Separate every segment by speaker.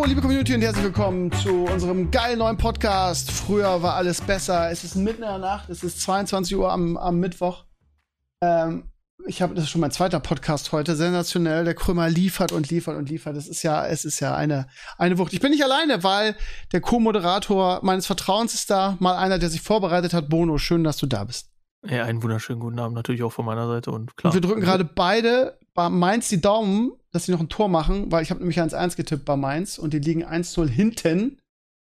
Speaker 1: Hallo, liebe Community und herzlich willkommen zu unserem geilen neuen Podcast. Früher war alles besser. Es ist mitten in der Nacht, es ist 22 Uhr am, am Mittwoch. Ähm, ich habe das ist schon mein zweiter Podcast heute. Sensationell. Der Krümmer liefert und liefert und liefert. Das ist ja, es ist ja eine, eine Wucht. Ich bin nicht alleine, weil der Co-Moderator meines Vertrauens ist da. Mal einer, der sich vorbereitet hat. Bono, schön, dass du da bist.
Speaker 2: Ja, einen wunderschönen guten Abend natürlich auch von meiner Seite und klar.
Speaker 1: Und wir drücken gerade beide bei Mainz die Daumen, dass sie noch ein Tor machen, weil ich habe nämlich 1-1 getippt bei Mainz und die liegen 1-0 hinten.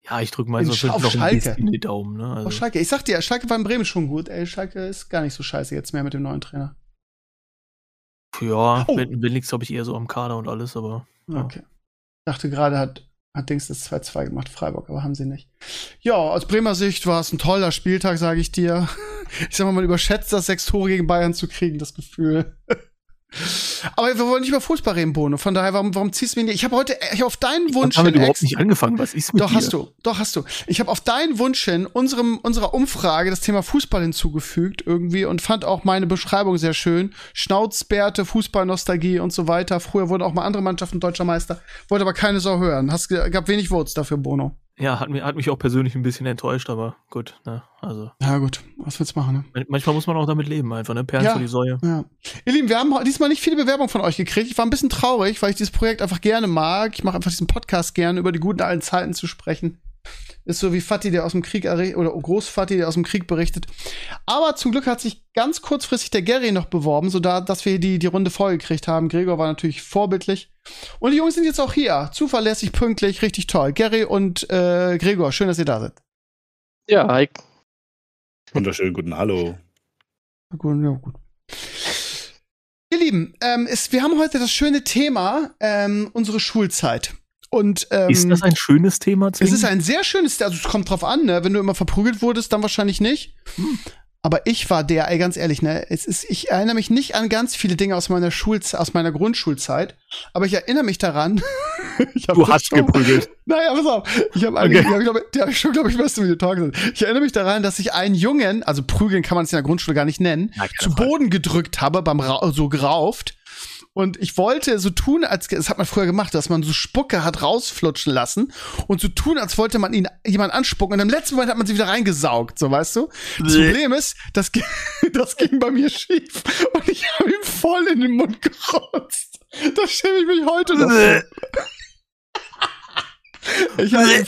Speaker 2: Ja, ich drücke Mainz
Speaker 1: auf noch Schalke.
Speaker 2: ein die Daumen. Ne?
Speaker 1: Also. Auf Schalke. Ich sag dir, Schalke war in Bremen schon gut. Ey, Schalke ist gar nicht so scheiße jetzt mehr mit dem neuen Trainer.
Speaker 2: Ja, oh. liegt glaube ich, eher so am Kader und alles, aber.
Speaker 1: Ja. Okay. Dachte gerade, hat, hat Dings das 2-2 gemacht, Freiburg, aber haben sie nicht. Ja, aus Bremer Sicht war es ein toller Spieltag, sage ich dir. Ich sag mal, man überschätzt das, sechs Tore gegen Bayern zu kriegen, das Gefühl. Aber wir wollen nicht über Fußball reden, Bono. Von daher, warum, warum ziehst du mich nicht? Ich habe heute, ich hab auf deinen Wunsch.
Speaker 2: Ich habe überhaupt nicht angefangen. Was ist mit
Speaker 1: Doch
Speaker 2: dir?
Speaker 1: hast du, doch hast du. Ich habe auf deinen Wunsch hin unserem unserer Umfrage das Thema Fußball hinzugefügt irgendwie und fand auch meine Beschreibung sehr schön. Schnauzbärte, Fußballnostalgie und so weiter. Früher wurden auch mal andere Mannschaften deutscher Meister. Wollte aber keine Sau hören. Hast gab wenig Votes dafür, Bono.
Speaker 2: Ja, hat mich, hat mich auch persönlich ein bisschen enttäuscht, aber gut, ne, also.
Speaker 1: Ja, gut, was willst du machen,
Speaker 2: ne? Manchmal muss man auch damit leben, einfach, ne? Perlen
Speaker 1: ja,
Speaker 2: für die Säue.
Speaker 1: Ja. Ihr Lieben, wir haben diesmal nicht viele Bewerbungen von euch gekriegt. Ich war ein bisschen traurig, weil ich dieses Projekt einfach gerne mag. Ich mache einfach diesen Podcast gerne, über die guten alten Zeiten zu sprechen. Ist so wie Fatih, der aus dem Krieg oder Großfatih, der aus dem Krieg berichtet. Aber zum Glück hat sich ganz kurzfristig der Gary noch beworben, so da, dass wir die, die Runde vollgekriegt haben. Gregor war natürlich vorbildlich. Und die Jungs sind jetzt auch hier. Zuverlässig, pünktlich, richtig toll. Gary und äh, Gregor, schön, dass ihr da seid.
Speaker 3: Ja, hi.
Speaker 4: Wunderschönen guten Hallo.
Speaker 1: Gut, ja, gut. Ihr Lieben, ähm, ist, wir haben heute das schöne Thema, ähm, unsere Schulzeit. Und, ähm,
Speaker 2: ist das ein schönes Thema?
Speaker 1: Es ist ein sehr schönes, also es kommt drauf an, ne? Wenn du immer verprügelt wurdest, dann wahrscheinlich nicht. Hm. Aber ich war der, ey, ganz ehrlich, ne, es ist, ich erinnere mich nicht an ganz viele Dinge aus meiner Schulzeit, aus meiner Grundschulzeit, aber ich erinnere mich daran.
Speaker 2: du hast schon, geprügelt.
Speaker 1: Naja, pass auf. Ich habe okay. hab, glaub, der schon, glaube ich, was du mir Talk Ich erinnere mich daran, dass ich einen Jungen, also prügeln kann man es in der Grundschule gar nicht nennen, Na, zu Boden gedrückt habe, beim Ra so gerauft. Und ich wollte so tun, als das hat man früher gemacht, dass man so Spucke hat rausflutschen lassen und so tun, als wollte man ihn jemand anspucken. Und im letzten Moment hat man sie wieder reingesaugt, so weißt du. Das nee. Problem ist, das, das ging bei mir schief und ich habe ihm voll in den Mund gerotzt. Da schäme ich mich heute noch. ich habe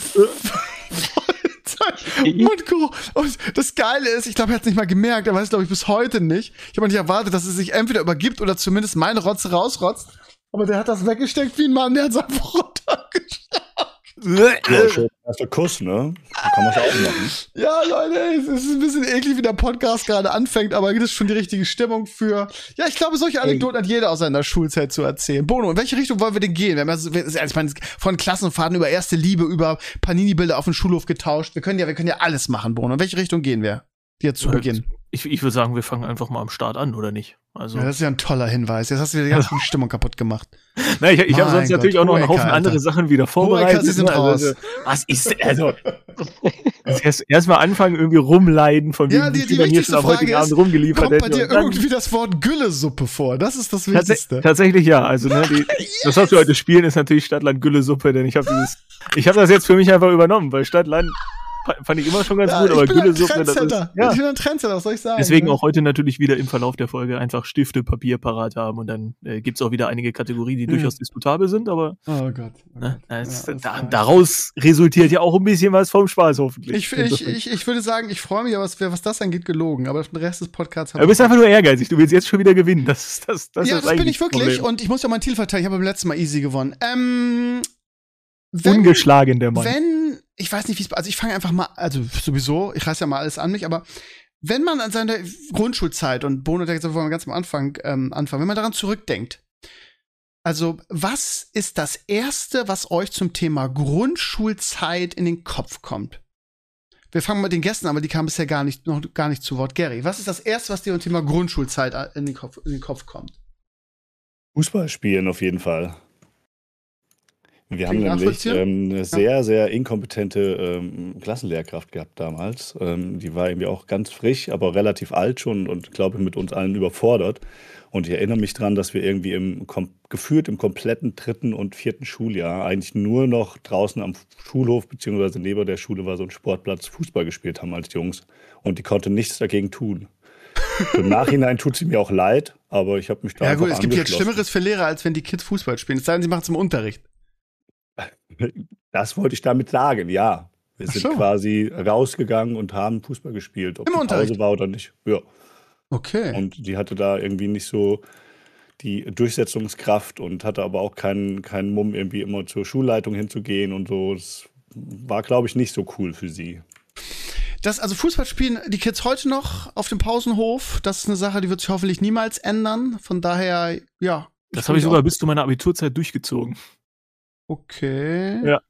Speaker 1: Mundgeruch. Und das Geile ist, ich glaube, er hat es nicht mal gemerkt, er weiß es, glaube ich, bis heute nicht. Ich habe nicht erwartet, dass er sich entweder übergibt oder zumindest meine Rotze rausrotzt. Aber der hat das weggesteckt wie ein Mann, der hat es einfach runtergeschlagen.
Speaker 4: Ja, schön. Erster Kuss, ne? Da kann man es auch machen.
Speaker 1: Ja, Leute, es ist ein bisschen eklig, wie der Podcast gerade anfängt, aber das ist schon die richtige Stimmung für. Ja, ich glaube, solche Anekdoten hat jeder aus seiner Schulzeit zu erzählen. Bono, in welche Richtung wollen wir denn gehen? Wir haben ja, ich meine, von Klassenfahrten über erste Liebe, über Panini-Bilder auf dem Schulhof getauscht. Wir können ja, wir können ja alles machen, Bono. In welche Richtung gehen wir? Jetzt zu Beginn.
Speaker 2: Ich, ich würde sagen, wir fangen einfach mal am Start an, oder nicht?
Speaker 1: Also ja, das ist ja ein toller Hinweis. Jetzt hast du wieder die ganze Stimmung kaputt gemacht.
Speaker 2: Na, ich, ich habe sonst Gott, natürlich auch noch einen Haufen Alter. andere Sachen wieder vorbereitet.
Speaker 1: Sie sind ne? raus.
Speaker 2: Also, was ist also? erst, erst mal anfangen irgendwie rumleiden von
Speaker 1: ja, die, die wichtigste
Speaker 2: hier Frage
Speaker 1: Abend
Speaker 2: rumgeliefert
Speaker 1: kommt bei dir irgendwie das Wort Güllesuppe vor? Das ist das Wichtigste.
Speaker 2: Tats tatsächlich ja. Also ne, die, yes. das was wir heute spielen ist natürlich Stadtland Güllesuppe, denn ich habe dieses, ich habe das jetzt für mich einfach übernommen, weil Stadtland fand ich immer schon ganz ja, gut, aber Güllesuppe, das ist,
Speaker 1: ja. Ich bin ein Trendsetter, was soll ich sagen?
Speaker 2: Deswegen ne? auch heute natürlich wieder im Verlauf der Folge einfach Stifte, Papier parat haben und dann äh, gibt es auch wieder einige Kategorien, die mhm. durchaus diskutabel sind, aber
Speaker 1: oh Gott, oh
Speaker 2: ne, es, ja, da, daraus resultiert ja auch ein bisschen was vom Spaß hoffentlich.
Speaker 1: Ich, ich, ich, ich würde sagen, ich freue mich, aber was, was das angeht, gelogen, aber den Rest des Podcasts
Speaker 2: Du bist einfach nur ehrgeizig, du willst jetzt schon wieder gewinnen, das, das, das
Speaker 1: ja,
Speaker 2: ist
Speaker 1: das bin ich wirklich Problem. und ich muss ja mein Ziel verteidigen, ich habe beim letzten Mal easy gewonnen. Ähm,
Speaker 2: wenn, Ungeschlagen der Mann.
Speaker 1: Wenn ich weiß nicht, wie es, also ich fange einfach mal, also sowieso, ich reiß ja mal alles an mich, aber wenn man an seine Grundschulzeit und Bono, der wollen wir ganz am Anfang ähm, anfangen, wenn man daran zurückdenkt, also was ist das erste, was euch zum Thema Grundschulzeit in den Kopf kommt? Wir fangen mit den Gästen an, aber die kamen bisher gar nicht, noch gar nicht zu Wort. Gary, was ist das erste, was dir zum Thema Grundschulzeit in den Kopf, in den Kopf kommt?
Speaker 4: Fußball spielen auf jeden Fall. Wir haben nämlich ähm, eine sehr, sehr inkompetente ähm, Klassenlehrkraft gehabt damals. Ähm, die war irgendwie auch ganz frisch, aber relativ alt schon und glaube ich mit uns allen überfordert. Und ich erinnere mich daran, dass wir irgendwie im, geführt im kompletten dritten und vierten Schuljahr eigentlich nur noch draußen am Schulhof beziehungsweise neben der Schule war so ein Sportplatz Fußball gespielt haben als Jungs. Und die konnte nichts dagegen tun. Im Nachhinein tut sie mir auch leid, aber ich habe mich da
Speaker 1: Ja gut, es gibt jetzt Schlimmeres für Lehrer, als wenn die Kids Fußball spielen. Es sei denn, sie machen es im Unterricht.
Speaker 4: Das wollte ich damit sagen, ja. Wir sind so. quasi rausgegangen und haben Fußball gespielt, ob Im die Pause war oder nicht. Ja.
Speaker 1: Okay.
Speaker 4: Und die hatte da irgendwie nicht so die Durchsetzungskraft und hatte aber auch keinen, keinen Mumm, irgendwie immer zur Schulleitung hinzugehen und so. Das war, glaube ich, nicht so cool für sie.
Speaker 1: Das, also Fußball spielen die Kids heute noch auf dem Pausenhof. Das ist eine Sache, die wird sich hoffentlich niemals ändern. Von daher, ja.
Speaker 2: Das habe ich sogar bis zu meiner Abiturzeit durchgezogen.
Speaker 1: Okay.
Speaker 2: Ja.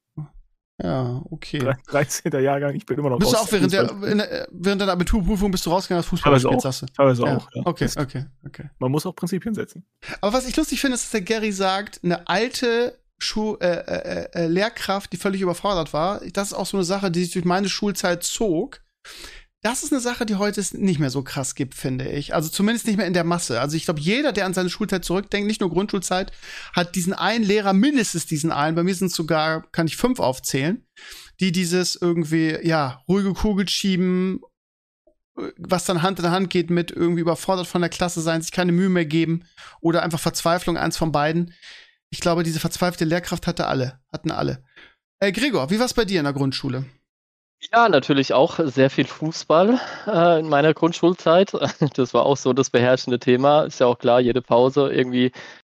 Speaker 1: Ja, okay.
Speaker 2: 13. Jahrgang, ich bin immer noch
Speaker 1: Bist du auch während, der, der, während deiner Abiturprüfung bist du rausgegangen als Fußball
Speaker 2: auch. Hast du? Teilweise ja. auch,
Speaker 1: ja. Okay, okay, okay.
Speaker 2: Man muss auch Prinzipien setzen.
Speaker 1: Aber was ich lustig finde, ist, dass der Gary sagt, eine alte Schu äh, äh, äh, Lehrkraft, die völlig überfordert war, das ist auch so eine Sache, die sich durch meine Schulzeit zog das ist eine Sache, die heute es nicht mehr so krass gibt, finde ich. Also zumindest nicht mehr in der Masse. Also ich glaube, jeder, der an seine Schulzeit zurückdenkt, nicht nur Grundschulzeit, hat diesen einen Lehrer, mindestens diesen einen, bei mir sind es sogar, kann ich fünf aufzählen, die dieses irgendwie, ja, ruhige Kugel schieben, was dann Hand in Hand geht mit irgendwie überfordert von der Klasse sein, sich keine Mühe mehr geben oder einfach Verzweiflung, eins von beiden. Ich glaube, diese verzweifelte Lehrkraft hatte alle, hatten alle. Äh, Gregor, wie war's bei dir in der Grundschule?
Speaker 3: Ja, natürlich auch sehr viel Fußball äh, in meiner Grundschulzeit. Das war auch so das beherrschende Thema. Ist ja auch klar, jede Pause irgendwie.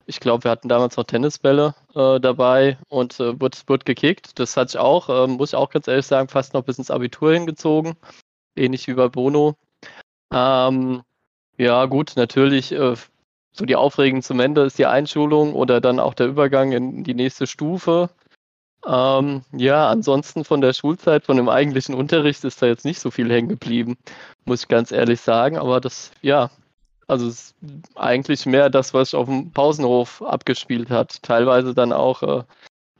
Speaker 3: Ich glaube, wir hatten damals noch Tennisbälle äh, dabei und äh, wird, wird gekickt. Das hat sich auch, äh, muss ich auch ganz ehrlich sagen, fast noch bis ins Abitur hingezogen. Ähnlich wie bei Bono. Ähm, ja, gut, natürlich, äh, so die Aufregung zum Ende ist die Einschulung oder dann auch der Übergang in die nächste Stufe. Ähm, ja, ansonsten von der Schulzeit, von dem eigentlichen Unterricht ist da jetzt nicht so viel hängen geblieben, muss ich ganz ehrlich sagen. Aber das, ja, also ist eigentlich mehr das, was auf dem Pausenhof abgespielt hat. Teilweise dann auch, äh,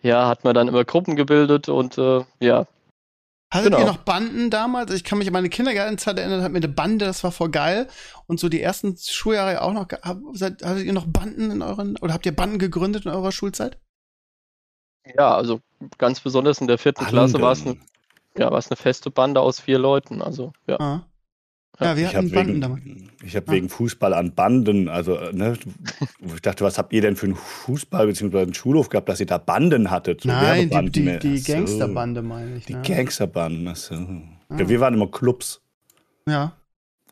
Speaker 3: ja, hat man dann immer Gruppen gebildet und äh, ja.
Speaker 1: Hattet genau. ihr noch Banden damals? Ich kann mich an meine Kindergartenzeit erinnern, hat mir eine Bande, das war voll geil. Und so die ersten Schuljahre auch noch. Hattet ihr noch Banden in euren, oder habt ihr Banden gegründet in eurer Schulzeit?
Speaker 3: Ja, also ganz besonders in der vierten Banden. Klasse war es eine, ja, war es eine feste Bande aus vier Leuten. Also, ja.
Speaker 1: Ah. Ja, wir hatten Banden damals.
Speaker 4: Ich habe ah. wegen Fußball an Banden, also, ne, ich dachte, was habt ihr denn für einen Fußball bzw. einen Schulhof gehabt, dass ihr da Banden hattet?
Speaker 1: So Nein, die, die, die Gangsterbande meine ich.
Speaker 4: Die ne? Gangsterbanden, achso. Ah. Ja, wir waren immer Clubs.
Speaker 1: Ja.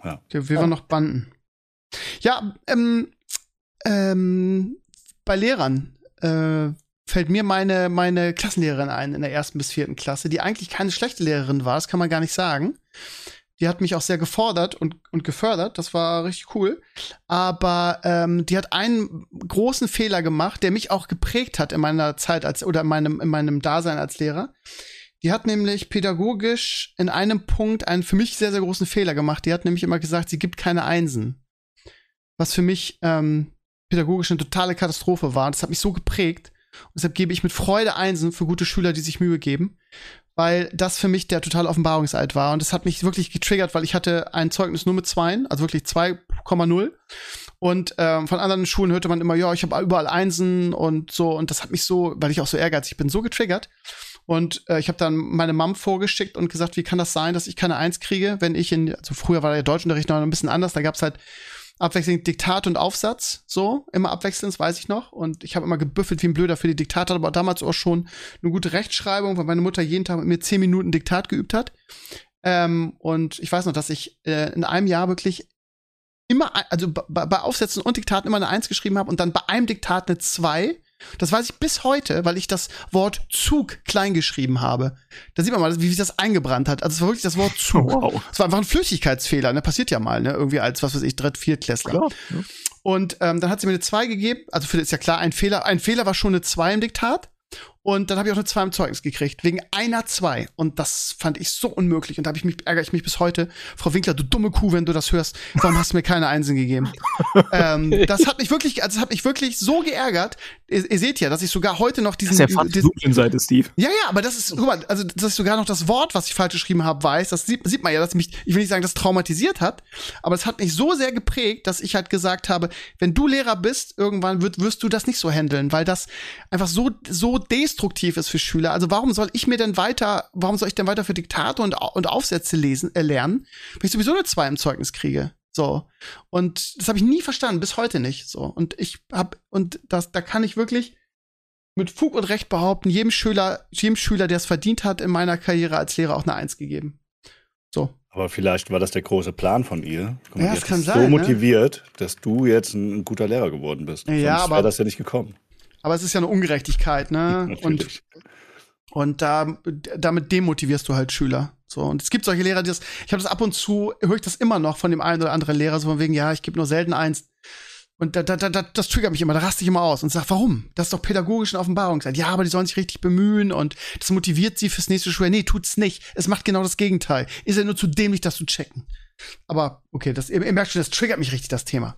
Speaker 1: ja. Wir, wir waren noch Banden. Ja, ähm, ähm, bei Lehrern, äh, fällt mir meine, meine Klassenlehrerin ein in der ersten bis vierten Klasse, die eigentlich keine schlechte Lehrerin war, das kann man gar nicht sagen. Die hat mich auch sehr gefordert und, und gefördert, das war richtig cool. Aber ähm, die hat einen großen Fehler gemacht, der mich auch geprägt hat in meiner Zeit als oder in meinem, in meinem Dasein als Lehrer. Die hat nämlich pädagogisch in einem Punkt einen für mich sehr, sehr großen Fehler gemacht. Die hat nämlich immer gesagt, sie gibt keine Einsen. Was für mich ähm, pädagogisch eine totale Katastrophe war. Das hat mich so geprägt. Und deshalb gebe ich mit Freude Einsen für gute Schüler, die sich Mühe geben, weil das für mich der totale Offenbarungseid war. Und das hat mich wirklich getriggert, weil ich hatte ein Zeugnis nur mit Zweien, also wirklich 2,0. Und ähm, von anderen Schulen hörte man immer, ja, ich habe überall Einsen und so. Und das hat mich so, weil ich auch so ehrgeizig bin, so getriggert. Und äh, ich habe dann meine Mom vorgeschickt und gesagt, wie kann das sein, dass ich keine Eins kriege, wenn ich in, also früher war der Deutschunterricht noch ein bisschen anders, da gab es halt abwechselnd Diktat und Aufsatz, so, immer abwechselnd, das weiß ich noch. Und ich habe immer gebüffelt wie ein Blöder für die Diktate, aber damals auch schon eine gute Rechtschreibung, weil meine Mutter jeden Tag mit mir zehn Minuten Diktat geübt hat. Ähm, und ich weiß noch, dass ich äh, in einem Jahr wirklich immer, also bei, Aufsätzen und Diktaten immer eine Eins geschrieben habe und dann bei einem Diktat eine Zwei das weiß ich bis heute, weil ich das Wort Zug klein geschrieben habe. Da sieht man mal, wie sich das eingebrannt hat. Also es war wirklich das Wort Zug. Wow. Es war einfach ein Flüssigkeitsfehler, ne? Passiert ja mal, ne? Irgendwie als, was weiß ich, Dritt-, Viertklässler. Klar, ja. Und ähm, dann hat sie mir eine 2 gegeben. Also für das ist ja klar, ein Fehler, ein Fehler war schon eine 2 im Diktat. Und dann habe ich auch eine 2 im Zeugnis gekriegt, wegen einer 2. Und das fand ich so unmöglich. Und da ich mich, ärgere ich mich bis heute. Frau Winkler, du dumme Kuh, wenn du das hörst, warum hast du mir keine Einsen gegeben? ähm, das hat mich wirklich, also das hat mich wirklich so geärgert. Ihr, ihr seht ja, dass ich sogar heute noch diesen.
Speaker 2: Das ist ja
Speaker 1: diesen,
Speaker 2: Seite, Steve.
Speaker 1: Ja, ja, aber das ist, guck mal, also dass ich sogar noch das Wort, was ich falsch geschrieben habe, weiß. Das sieht, sieht man ja, dass mich, ich will nicht sagen, das traumatisiert hat, aber es hat mich so sehr geprägt, dass ich halt gesagt habe, wenn du Lehrer bist, irgendwann wird, wirst du das nicht so handeln, weil das einfach so, so destruktiv ist für Schüler. Also warum soll ich mir denn weiter, warum soll ich denn weiter für Diktate und, und Aufsätze lesen, äh, lernen, wenn ich sowieso eine 2 im Zeugnis kriege? So. Und das habe ich nie verstanden, bis heute nicht. So. Und ich habe, und das, da kann ich wirklich mit Fug und Recht behaupten, jedem Schüler, jedem Schüler, der es verdient hat, in meiner Karriere als Lehrer auch eine Eins gegeben. So.
Speaker 4: Aber vielleicht war das der große Plan von ihr.
Speaker 1: Mal, ja, das kann sein.
Speaker 4: So ne? motiviert, ne? dass du jetzt ein guter Lehrer geworden bist.
Speaker 1: Ja,
Speaker 4: Sonst wäre das ja nicht gekommen.
Speaker 1: Aber es ist ja eine Ungerechtigkeit, ne? und und da, damit demotivierst du halt Schüler. So, und es gibt solche Lehrer, die das, ich habe das ab und zu, höre ich das immer noch von dem einen oder anderen Lehrer, so von wegen, ja, ich gebe nur selten eins. Und da, da, da, das triggert mich immer, da raste ich immer aus und sag, warum? Das ist doch pädagogische Offenbarungszeit. Ja, aber die sollen sich richtig bemühen und das motiviert sie fürs nächste Schuljahr. Nee, tut's nicht. Es macht genau das Gegenteil. Ist ja nur zu dämlich, das zu checken. Aber okay, das, ihr, ihr merkt schon, das triggert mich richtig, das Thema.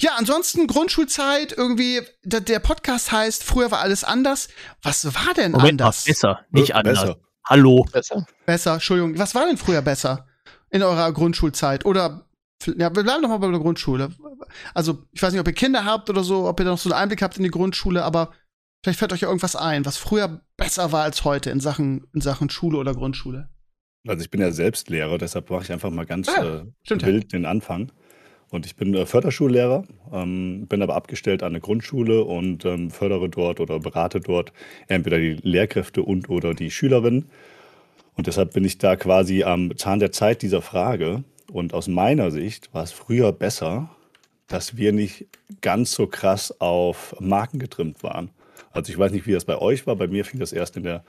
Speaker 1: Ja, ansonsten Grundschulzeit, irgendwie, der, der Podcast heißt, früher war alles anders. Was war denn Moment, anders?
Speaker 2: besser, nicht anders. Besser. Hallo.
Speaker 1: Besser. Besser, Entschuldigung. Was war denn früher besser in eurer Grundschulzeit? Oder, ja, wir bleiben doch mal bei der Grundschule. Also, ich weiß nicht, ob ihr Kinder habt oder so, ob ihr noch so einen Einblick habt in die Grundschule, aber vielleicht fällt euch ja irgendwas ein, was früher besser war als heute in Sachen, in Sachen Schule oder Grundschule.
Speaker 4: Also ich bin ja selbst Lehrer, deshalb mache ich einfach mal ganz ah, äh, wild ja. den Anfang. Und ich bin äh, Förderschullehrer, ähm, bin aber abgestellt an eine Grundschule und ähm, fördere dort oder berate dort entweder die Lehrkräfte und oder die Schülerinnen. Und deshalb bin ich da quasi am Zahn der Zeit dieser Frage. Und aus meiner Sicht war es früher besser, dass wir nicht ganz so krass auf Marken getrimmt waren. Also ich weiß nicht, wie das bei euch war. Bei mir fing das erst in der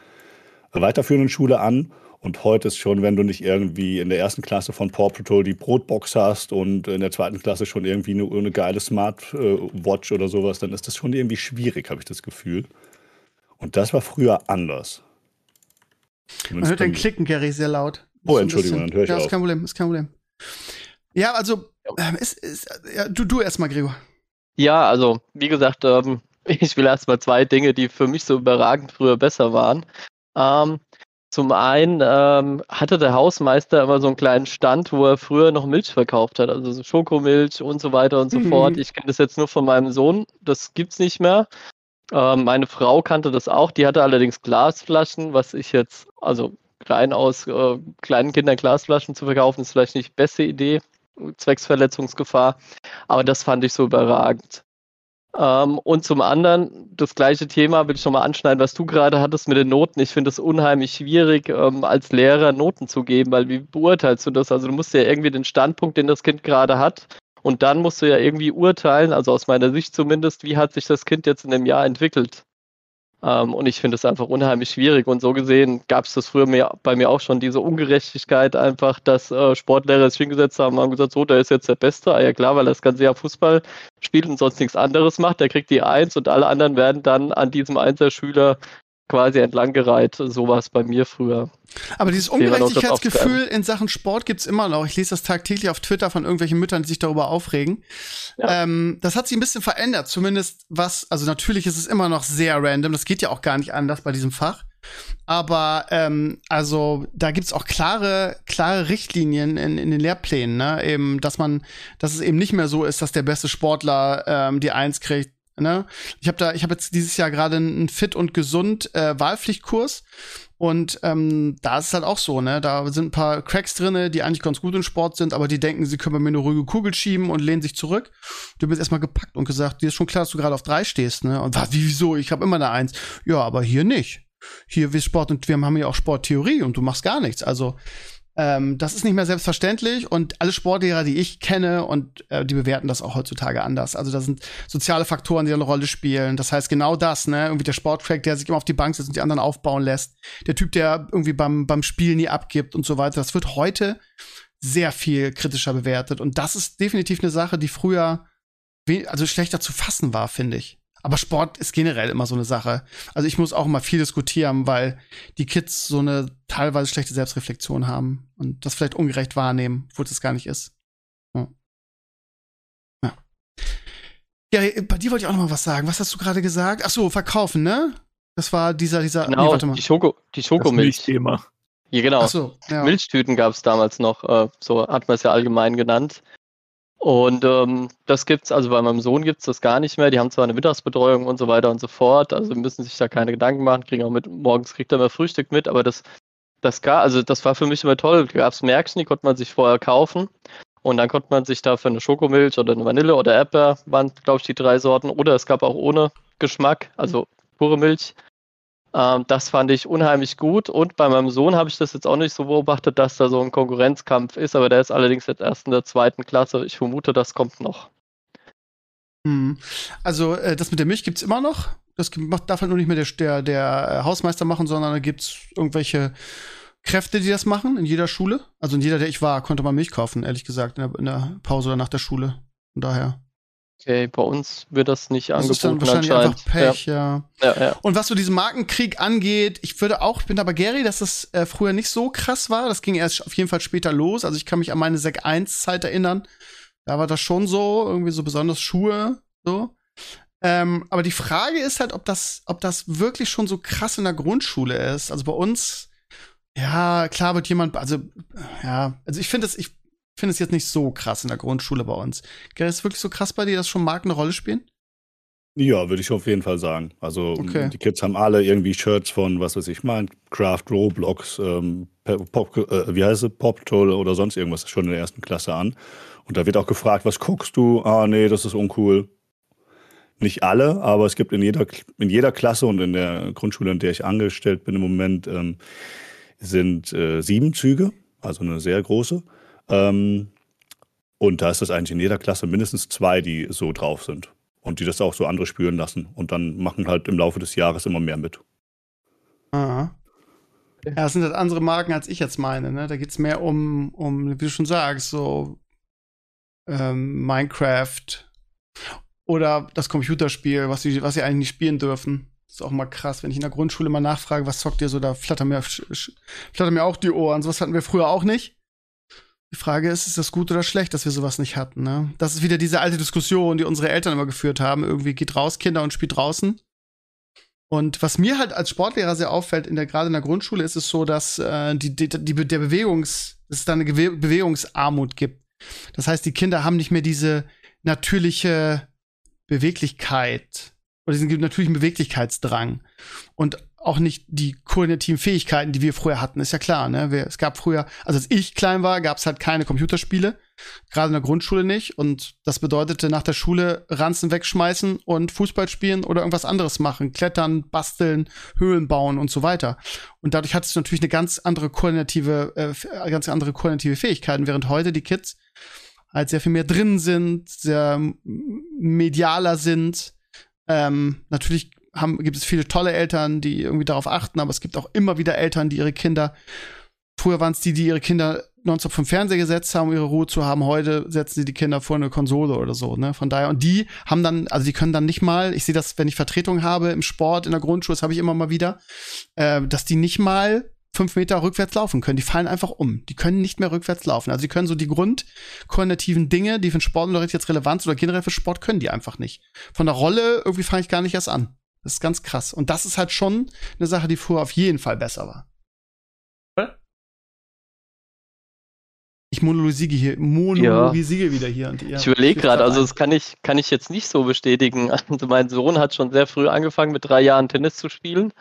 Speaker 4: weiterführenden Schule an. Und heute ist schon, wenn du nicht irgendwie in der ersten Klasse von Paw Patrol die Brotbox hast und in der zweiten Klasse schon irgendwie eine, eine geile Smartwatch oder sowas, dann ist das schon irgendwie schwierig, habe ich das Gefühl. Und das war früher anders.
Speaker 1: Man hört den Klicken, Gary, sehr laut.
Speaker 4: Oh, Entschuldigung, dann höre ich
Speaker 1: ja,
Speaker 4: auf.
Speaker 1: ist kein Problem, ist kein Problem. Ja, also, ähm, ist, ist, ja, du, du erstmal, Gregor.
Speaker 3: Ja, also, wie gesagt, ähm, ich will erstmal zwei Dinge, die für mich so überragend früher besser waren. Ähm, zum einen ähm, hatte der Hausmeister immer so einen kleinen Stand, wo er früher noch Milch verkauft hat, also so Schokomilch und so weiter und so mhm. fort. Ich kenne das jetzt nur von meinem Sohn, das gibt's nicht mehr. Ähm, meine Frau kannte das auch, die hatte allerdings Glasflaschen, was ich jetzt, also rein aus äh, kleinen Kindern Glasflaschen zu verkaufen, ist vielleicht nicht die beste Idee, zwecks Verletzungsgefahr, aber das fand ich so überragend. Ähm, und zum anderen, das gleiche Thema will ich nochmal anschneiden, was du gerade hattest mit den Noten. Ich finde es unheimlich schwierig, ähm, als Lehrer Noten zu geben, weil wie beurteilst du das? Also du musst ja irgendwie den Standpunkt, den das Kind gerade hat, und dann musst du ja irgendwie urteilen, also aus meiner Sicht zumindest, wie hat sich das Kind jetzt in dem Jahr entwickelt. Ähm, und ich finde es einfach unheimlich schwierig. Und so gesehen gab es das früher mir, bei mir auch schon, diese Ungerechtigkeit einfach, dass äh, Sportlehrer sich hingesetzt haben und haben gesagt, so, der ist jetzt der Beste. Ah ja klar, weil er das ganze Jahr Fußball spielt und sonst nichts anderes macht. Der kriegt die Eins und alle anderen werden dann an diesem Einser-Schüler quasi entlanggereiht. So war es bei mir früher.
Speaker 1: Aber dieses Ungerechtigkeitsgefühl in Sachen Sport gibt's immer noch. Ich lese das tagtäglich auf Twitter von irgendwelchen Müttern, die sich darüber aufregen. Ja. Ähm, das hat sich ein bisschen verändert, zumindest was, also natürlich ist es immer noch sehr random, das geht ja auch gar nicht anders bei diesem Fach. Aber ähm, also da gibt's auch klare, klare Richtlinien in, in den Lehrplänen, ne? Eben, dass man, dass es eben nicht mehr so ist, dass der beste Sportler ähm, die Eins kriegt, Ne? Ich habe da, ich habe jetzt dieses Jahr gerade einen Fit und gesund äh, Wahlpflichtkurs und ähm, da ist es halt auch so, ne? Da sind ein paar Cracks drinne, die eigentlich ganz gut im Sport sind, aber die denken, sie können bei mir eine ruhige Kugel schieben und lehnen sich zurück. Du bist erstmal gepackt und gesagt, dir ist schon klar, dass du gerade auf drei stehst, ne? Und was, wieso? Ich habe immer eine Eins. Ja, aber hier nicht. Hier wir Sport und wir haben ja auch Sporttheorie und du machst gar nichts. Also ähm, das ist nicht mehr selbstverständlich und alle Sportlehrer, die ich kenne, und äh, die bewerten das auch heutzutage anders. Also da sind soziale Faktoren, die eine Rolle spielen. Das heißt genau das, ne? Irgendwie der Sporttrack, der sich immer auf die Bank setzt und die anderen aufbauen lässt. Der Typ, der irgendwie beim, beim Spiel nie abgibt und so weiter. Das wird heute sehr viel kritischer bewertet. Und das ist definitiv eine Sache, die früher also schlechter zu fassen war, finde ich. Aber Sport ist generell immer so eine Sache. Also ich muss auch immer viel diskutieren, weil die Kids so eine teilweise schlechte Selbstreflexion haben und das vielleicht ungerecht wahrnehmen, wo es gar nicht ist. Ja. ja. Ja, bei dir wollte ich auch noch mal was sagen. Was hast du gerade gesagt? Ach so, verkaufen, ne? Das war dieser, dieser.
Speaker 3: Genau, nee, warte mal. die Schoko, die Schokomilch.
Speaker 2: Thema.
Speaker 3: Ja, genau. Ach so, ja. Milchtüten gab es damals noch, äh, so hat man es ja allgemein genannt. Und ähm, das gibt's, also bei meinem Sohn gibt's das gar nicht mehr. Die haben zwar eine Mittagsbetreuung und so weiter und so fort, also müssen sich da keine Gedanken machen, kriegen auch mit, morgens kriegt er mehr Frühstück mit, aber das, das gar, also das war für mich immer toll. Da gab's Märkchen, die konnte man sich vorher kaufen. Und dann konnte man sich da für eine Schokomilch oder eine Vanille oder Erdbeer, waren, glaube ich, die drei Sorten. Oder es gab auch ohne Geschmack, also pure Milch. Ähm, das fand ich unheimlich gut. Und bei meinem Sohn habe ich das jetzt auch nicht so beobachtet, dass da so ein Konkurrenzkampf ist, aber der ist allerdings jetzt erst in der zweiten Klasse. Ich vermute, das kommt noch.
Speaker 1: Hm. Also, äh, das mit der Milch gibt es immer noch. Das darf halt nur nicht mehr der, der, der äh, Hausmeister machen, sondern da gibt es irgendwelche Kräfte, die das machen in jeder Schule. Also in jeder, der ich war, konnte man Milch kaufen, ehrlich gesagt, in der, in der Pause oder nach der Schule. Von daher.
Speaker 3: Okay, bei uns wird das nicht das angeboten.
Speaker 1: Ist dann wahrscheinlich einfach Pech, ja. Ja. ja. Und was so diesen Markenkrieg angeht, ich würde auch, ich bin aber Gary, dass das äh, früher nicht so krass war. Das ging erst auf jeden Fall später los. Also ich kann mich an meine Sek 1 Zeit erinnern. Da war das schon so, irgendwie so besonders Schuhe, so. Ähm, aber die Frage ist halt, ob das, ob das wirklich schon so krass in der Grundschule ist. Also bei uns, ja, klar wird jemand, also, ja, also ich finde es, ich finde es jetzt nicht so krass in der Grundschule bei uns. Gell, ist es wirklich so krass bei dir, dass schon Marken eine Rolle spielen?
Speaker 4: Ja, würde ich auf jeden Fall sagen. Also okay. die Kids haben alle irgendwie Shirts von, was weiß ich, Minecraft, Roblox, ähm, Pop, äh, wie heißt es, Pop Toll oder sonst irgendwas schon in der ersten Klasse an. Und da wird auch gefragt, was guckst du? Ah, nee, das ist uncool. Nicht alle, aber es gibt in jeder, in jeder Klasse und in der Grundschule, in der ich angestellt bin im Moment, ähm, sind äh, sieben Züge, also eine sehr große. Ähm, und da ist das eigentlich in jeder Klasse mindestens zwei, die so drauf sind. Und die das auch so andere spüren lassen. Und dann machen halt im Laufe des Jahres immer mehr mit.
Speaker 1: Aha. Ja, das sind halt andere Marken, als ich jetzt meine. Ne? Da geht es mehr um, um, wie du schon sagst, so ähm, Minecraft oder das Computerspiel, was sie, was eigentlich nicht spielen dürfen. Das ist auch mal krass, wenn ich in der Grundschule mal nachfrage, was zockt ihr so, da flattern mir, flattern mir auch die Ohren. So was hatten wir früher auch nicht. Die Frage ist, ist das gut oder schlecht, dass wir sowas nicht hatten? Ne? Das ist wieder diese alte Diskussion, die unsere Eltern immer geführt haben. Irgendwie geht raus, Kinder und spielt draußen. Und was mir halt als Sportlehrer sehr auffällt, in der, gerade in der Grundschule, ist es so, dass äh, die, die, die, der Bewegungs, dass es da eine Gewe Bewegungsarmut gibt. Das heißt, die Kinder haben nicht mehr diese natürliche Beweglichkeit oder diesen natürlichen Beweglichkeitsdrang. Und auch nicht die koordinativen Fähigkeiten, die wir früher hatten, ist ja klar. Ne? Wir, es gab früher, also als ich klein war, gab es halt keine Computerspiele, gerade in der Grundschule nicht. Und das bedeutete nach der Schule Ranzen wegschmeißen und Fußball spielen oder irgendwas anderes machen, klettern, basteln, Höhlen bauen und so weiter. Und dadurch hattest du natürlich eine ganz andere koordinative, äh, ganz andere koordinative Fähigkeiten, während heute die Kids halt sehr viel mehr drin sind, sehr medialer sind. Ähm, natürlich haben, gibt es viele tolle Eltern, die irgendwie darauf achten, aber es gibt auch immer wieder Eltern, die ihre Kinder, früher waren es die, die ihre Kinder nonstop vom Fernseher gesetzt haben, um ihre Ruhe zu haben. Heute setzen sie die Kinder vor eine Konsole oder so, ne? Von daher, und die haben dann, also die können dann nicht mal, ich sehe das, wenn ich Vertretung habe im Sport, in der Grundschule, das habe ich immer mal wieder, äh, dass die nicht mal fünf Meter rückwärts laufen können. Die fallen einfach um. Die können nicht mehr rückwärts laufen. Also sie können so die grundkoordinativen Dinge, die für den Sportunterricht jetzt relevant sind oder generell für Sport, können die einfach nicht. Von der Rolle irgendwie fange ich gar nicht erst an. Das ist ganz krass. Und das ist halt schon eine Sache, die früher auf jeden Fall besser war. Ich monologisiere hier, monologisiere ja. wieder hier. Und
Speaker 3: ich überlege gerade, also das kann ich, kann ich jetzt nicht so bestätigen. Also mein Sohn hat schon sehr früh angefangen, mit drei Jahren Tennis zu spielen.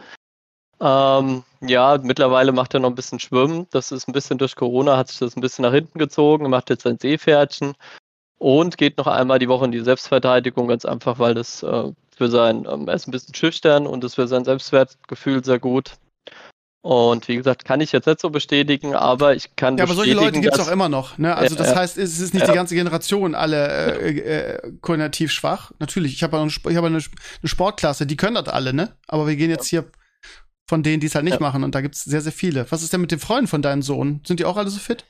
Speaker 3: Ähm, ja, mittlerweile macht er noch ein bisschen Schwimmen. Das ist ein bisschen durch Corona, hat sich das ein bisschen nach hinten gezogen, macht jetzt sein Seepferdchen und geht noch einmal die Woche in die Selbstverteidigung, ganz einfach, weil das äh, für sein, ähm, er ist ein bisschen schüchtern und ist für sein Selbstwertgefühl sehr gut. Und wie gesagt, kann ich jetzt nicht so bestätigen, aber ich kann.
Speaker 1: Ja, aber solche Leute gibt es auch immer noch. Ne? Also das äh, heißt, es ist nicht äh, die ganze Generation alle äh, äh, koordinativ schwach. Natürlich, ich habe eine, hab eine, eine Sportklasse, die können das alle, ne? Aber wir gehen jetzt hier von denen, die es halt nicht ja. machen. Und da gibt es sehr, sehr viele. Was ist denn mit den Freunden von deinem Sohn? Sind die auch alle so fit?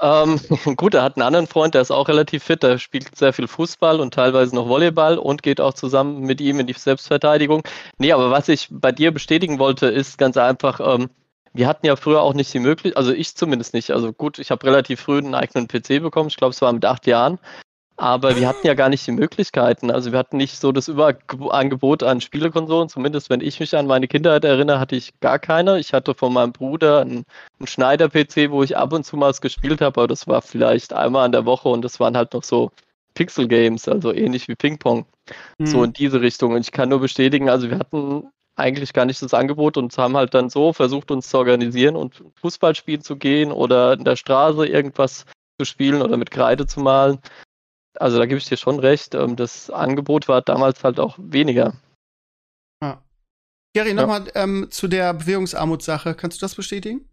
Speaker 3: Ähm, gut, er hat einen anderen Freund, der ist auch relativ fit, der spielt sehr viel Fußball und teilweise noch Volleyball und geht auch zusammen mit ihm in die Selbstverteidigung. Nee, aber was ich bei dir bestätigen wollte, ist ganz einfach, ähm, wir hatten ja früher auch nicht die Möglichkeit, also ich zumindest nicht. Also gut, ich habe relativ früh einen eigenen PC bekommen, ich glaube, es war mit acht Jahren. Aber wir hatten ja gar nicht die Möglichkeiten. Also wir hatten nicht so das Überangebot an Spielekonsolen. Zumindest wenn ich mich an meine Kindheit erinnere, hatte ich gar keine. Ich hatte von meinem Bruder einen, einen Schneider-PC, wo ich ab und zu mal was gespielt habe, aber das war vielleicht einmal in der Woche und das waren halt noch so Pixel-Games, also ähnlich wie Ping-Pong. Mhm. So in diese Richtung. Und ich kann nur bestätigen, also wir hatten eigentlich gar nicht das Angebot und haben halt dann so versucht, uns zu organisieren und Fußball spielen zu gehen oder in der Straße irgendwas zu spielen oder mit Kreide zu malen. Also da gebe ich dir schon recht. Ähm, das Angebot war damals halt auch weniger.
Speaker 1: Ja. Gary, nochmal ja. ähm, zu der Bewegungsarmutssache. Kannst du das bestätigen?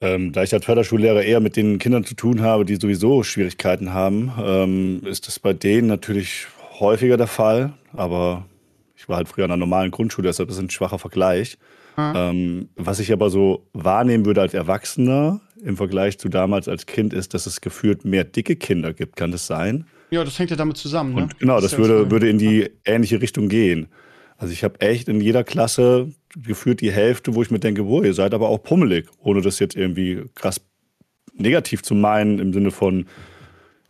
Speaker 4: Ähm, da ich als Förderschullehrer eher mit den Kindern zu tun habe, die sowieso Schwierigkeiten haben, ähm, ist das bei denen natürlich häufiger der Fall. Aber ich war halt früher an einer normalen Grundschule, deshalb ist es ein schwacher Vergleich. Ähm, was ich aber so wahrnehmen würde als Erwachsener im Vergleich zu damals als Kind, ist, dass es gefühlt mehr dicke Kinder gibt. Kann das sein?
Speaker 1: Ja, das hängt ja damit zusammen.
Speaker 4: Ne? Und genau, das, das würde, würde in die ähnliche Richtung gehen. Also ich habe echt in jeder Klasse gefühlt die Hälfte, wo ich mir denke, wo ihr seid aber auch pummelig, ohne das jetzt irgendwie krass negativ zu meinen im Sinne von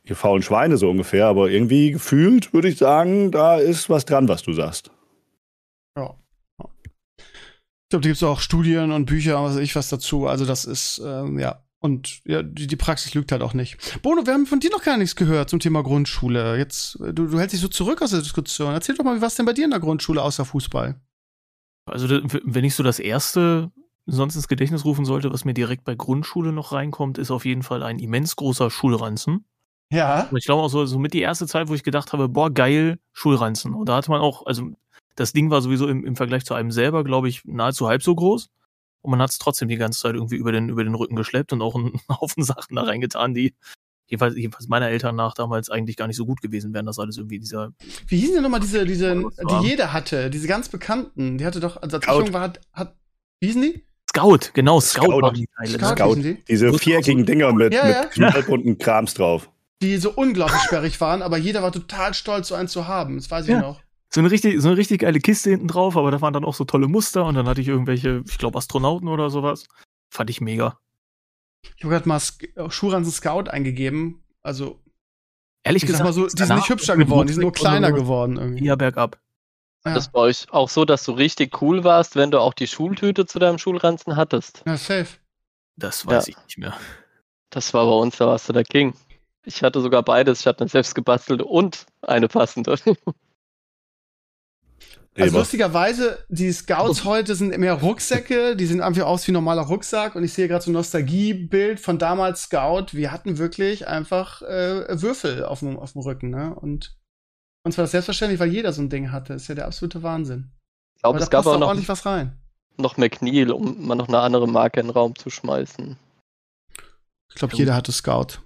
Speaker 4: ihr faulen Schweine so ungefähr, aber irgendwie gefühlt würde ich sagen, da ist was dran, was du sagst.
Speaker 1: Ich glaube, da gibt es auch Studien und Bücher, was weiß ich was dazu. Also das ist, ähm, ja. Und ja, die, die, Praxis lügt halt auch nicht. Bono, wir haben von dir noch gar nichts gehört zum Thema Grundschule. Jetzt, du, du hältst dich so zurück aus der Diskussion. Erzähl doch mal, wie war es denn bei dir in der Grundschule außer Fußball?
Speaker 2: Also, wenn ich so das erste sonst ins Gedächtnis rufen sollte, was mir direkt bei Grundschule noch reinkommt, ist auf jeden Fall ein immens großer Schulranzen.
Speaker 1: Ja.
Speaker 2: Und ich glaube auch so, so mit die erste Zeit, wo ich gedacht habe, boah, geil, Schulranzen. Und da hatte man auch, also das Ding war sowieso im, im Vergleich zu einem selber, glaube ich, nahezu halb so groß. Und man hat es trotzdem die ganze Zeit irgendwie über den, über den Rücken geschleppt und auch einen Haufen Sachen da reingetan, die jedenfalls, jedenfalls meiner Eltern nach damals eigentlich gar nicht so gut gewesen wären, das alles irgendwie dieser.
Speaker 1: Wie hießen denn nochmal diese, diese, die jeder hatte, diese ganz bekannten, die hatte doch, also als Scout. ich jung war, hat, hat, wie hießen die?
Speaker 2: Scout, genau, Scout,
Speaker 4: Scout waren die Teile. Scout, Scout. Die? Diese viereckigen Dinger mit, ja, ja. mit knallbunten Krams drauf.
Speaker 1: Die so unglaublich sperrig waren, aber jeder war total stolz, so einen zu haben. Das weiß ich ja. noch
Speaker 2: so eine richtig, so eine richtig geile Kiste hinten drauf, aber da waren dann auch so tolle Muster und dann hatte ich irgendwelche, ich glaube, Astronauten oder sowas. Fand ich mega.
Speaker 1: Ich habe gerade mal Schuranzen Scout eingegeben. Also.
Speaker 2: Ehrlich gesagt, mal
Speaker 1: so, die sind nicht hübscher geworden, die sind nur kleiner geworden irgendwie.
Speaker 2: Ja, bergab.
Speaker 3: Ja. Das bei euch auch so, dass du richtig cool warst, wenn du auch die Schultüte zu deinem Schulranzen hattest.
Speaker 1: Ja, safe.
Speaker 2: Das weiß ja. ich nicht mehr.
Speaker 3: Das war bei uns, da warst du der King. Ich hatte sogar beides. Ich hatte eine selbst gebastelte und eine passende.
Speaker 1: Also lustigerweise, die Scouts heute sind mehr Rucksäcke, die sehen einfach aus wie ein normaler Rucksack und ich sehe gerade so ein Nostalgiebild von damals Scout. Wir hatten wirklich einfach äh, Würfel auf dem, auf dem Rücken, ne? Und und zwar das selbstverständlich, weil jeder so ein Ding hatte. Das ist ja der absolute Wahnsinn.
Speaker 3: Ich glaube, es gab auch noch
Speaker 1: ordentlich was rein.
Speaker 3: Noch McNeil, um mal noch eine andere Marke in den Raum zu schmeißen.
Speaker 1: Ich glaube, jeder hatte Scout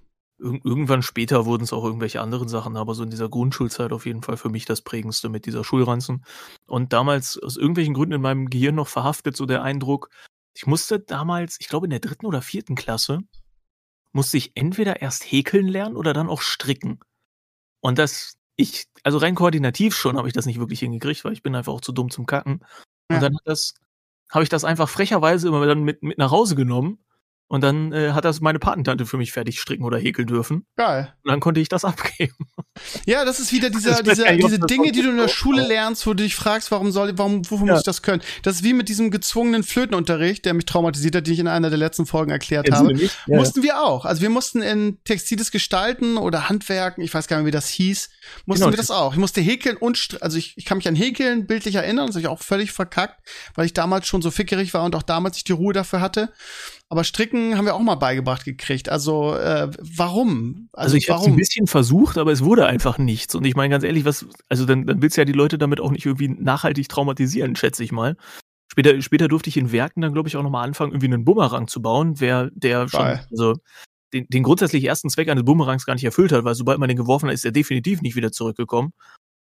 Speaker 2: irgendwann später wurden es auch irgendwelche anderen Sachen, aber so in dieser Grundschulzeit auf jeden Fall für mich das prägendste mit dieser Schulranzen. Und damals aus irgendwelchen Gründen in meinem Gehirn noch verhaftet so der Eindruck, ich musste damals, ich glaube in der dritten oder vierten Klasse, musste ich entweder erst häkeln lernen oder dann auch stricken. Und das, ich, also rein koordinativ schon habe ich das nicht wirklich hingekriegt, weil ich bin einfach auch zu dumm zum Kacken. Und ja. dann hat das, habe ich das einfach frecherweise immer dann mit, mit nach Hause genommen und dann äh, hat das meine Patentante für mich fertig stricken oder häkeln dürfen.
Speaker 1: Geil.
Speaker 2: Und dann konnte ich das abgeben.
Speaker 1: Ja, das ist wieder dieser, dieser, diese Dinge, die du in der Schule lernst, wo du dich fragst, warum soll, warum, wofür ja. muss ich das können? Das ist wie mit diesem gezwungenen Flötenunterricht, der mich traumatisiert hat, den ich in einer der letzten Folgen erklärt Jetzt habe. Ja, mussten wir auch. Also wir mussten in textiles Gestalten oder Handwerken, ich weiß gar nicht, wie das hieß, mussten genau. wir das auch. Ich musste häkeln und, also ich, ich kann mich an häkeln bildlich erinnern, das habe ich auch völlig verkackt, weil ich damals schon so fickerig war und auch damals nicht die Ruhe dafür hatte. Aber Stricken haben wir auch mal beigebracht gekriegt. Also äh, warum?
Speaker 2: Also, also ich habe es ein bisschen versucht, aber es wurde einfach nichts. Und ich meine ganz ehrlich, was, also dann, dann willst du ja die Leute damit auch nicht irgendwie nachhaltig traumatisieren, schätze ich mal. Später, später durfte ich in Werken dann, glaube ich, auch nochmal anfangen, irgendwie einen Bumerang zu bauen, wer der schon, also den, den grundsätzlich ersten Zweck eines Bumerangs gar nicht erfüllt hat, weil sobald man den geworfen hat, ist er definitiv nicht wieder zurückgekommen.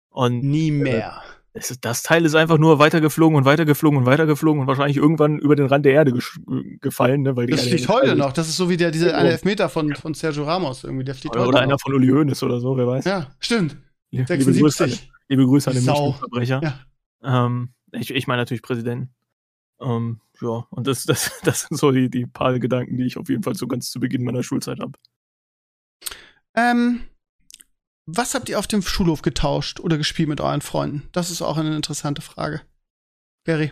Speaker 2: Und,
Speaker 1: Nie äh, mehr.
Speaker 2: das, das Teil ist einfach nur weitergeflogen und weitergeflogen und weitergeflogen und wahrscheinlich irgendwann über den Rand der Erde gefallen. Ne, weil
Speaker 1: das fliegt heute noch. Das ist so wie der, diese eine Elfmeter von, von Sergio Ramos irgendwie. Der fliegt
Speaker 2: oder,
Speaker 1: heute
Speaker 2: oder einer von Uli Hoeneß oder so, wer weiß.
Speaker 1: Ja, stimmt.
Speaker 2: Liebe 76. Grüße, liebe Grüße an den Menschenverbrecher. Ja. Ähm, ich, ich meine natürlich Präsidenten. Ähm, ja, und das, das, das sind so die, die paar Gedanken, die ich auf jeden Fall so ganz zu Beginn meiner Schulzeit habe.
Speaker 1: Ähm, was habt ihr auf dem Schulhof getauscht oder gespielt mit euren Freunden? Das ist auch eine interessante Frage. Gary.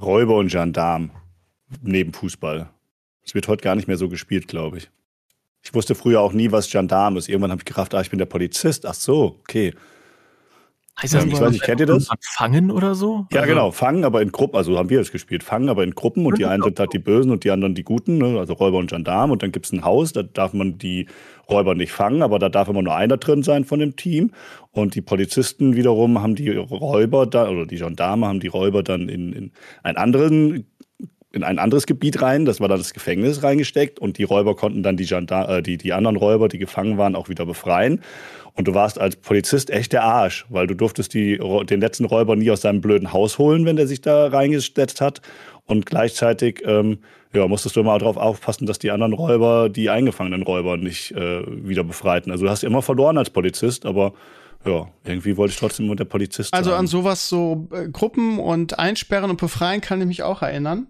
Speaker 4: Räuber und Gendarm neben Fußball. Es wird heute gar nicht mehr so gespielt, glaube ich. Ich wusste früher auch nie, was Gendarm ist. Irgendwann habe ich gedacht, ah, ich bin der Polizist. Ach so, okay.
Speaker 2: Heißt das ähm, ich weiß nicht, kennt ihr das? Fangen oder so?
Speaker 4: Ja, also, genau, fangen, aber in Gruppen, also haben wir das gespielt, fangen, aber in Gruppen und die einen sind halt die Bösen und die anderen die Guten, ne? also Räuber und Gendarm und dann gibt es ein Haus, da darf man die Räuber nicht fangen, aber da darf immer nur einer drin sein von dem Team und die Polizisten wiederum haben die Räuber da, oder die Gendarme haben die Räuber dann in, in einen anderen in ein anderes Gebiet rein, das war dann das Gefängnis reingesteckt und die Räuber konnten dann die, Gendarm, äh, die, die anderen Räuber, die gefangen waren, auch wieder befreien. Und du warst als Polizist echt der Arsch, weil du durftest die, den letzten Räuber nie aus seinem blöden Haus holen, wenn der sich da reingesetzt hat. Und gleichzeitig ähm, ja, musstest du immer darauf aufpassen, dass die anderen Räuber die eingefangenen Räuber nicht äh, wieder befreiten. Also du hast immer verloren als Polizist, aber ja, irgendwie wollte ich trotzdem immer der Polizist
Speaker 1: Also sein. an sowas so äh, Gruppen und Einsperren und Befreien kann ich mich auch erinnern.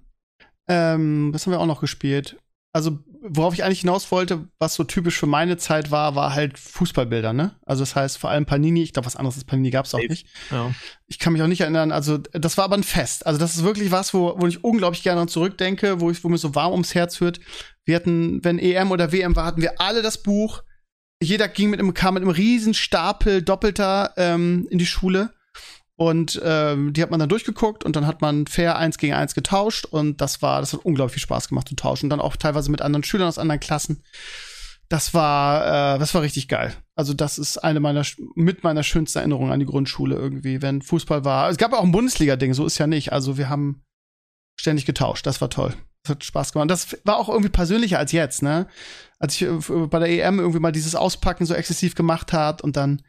Speaker 1: Ähm, das haben wir auch noch gespielt also worauf ich eigentlich hinaus wollte, was so typisch für meine Zeit war, war halt Fußballbilder, ne? Also das heißt vor allem Panini, ich glaube, was anderes als Panini gab es auch nicht. Ja. Ich kann mich auch nicht erinnern, also das war aber ein Fest. Also das ist wirklich was, wo, wo ich unglaublich gerne zurückdenke, wo ich, wo mir so warm ums Herz wird. Wir hatten, wenn EM oder WM war, hatten wir alle das Buch. Jeder ging mit einem, kam mit einem riesen Stapel doppelter ähm, in die Schule. Und ähm, die hat man dann durchgeguckt und dann hat man fair eins gegen eins getauscht und das war, das hat unglaublich viel Spaß gemacht zu tauschen. Und dann auch teilweise mit anderen Schülern aus anderen Klassen. Das war, äh, das war richtig geil. Also das ist eine meiner mit meiner schönsten Erinnerungen an die Grundschule irgendwie, wenn Fußball war. Es gab auch ein Bundesliga-Ding, so ist ja nicht. Also wir haben ständig getauscht. Das war toll. Das hat Spaß gemacht. Das war auch irgendwie persönlicher als jetzt, ne? Als ich äh, bei der EM irgendwie mal dieses Auspacken so exzessiv gemacht hat und dann,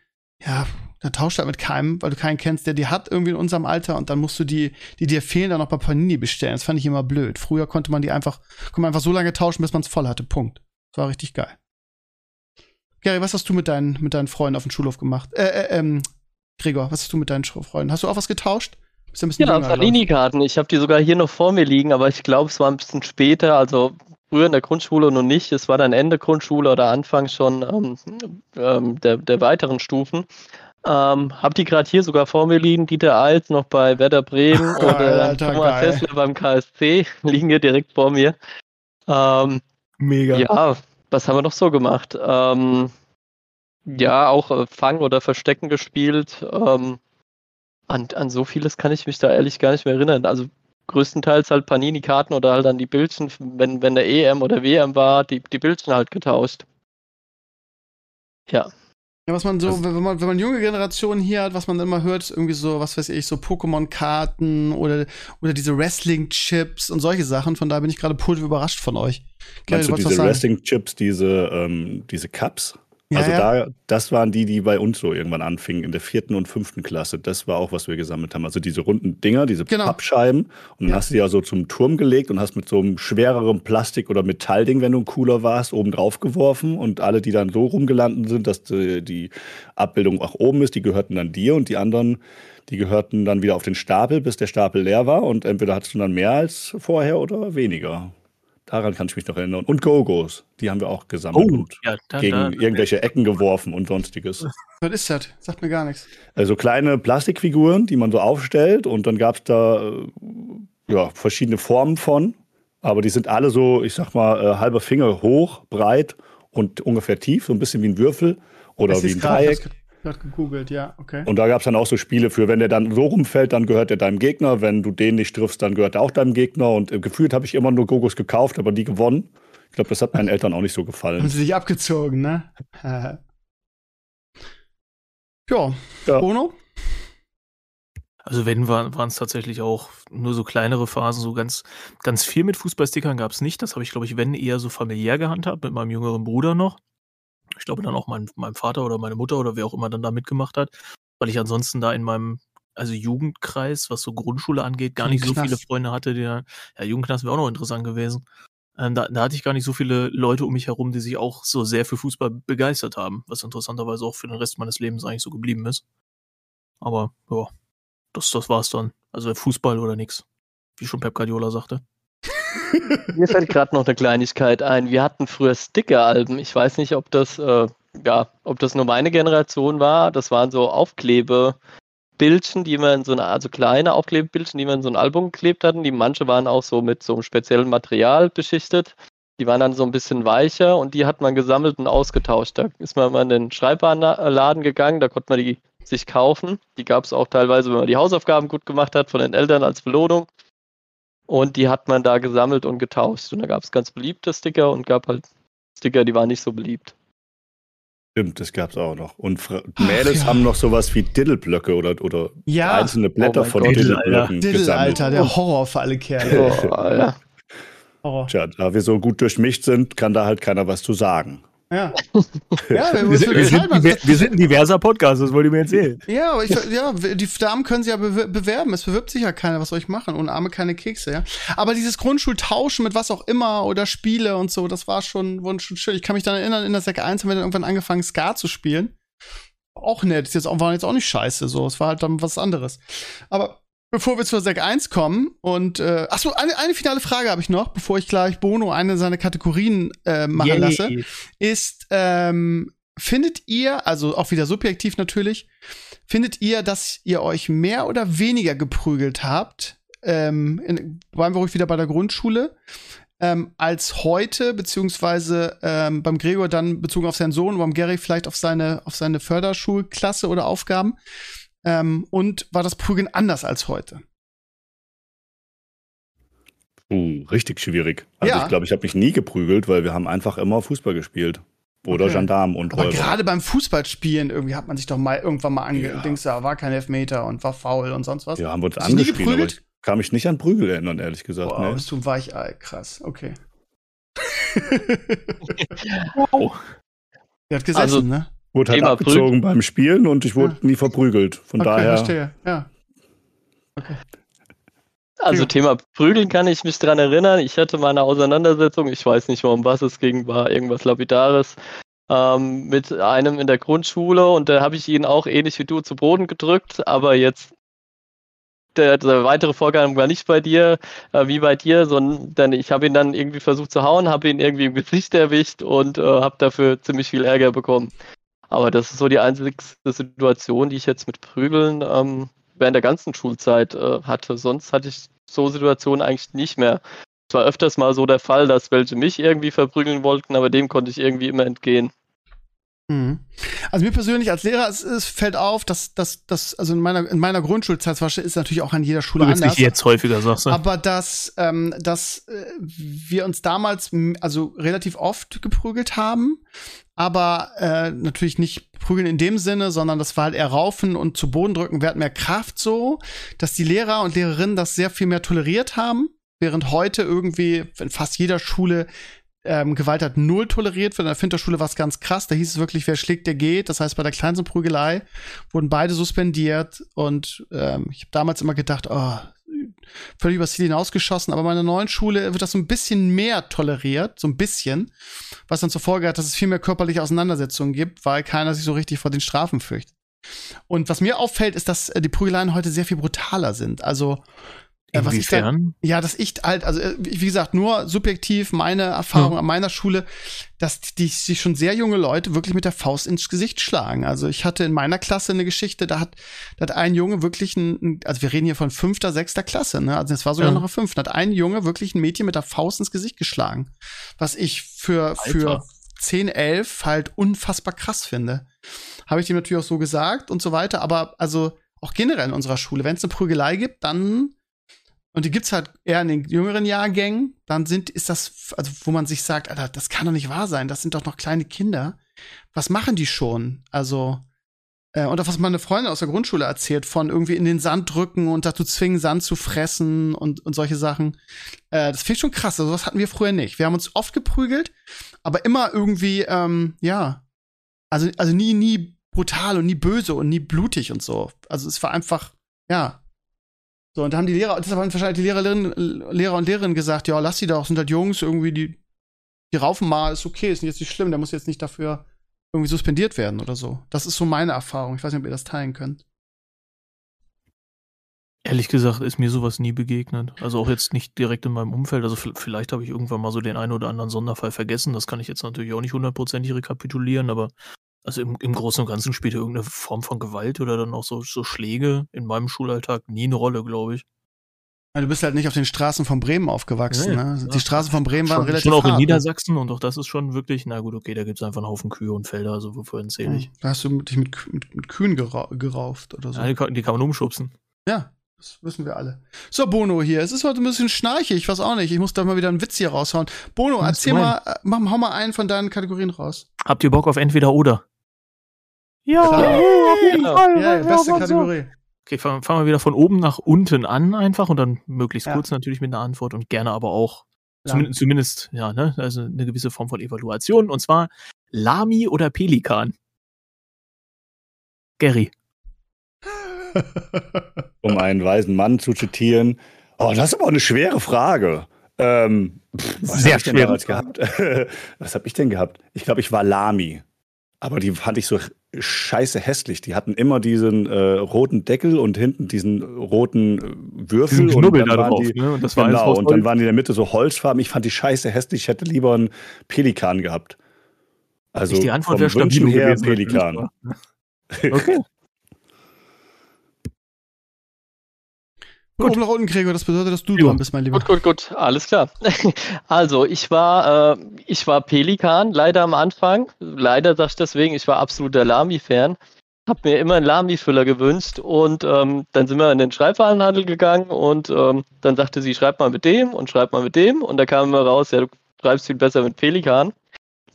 Speaker 1: ja, da tauscht halt mit keinem, weil du keinen kennst, der die hat irgendwie in unserem Alter und dann musst du die, die dir fehlen, dann noch bei Panini bestellen. Das fand ich immer blöd. Früher konnte man die einfach, konnte man einfach so lange tauschen, bis man es voll hatte. Punkt. Das war richtig geil. Gary, was hast du mit deinen, mit deinen Freunden auf dem Schulhof gemacht? Äh, äh, ähm, Gregor, was hast du mit deinen Freunden? Hast du auch was getauscht?
Speaker 3: Bist ja, ein bisschen ja Panini-Karten. Ich habe die sogar hier noch vor mir liegen, aber ich glaube, es war ein bisschen später, also früher in der Grundschule noch nicht. Es war dann Ende Grundschule oder Anfang schon ähm, ähm, der, der weiteren Stufen. Ähm, hab die gerade hier sogar vor mir liegen. Dieter Eils noch bei Werder Bremen und äh, Thomas Hessler beim KSC liegen hier direkt vor mir. Ähm,
Speaker 2: Mega.
Speaker 3: Ja, was haben wir noch so gemacht? Ähm, ja, auch äh, Fang oder Verstecken gespielt. Ähm, an, an so vieles kann ich mich da ehrlich gar nicht mehr erinnern. Also größtenteils halt Panini-Karten oder halt dann die Bildchen, wenn, wenn der EM oder WM war, die, die Bildchen halt getauscht. Ja.
Speaker 1: Ja, was man so, also, wenn man, wenn man junge Generationen hier hat, was man immer hört, irgendwie so, was weiß ich, so Pokémon-Karten oder, oder diese Wrestling-Chips und solche Sachen. Von daher bin ich gerade positiv überrascht von euch.
Speaker 4: Meinst du diese Wrestling-Chips, diese, ähm, diese Cups? Also ja. da, das waren die, die bei uns so irgendwann anfingen, in der vierten und fünften Klasse. Das war auch, was wir gesammelt haben. Also diese runden Dinger, diese genau. Pappscheiben. Und dann hast du die ja so zum Turm gelegt und hast mit so einem schwereren Plastik- oder Metallding, wenn du ein cooler warst, oben drauf geworfen. Und alle, die dann so rumgelandet sind, dass die, die Abbildung auch oben ist, die gehörten dann dir und die anderen die gehörten dann wieder auf den Stapel, bis der Stapel leer war. Und entweder hattest du dann mehr als vorher oder weniger. Daran kann ich mich noch erinnern. Und Go-Go's, die haben wir auch gesammelt oh, und ja, da, gegen da, irgendwelche Ecken geworfen und sonstiges.
Speaker 1: Was ist das? Sagt mir gar nichts.
Speaker 4: Also kleine Plastikfiguren, die man so aufstellt und dann gab es da äh, ja, verschiedene Formen von. Aber die sind alle so, ich sag mal, äh, halber Finger hoch, breit und ungefähr tief, so ein bisschen wie ein Würfel oder wie ein Dreieck.
Speaker 1: Gerade gegoogelt, ja, okay.
Speaker 4: Und da gab es dann auch so Spiele für, wenn der dann so rumfällt, dann gehört er deinem Gegner. Wenn du den nicht triffst, dann gehört er auch deinem Gegner. Und äh, gefühlt habe ich immer nur Gogos gekauft, aber die gewonnen. Ich glaube, das hat meinen Eltern auch nicht so gefallen.
Speaker 1: Haben sie sich abgezogen, ne? ja. ja. Bono?
Speaker 2: Also wenn waren es tatsächlich auch nur so kleinere Phasen, so ganz, ganz viel mit Fußballstickern gab es nicht. Das habe ich, glaube ich, wenn eher so familiär gehandhabt, mit meinem jüngeren Bruder noch ich glaube dann auch mein, meinem Vater oder meine Mutter oder wer auch immer dann da mitgemacht hat, weil ich ansonsten da in meinem also Jugendkreis, was so Grundschule angeht, gar nicht so viele Freunde hatte, die ja, Jugendknast wäre auch noch interessant gewesen. Ähm, da, da hatte ich gar nicht so viele Leute um mich herum, die sich auch so sehr für Fußball begeistert haben, was interessanterweise auch für den Rest meines Lebens eigentlich so geblieben ist. Aber ja, das, das war's dann. Also Fußball oder nix. Wie schon Pep Guardiola sagte.
Speaker 3: Mir fällt gerade noch eine Kleinigkeit ein. Wir hatten früher Sticker-Alben. Ich weiß nicht, ob das, äh, ja, ob das nur meine Generation war. Das waren so Aufklebebildchen, die man in so eine, also kleine Aufklebebildchen, die man in so ein Album geklebt hatten. Die manche waren auch so mit so einem speziellen Material beschichtet. Die waren dann so ein bisschen weicher und die hat man gesammelt und ausgetauscht. Da ist man mal in den Schreibwarenladen gegangen, da konnte man die sich kaufen. Die gab es auch teilweise, wenn man die Hausaufgaben gut gemacht hat, von den Eltern als Belohnung. Und die hat man da gesammelt und getauscht. Und da gab es ganz beliebte Sticker und gab halt Sticker, die waren nicht so beliebt.
Speaker 4: Stimmt, das gab es auch noch. Und Fra Mädels ja. haben noch sowas wie Diddleblöcke oder, oder ja. einzelne Blätter oh von Gott. Diddleblöcken
Speaker 1: Diddle, gesammelt. Alter, der Horror für alle Kerle. Oh.
Speaker 4: Tja, da wir so gut durchmischt sind, kann da halt keiner was zu sagen.
Speaker 1: Ja.
Speaker 2: ja wir, wir, sind, wir, sind, wir, sind, ein diverser Podcast, das wollt ihr mir erzählen.
Speaker 1: Ja, aber ich, ja, die Damen können sich ja bewerben. Es bewirbt sich ja keiner, was soll ich machen? Und Arme keine Kekse, ja. Aber dieses Grundschultauschen mit was auch immer oder Spiele und so, das war schon, war schon schön. Ich kann mich dann erinnern, in der Sek 1 haben wir dann irgendwann angefangen, Ska zu spielen. Auch nett. Das war jetzt auch nicht scheiße, so. Es war halt dann was anderes. Aber Bevor wir zur Sek 1 kommen und äh, achso, eine, eine finale Frage habe ich noch, bevor ich gleich Bono eine seiner Kategorien äh, machen yeah. lasse, ist, ähm, findet ihr, also auch wieder subjektiv natürlich, findet ihr, dass ihr euch mehr oder weniger geprügelt habt, ähm, in, waren wir ruhig wieder bei der Grundschule, ähm, als heute, beziehungsweise ähm, beim Gregor dann bezogen auf seinen Sohn, beim Gary vielleicht auf seine, auf seine Förderschulklasse oder Aufgaben. Ähm, und war das Prügeln anders als heute?
Speaker 4: Uh, richtig schwierig. Also ja. ich glaube, ich habe mich nie geprügelt, weil wir haben einfach immer Fußball gespielt. Oder okay. Gendarm und
Speaker 1: Räuber. Aber gerade beim Fußballspielen irgendwie hat man sich doch mal irgendwann mal angedingst, ja. da war kein Elfmeter und war faul und sonst was.
Speaker 4: Ja, haben wir uns angespielt, aber ich kann mich nicht an Prügel erinnern, ehrlich gesagt.
Speaker 1: Boah, nee. bist du ein Weichei, krass, okay.
Speaker 2: wow.
Speaker 1: Der hat gesessen, also, ne?
Speaker 4: Wurde halt Thema abgezogen Prügel. beim Spielen und ich wurde ja. nie verprügelt. Von okay, daher. Verstehe. Ja.
Speaker 3: Okay. Also Thema Prügeln kann ich mich dran erinnern. Ich hatte mal eine Auseinandersetzung, ich weiß nicht mehr, um was es ging, war irgendwas Lapidares, ähm, mit einem in der Grundschule und da habe ich ihn auch ähnlich wie du zu Boden gedrückt, aber jetzt der, der weitere Vorgang war nicht bei dir, äh, wie bei dir, sondern ich habe ihn dann irgendwie versucht zu hauen, habe ihn irgendwie im Gesicht erwischt und äh, habe dafür ziemlich viel Ärger bekommen. Aber das ist so die einzigste Situation, die ich jetzt mit Prügeln ähm, während der ganzen Schulzeit äh, hatte. Sonst hatte ich so Situationen eigentlich nicht mehr. Es war öfters mal so der Fall, dass welche mich irgendwie verprügeln wollten, aber dem konnte ich irgendwie immer entgehen.
Speaker 1: Mhm. Also mir persönlich als Lehrer, es, es fällt auf, dass das, das, also in meiner in meiner Grundschulzeit ist natürlich auch an jeder Schule du anders.
Speaker 2: Nicht jetzt häufiger sagst du.
Speaker 1: Aber dass ähm, dass äh, wir uns damals also relativ oft geprügelt haben, aber äh, natürlich nicht prügeln in dem Sinne, sondern das war halt eher raufen und zu Boden drücken. Wir hatten mehr Kraft so, dass die Lehrer und Lehrerinnen das sehr viel mehr toleriert haben, während heute irgendwie in fast jeder Schule ähm, Gewalt hat null toleriert wird. In der Finterschule war es ganz krass. Da hieß es wirklich, wer schlägt, der geht. Das heißt, bei der kleinsten Prügelei wurden beide suspendiert. Und ähm, ich habe damals immer gedacht, oh, völlig übers Ziel hinausgeschossen. Aber bei einer neuen Schule wird das so ein bisschen mehr toleriert, so ein bisschen. Was dann zur Folge hat, dass es viel mehr körperliche Auseinandersetzungen gibt, weil keiner sich so richtig vor den Strafen fürchtet. Und was mir auffällt, ist, dass äh, die Prügeleien heute sehr viel brutaler sind. Also Inwiefern? Da, ja, dass ich halt, also äh, wie gesagt, nur subjektiv meine Erfahrung hm. an meiner Schule, dass die sich schon sehr junge Leute wirklich mit der Faust ins Gesicht schlagen. Also ich hatte in meiner Klasse eine Geschichte, da hat, da hat ein Junge wirklich ein, also wir reden hier von fünfter, sechster Klasse, ne? Also es war sogar ja. noch ein fünfter, hat ein Junge wirklich ein Mädchen mit der Faust ins Gesicht geschlagen. Was ich für, Alter. für 10, 11 halt unfassbar krass finde. Habe ich dem natürlich auch so gesagt und so weiter, aber also auch generell in unserer Schule, wenn es eine Prügelei gibt, dann und die gibt's halt eher in den jüngeren Jahrgängen. Dann sind, ist das, also wo man sich sagt, Alter, das kann doch nicht wahr sein. Das sind doch noch kleine Kinder. Was machen die schon? Also, äh, und auch was meine Freundin aus der Grundschule erzählt, von irgendwie in den Sand drücken und dazu zwingen, Sand zu fressen und, und solche Sachen. Äh, das finde ich schon krass. Also, das hatten wir früher nicht. Wir haben uns oft geprügelt, aber immer irgendwie, ähm, ja. Also, also nie, nie brutal und nie böse und nie blutig und so. Also, es war einfach, Ja. So, und da haben die Lehrer, deshalb haben wahrscheinlich die Lehrerinnen, Lehrer und Lehrerinnen gesagt, ja, lass sie doch, sind halt Jungs, irgendwie, die, die raufen mal, ist okay, ist jetzt nicht schlimm, der muss jetzt nicht dafür irgendwie suspendiert werden oder so. Das ist so meine Erfahrung. Ich weiß nicht, ob ihr das teilen könnt.
Speaker 2: Ehrlich gesagt ist mir sowas nie begegnet. Also auch jetzt nicht direkt in meinem Umfeld. Also vielleicht habe ich irgendwann mal so den einen oder anderen Sonderfall vergessen. Das kann ich jetzt natürlich auch nicht hundertprozentig rekapitulieren, aber also im, im Großen und Ganzen spielt irgendeine Form von Gewalt oder dann auch so, so Schläge in meinem Schulalltag nie eine Rolle, glaube ich.
Speaker 1: Du bist halt nicht auf den Straßen von Bremen aufgewachsen. Nee, ne? Ja. Die Straßen von Bremen waren
Speaker 2: schon,
Speaker 1: relativ
Speaker 2: Schon auch
Speaker 1: hart,
Speaker 2: in ne? Niedersachsen und auch das ist schon wirklich, na gut, okay, da gibt es einfach einen Haufen Kühe und Felder, also wofür erzähle ich.
Speaker 1: Da hast du dich mit, mit, mit Kühen gera gerauft oder so.
Speaker 2: Ja, die, die kann man umschubsen.
Speaker 1: Ja, das wissen wir alle. So, Bono hier. Es ist heute ein bisschen schnarchig, ich weiß auch nicht. Ich muss da mal wieder einen Witz hier raushauen. Bono, erzähl mal, äh, mach, hau mal einen von deinen Kategorien raus.
Speaker 2: Habt ihr Bock auf entweder oder?
Speaker 1: Ja, ja, auf jeden Fall. Beste Kategorie.
Speaker 2: Okay, fangen fang wir wieder von oben nach unten an einfach und dann möglichst ja. kurz natürlich mit einer Antwort und gerne aber auch zumindest, zumindest, ja, ne, also eine gewisse Form von Evaluation und zwar Lami oder Pelikan? Gary.
Speaker 4: um einen weisen Mann zu zitieren. Oh, das ist aber eine schwere Frage. Ähm, pff, was Sehr schwer. gehabt? was habe ich denn gehabt? Ich glaube, ich war Lami. Aber die fand ich so scheiße hässlich. Die hatten immer diesen äh, roten Deckel und hinten diesen roten äh, Würfel.
Speaker 2: Diesen
Speaker 4: und dann
Speaker 2: da
Speaker 4: waren
Speaker 2: drauf,
Speaker 4: die,
Speaker 2: ne? Und das war
Speaker 4: genau, und dann waren die in der Mitte so Holzfarben. Ich fand die scheiße hässlich. Ich hätte lieber einen Pelikan gehabt. Also
Speaker 2: ich die Antwort
Speaker 4: vom
Speaker 2: Wünschen
Speaker 4: her Pelikan.
Speaker 2: Okay.
Speaker 1: Gut. Nach unten, Gregor, das bedeutet, dass du dran bist, mein Lieber.
Speaker 3: Gut, gut, gut, alles klar. Also, ich war, äh, ich war Pelikan, leider am Anfang. Leider sag ich deswegen, ich war absoluter Lami-Fan. Hab mir immer einen Lami-Füller gewünscht und ähm, dann sind wir in den Schreibwarenhandel gegangen und ähm, dann sagte sie, schreib mal mit dem und schreib mal mit dem und da kam immer raus, ja, du schreibst viel besser mit Pelikan.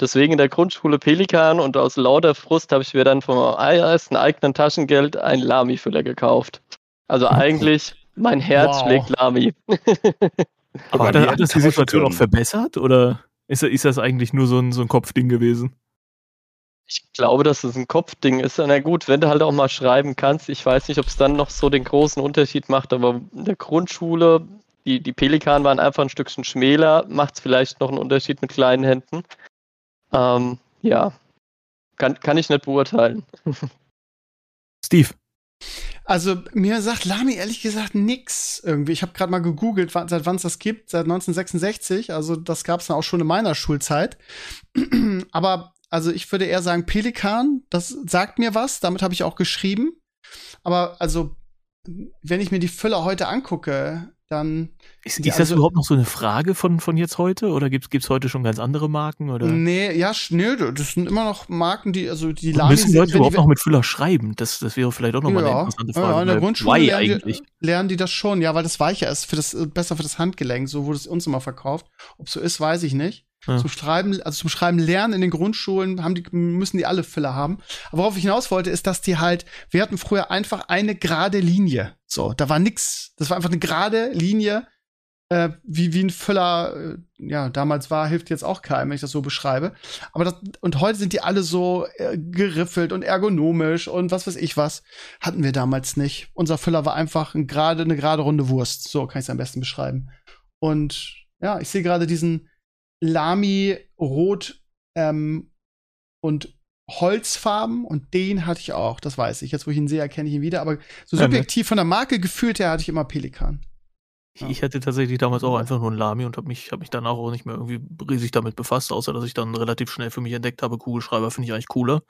Speaker 3: Deswegen in der Grundschule Pelikan und aus lauter Frust habe ich mir dann vom ersten eigenen Taschengeld einen Lami-Füller gekauft. Also eigentlich mein Herz wow. schlägt Lami.
Speaker 2: Aber hat, hat das die Situation auch verbessert oder ist, ist das eigentlich nur so ein, so ein Kopfding gewesen?
Speaker 3: Ich glaube, dass es ein Kopfding ist. Na gut, wenn du halt auch mal schreiben kannst, ich weiß nicht, ob es dann noch so den großen Unterschied macht, aber in der Grundschule, die, die Pelikan waren einfach ein Stückchen schmäler, macht es vielleicht noch einen Unterschied mit kleinen Händen. Ähm, ja, kann, kann ich nicht beurteilen.
Speaker 2: Steve.
Speaker 1: Also mir sagt Lami ehrlich gesagt nix irgendwie. Ich habe gerade mal gegoogelt, seit wann es das gibt, seit 1966. Also das gab es dann auch schon in meiner Schulzeit. Aber also ich würde eher sagen Pelikan, das sagt mir was, damit habe ich auch geschrieben. Aber also wenn ich mir die Füller heute angucke, dann.
Speaker 2: Ist, ist das also, überhaupt noch so eine Frage von, von jetzt heute? Oder gibt es heute schon ganz andere Marken? Oder?
Speaker 1: Nee, ja, nö, das sind immer noch Marken, die, also die
Speaker 2: Lani Müssen Leute überhaupt die, noch mit Füller schreiben? Das, das wäre vielleicht auch nochmal ja, eine interessante Frage. Ja,
Speaker 1: in der Grundschule lernen die, lernen die, das schon, ja, weil das weicher ist, für das, besser für das Handgelenk, so wurde es uns immer verkauft. Ob so ist, weiß ich nicht. Ja. Zum Schreiben, also zum Schreiben lernen in den Grundschulen haben die, müssen die alle Füller haben. Aber worauf ich hinaus wollte, ist, dass die halt, wir hatten früher einfach eine gerade Linie. So, da war nix. Das war einfach eine gerade Linie, äh, wie, wie ein Füller, äh, ja, damals war, hilft jetzt auch keinem, wenn ich das so beschreibe. Aber das, und heute sind die alle so äh, geriffelt und ergonomisch und was weiß ich was. Hatten wir damals nicht. Unser Füller war einfach ein grade, eine gerade runde Wurst. So kann ich es am besten beschreiben. Und ja, ich sehe gerade diesen, Lami Rot ähm, und Holzfarben und den hatte ich auch, das weiß ich. Jetzt, wo ich ihn sehe, erkenne ich ihn wieder, aber so subjektiv von der Marke gefühlt her hatte ich immer Pelikan.
Speaker 2: Ja. Ich hatte tatsächlich damals auch einfach nur einen Lami und habe mich, hab mich danach auch nicht mehr irgendwie riesig damit befasst, außer dass ich dann relativ schnell für mich entdeckt habe, Kugelschreiber finde ich eigentlich cooler.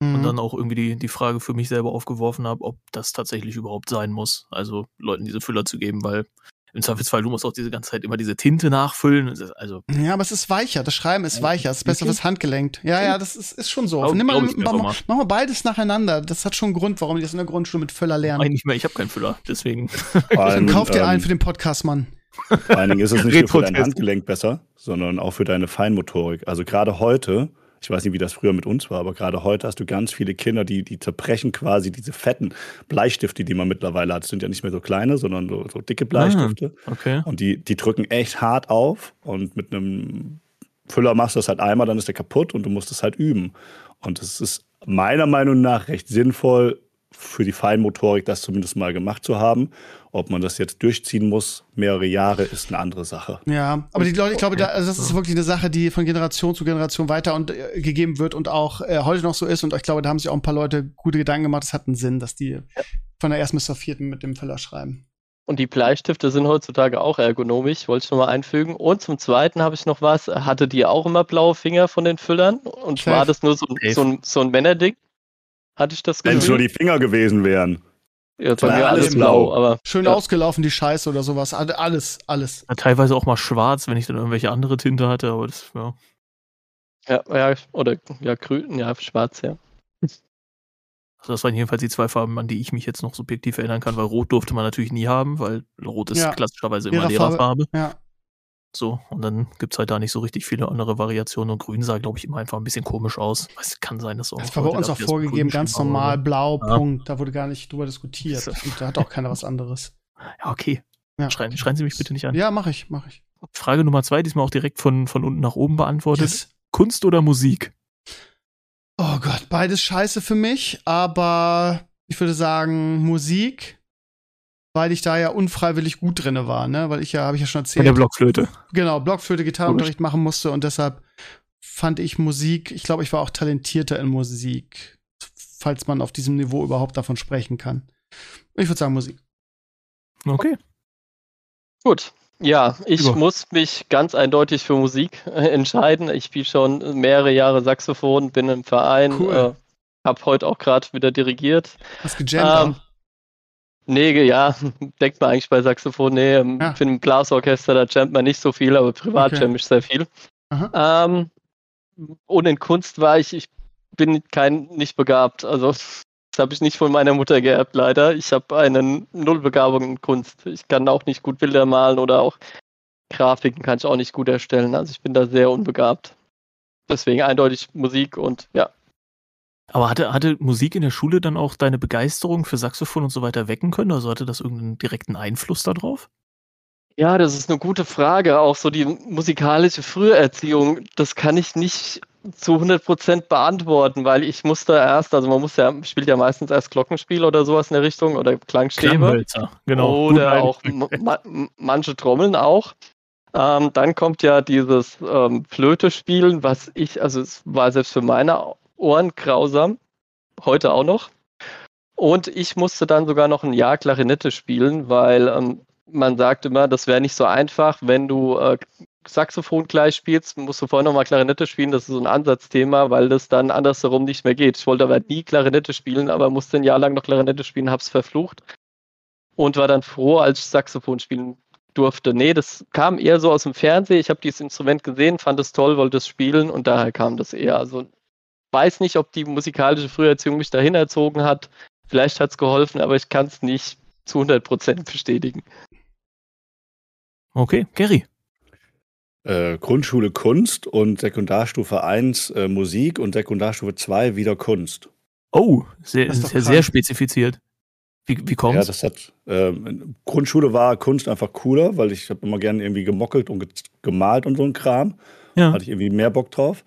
Speaker 2: Mhm. Und dann auch irgendwie die, die Frage für mich selber aufgeworfen habe, ob das tatsächlich überhaupt sein muss, also Leuten diese Füller zu geben, weil im Zweifelsfall, du musst auch diese ganze Zeit immer diese Tinte nachfüllen. Also
Speaker 1: ja, aber es ist weicher. Das Schreiben ist weicher. Es ist besser fürs Handgelenk. Ja, ja, das ist, ist schon so. Glaub, Nimm mal, mach, mal, mach mal beides nacheinander. Das hat schon einen Grund, warum die das in der Grundschule mit Füller lernen.
Speaker 2: Nein, nicht mehr. Ich habe keinen Füller, deswegen.
Speaker 1: Dann kauf dir ähm, einen für den Podcast, Mann.
Speaker 4: Vor allen Dingen ist es nicht nur für dein Handgelenk besser, sondern auch für deine Feinmotorik. Also gerade heute ich weiß nicht, wie das früher mit uns war, aber gerade heute hast du ganz viele Kinder, die, die zerbrechen quasi diese fetten Bleistifte, die man mittlerweile hat. Das sind ja nicht mehr so kleine, sondern so, so dicke Bleistifte.
Speaker 2: Ah, okay.
Speaker 4: Und die, die drücken echt hart auf und mit einem Füller machst du das halt einmal, dann ist der kaputt und du musst es halt üben. Und es ist meiner Meinung nach recht sinnvoll, für die Feinmotorik, das zumindest mal gemacht zu haben. Ob man das jetzt durchziehen muss, mehrere Jahre, ist eine andere Sache.
Speaker 1: Ja, aber die Leute, ich glaube, da, also das ist wirklich eine Sache, die von Generation zu Generation weiter und äh, gegeben wird und auch äh, heute noch so ist. Und ich glaube, da haben sich auch ein paar Leute gute Gedanken gemacht. Es hat einen Sinn, dass die ja. von der ersten bis zur vierten mit dem Füller schreiben.
Speaker 3: Und die Bleistifte sind heutzutage auch ergonomisch, wollte ich nochmal einfügen. Und zum Zweiten habe ich noch was. Hatte die auch immer blaue Finger von den Füllern? Und Chef. war das nur so, so, ein, so ein Männerding? Hatte ich das
Speaker 4: Wenn es nur die Finger gewesen wären.
Speaker 3: Ja, bei mir alles blau, blau, aber.
Speaker 1: Schön
Speaker 3: ja.
Speaker 1: ausgelaufen, die Scheiße oder sowas. Alles, alles.
Speaker 2: Ja, teilweise auch mal schwarz, wenn ich dann irgendwelche andere Tinte hatte, aber das, ja.
Speaker 3: Ja, ja, oder ja, grün, ja, schwarz, ja.
Speaker 2: Also das waren jedenfalls die zwei Farben, an die ich mich jetzt noch subjektiv erinnern kann, weil Rot durfte man natürlich nie haben, weil Rot ist ja. klassischerweise immer Lehrerfarbe. Ja. So, und dann gibt es halt da nicht so richtig viele andere Variationen und Grün sah, glaube ich, immer einfach ein bisschen komisch aus. Es kann sein, dass
Speaker 1: auch. Das war bei uns auch vorgegeben, ganz normal, blau, ja. Punkt. Da wurde gar nicht drüber diskutiert. Und da hat auch keiner was anderes.
Speaker 2: Ja, okay. Ja. Schreien, schreien Sie mich bitte nicht an.
Speaker 1: Ja, mache ich, mache ich.
Speaker 2: Frage Nummer zwei, diesmal auch direkt von, von unten nach oben beantwortet. Yes. Kunst oder Musik?
Speaker 1: Oh Gott, beides scheiße für mich, aber ich würde sagen Musik, weil ich da ja unfreiwillig gut drinne war, ne? Weil ich ja, habe ich ja schon erzählt.
Speaker 2: Bei der Blockflöte.
Speaker 1: Genau, Blockflöte, Gitarrenunterricht machen musste und deshalb fand ich Musik, ich glaube, ich war auch talentierter in Musik, falls man auf diesem Niveau überhaupt davon sprechen kann. Ich würde sagen Musik.
Speaker 2: Okay.
Speaker 3: Gut, ja, ich Über. muss mich ganz eindeutig für Musik äh, entscheiden. Ich spiele schon mehrere Jahre Saxophon, bin im Verein, cool. äh, habe heute auch gerade wieder dirigiert.
Speaker 1: Hast gejammt? Ähm,
Speaker 3: nee, ja, denkt man eigentlich bei Saxophon, nee, ähm, ja. für ein Blasorchester, da jammt man nicht so viel, aber privat okay. jam ich sehr viel. Ähm, und in Kunst war ich, ich bin kein nicht begabt. Also das habe ich nicht von meiner Mutter geerbt, leider. Ich habe eine Nullbegabung in Kunst. Ich kann auch nicht gut Bilder malen oder auch Grafiken kann ich auch nicht gut erstellen. Also ich bin da sehr unbegabt. Deswegen eindeutig Musik und ja.
Speaker 2: Aber hatte, hatte Musik in der Schule dann auch deine Begeisterung für Saxophon und so weiter wecken können? Also hatte das irgendeinen direkten Einfluss darauf?
Speaker 3: Ja, das ist eine gute Frage. Auch so die musikalische Früherziehung, das kann ich nicht zu 100% beantworten, weil ich musste erst, also man muss ja, spielt ja meistens erst Glockenspiel oder sowas in der Richtung oder Klangstäbe.
Speaker 2: Genau.
Speaker 3: Oder auch ma manche Trommeln auch. Ähm, dann kommt ja dieses ähm, Flöte spielen, was ich, also es war selbst für meine Ohren grausam. Heute auch noch. Und ich musste dann sogar noch ein Jahr Klarinette spielen, weil ähm, man sagt immer, das wäre nicht so einfach, wenn du äh, Saxophon gleich spielst, musst du vorher nochmal Klarinette spielen. Das ist so ein Ansatzthema, weil das dann andersherum nicht mehr geht. Ich wollte aber nie Klarinette spielen, aber musste ein Jahr lang noch Klarinette spielen, hab's verflucht. Und war dann froh, als ich Saxophon spielen durfte. Nee, das kam eher so aus dem Fernsehen. Ich habe dieses Instrument gesehen, fand es toll, wollte es spielen und daher kam das eher. Also weiß nicht, ob die musikalische Früherziehung mich dahin erzogen hat. Vielleicht hat es geholfen, aber ich kann es nicht zu 100% bestätigen.
Speaker 2: Okay, Gary
Speaker 4: äh, Grundschule Kunst und Sekundarstufe 1 äh, Musik und Sekundarstufe 2 wieder Kunst.
Speaker 2: Oh, sehr, sehr, sehr spezifiziert. Wie, wie kommt's?
Speaker 4: Ja, das hat ähm, Grundschule war Kunst einfach cooler, weil ich habe immer gerne irgendwie gemockelt und ge gemalt und so ein Kram. Ja. Hatte ich irgendwie mehr Bock drauf.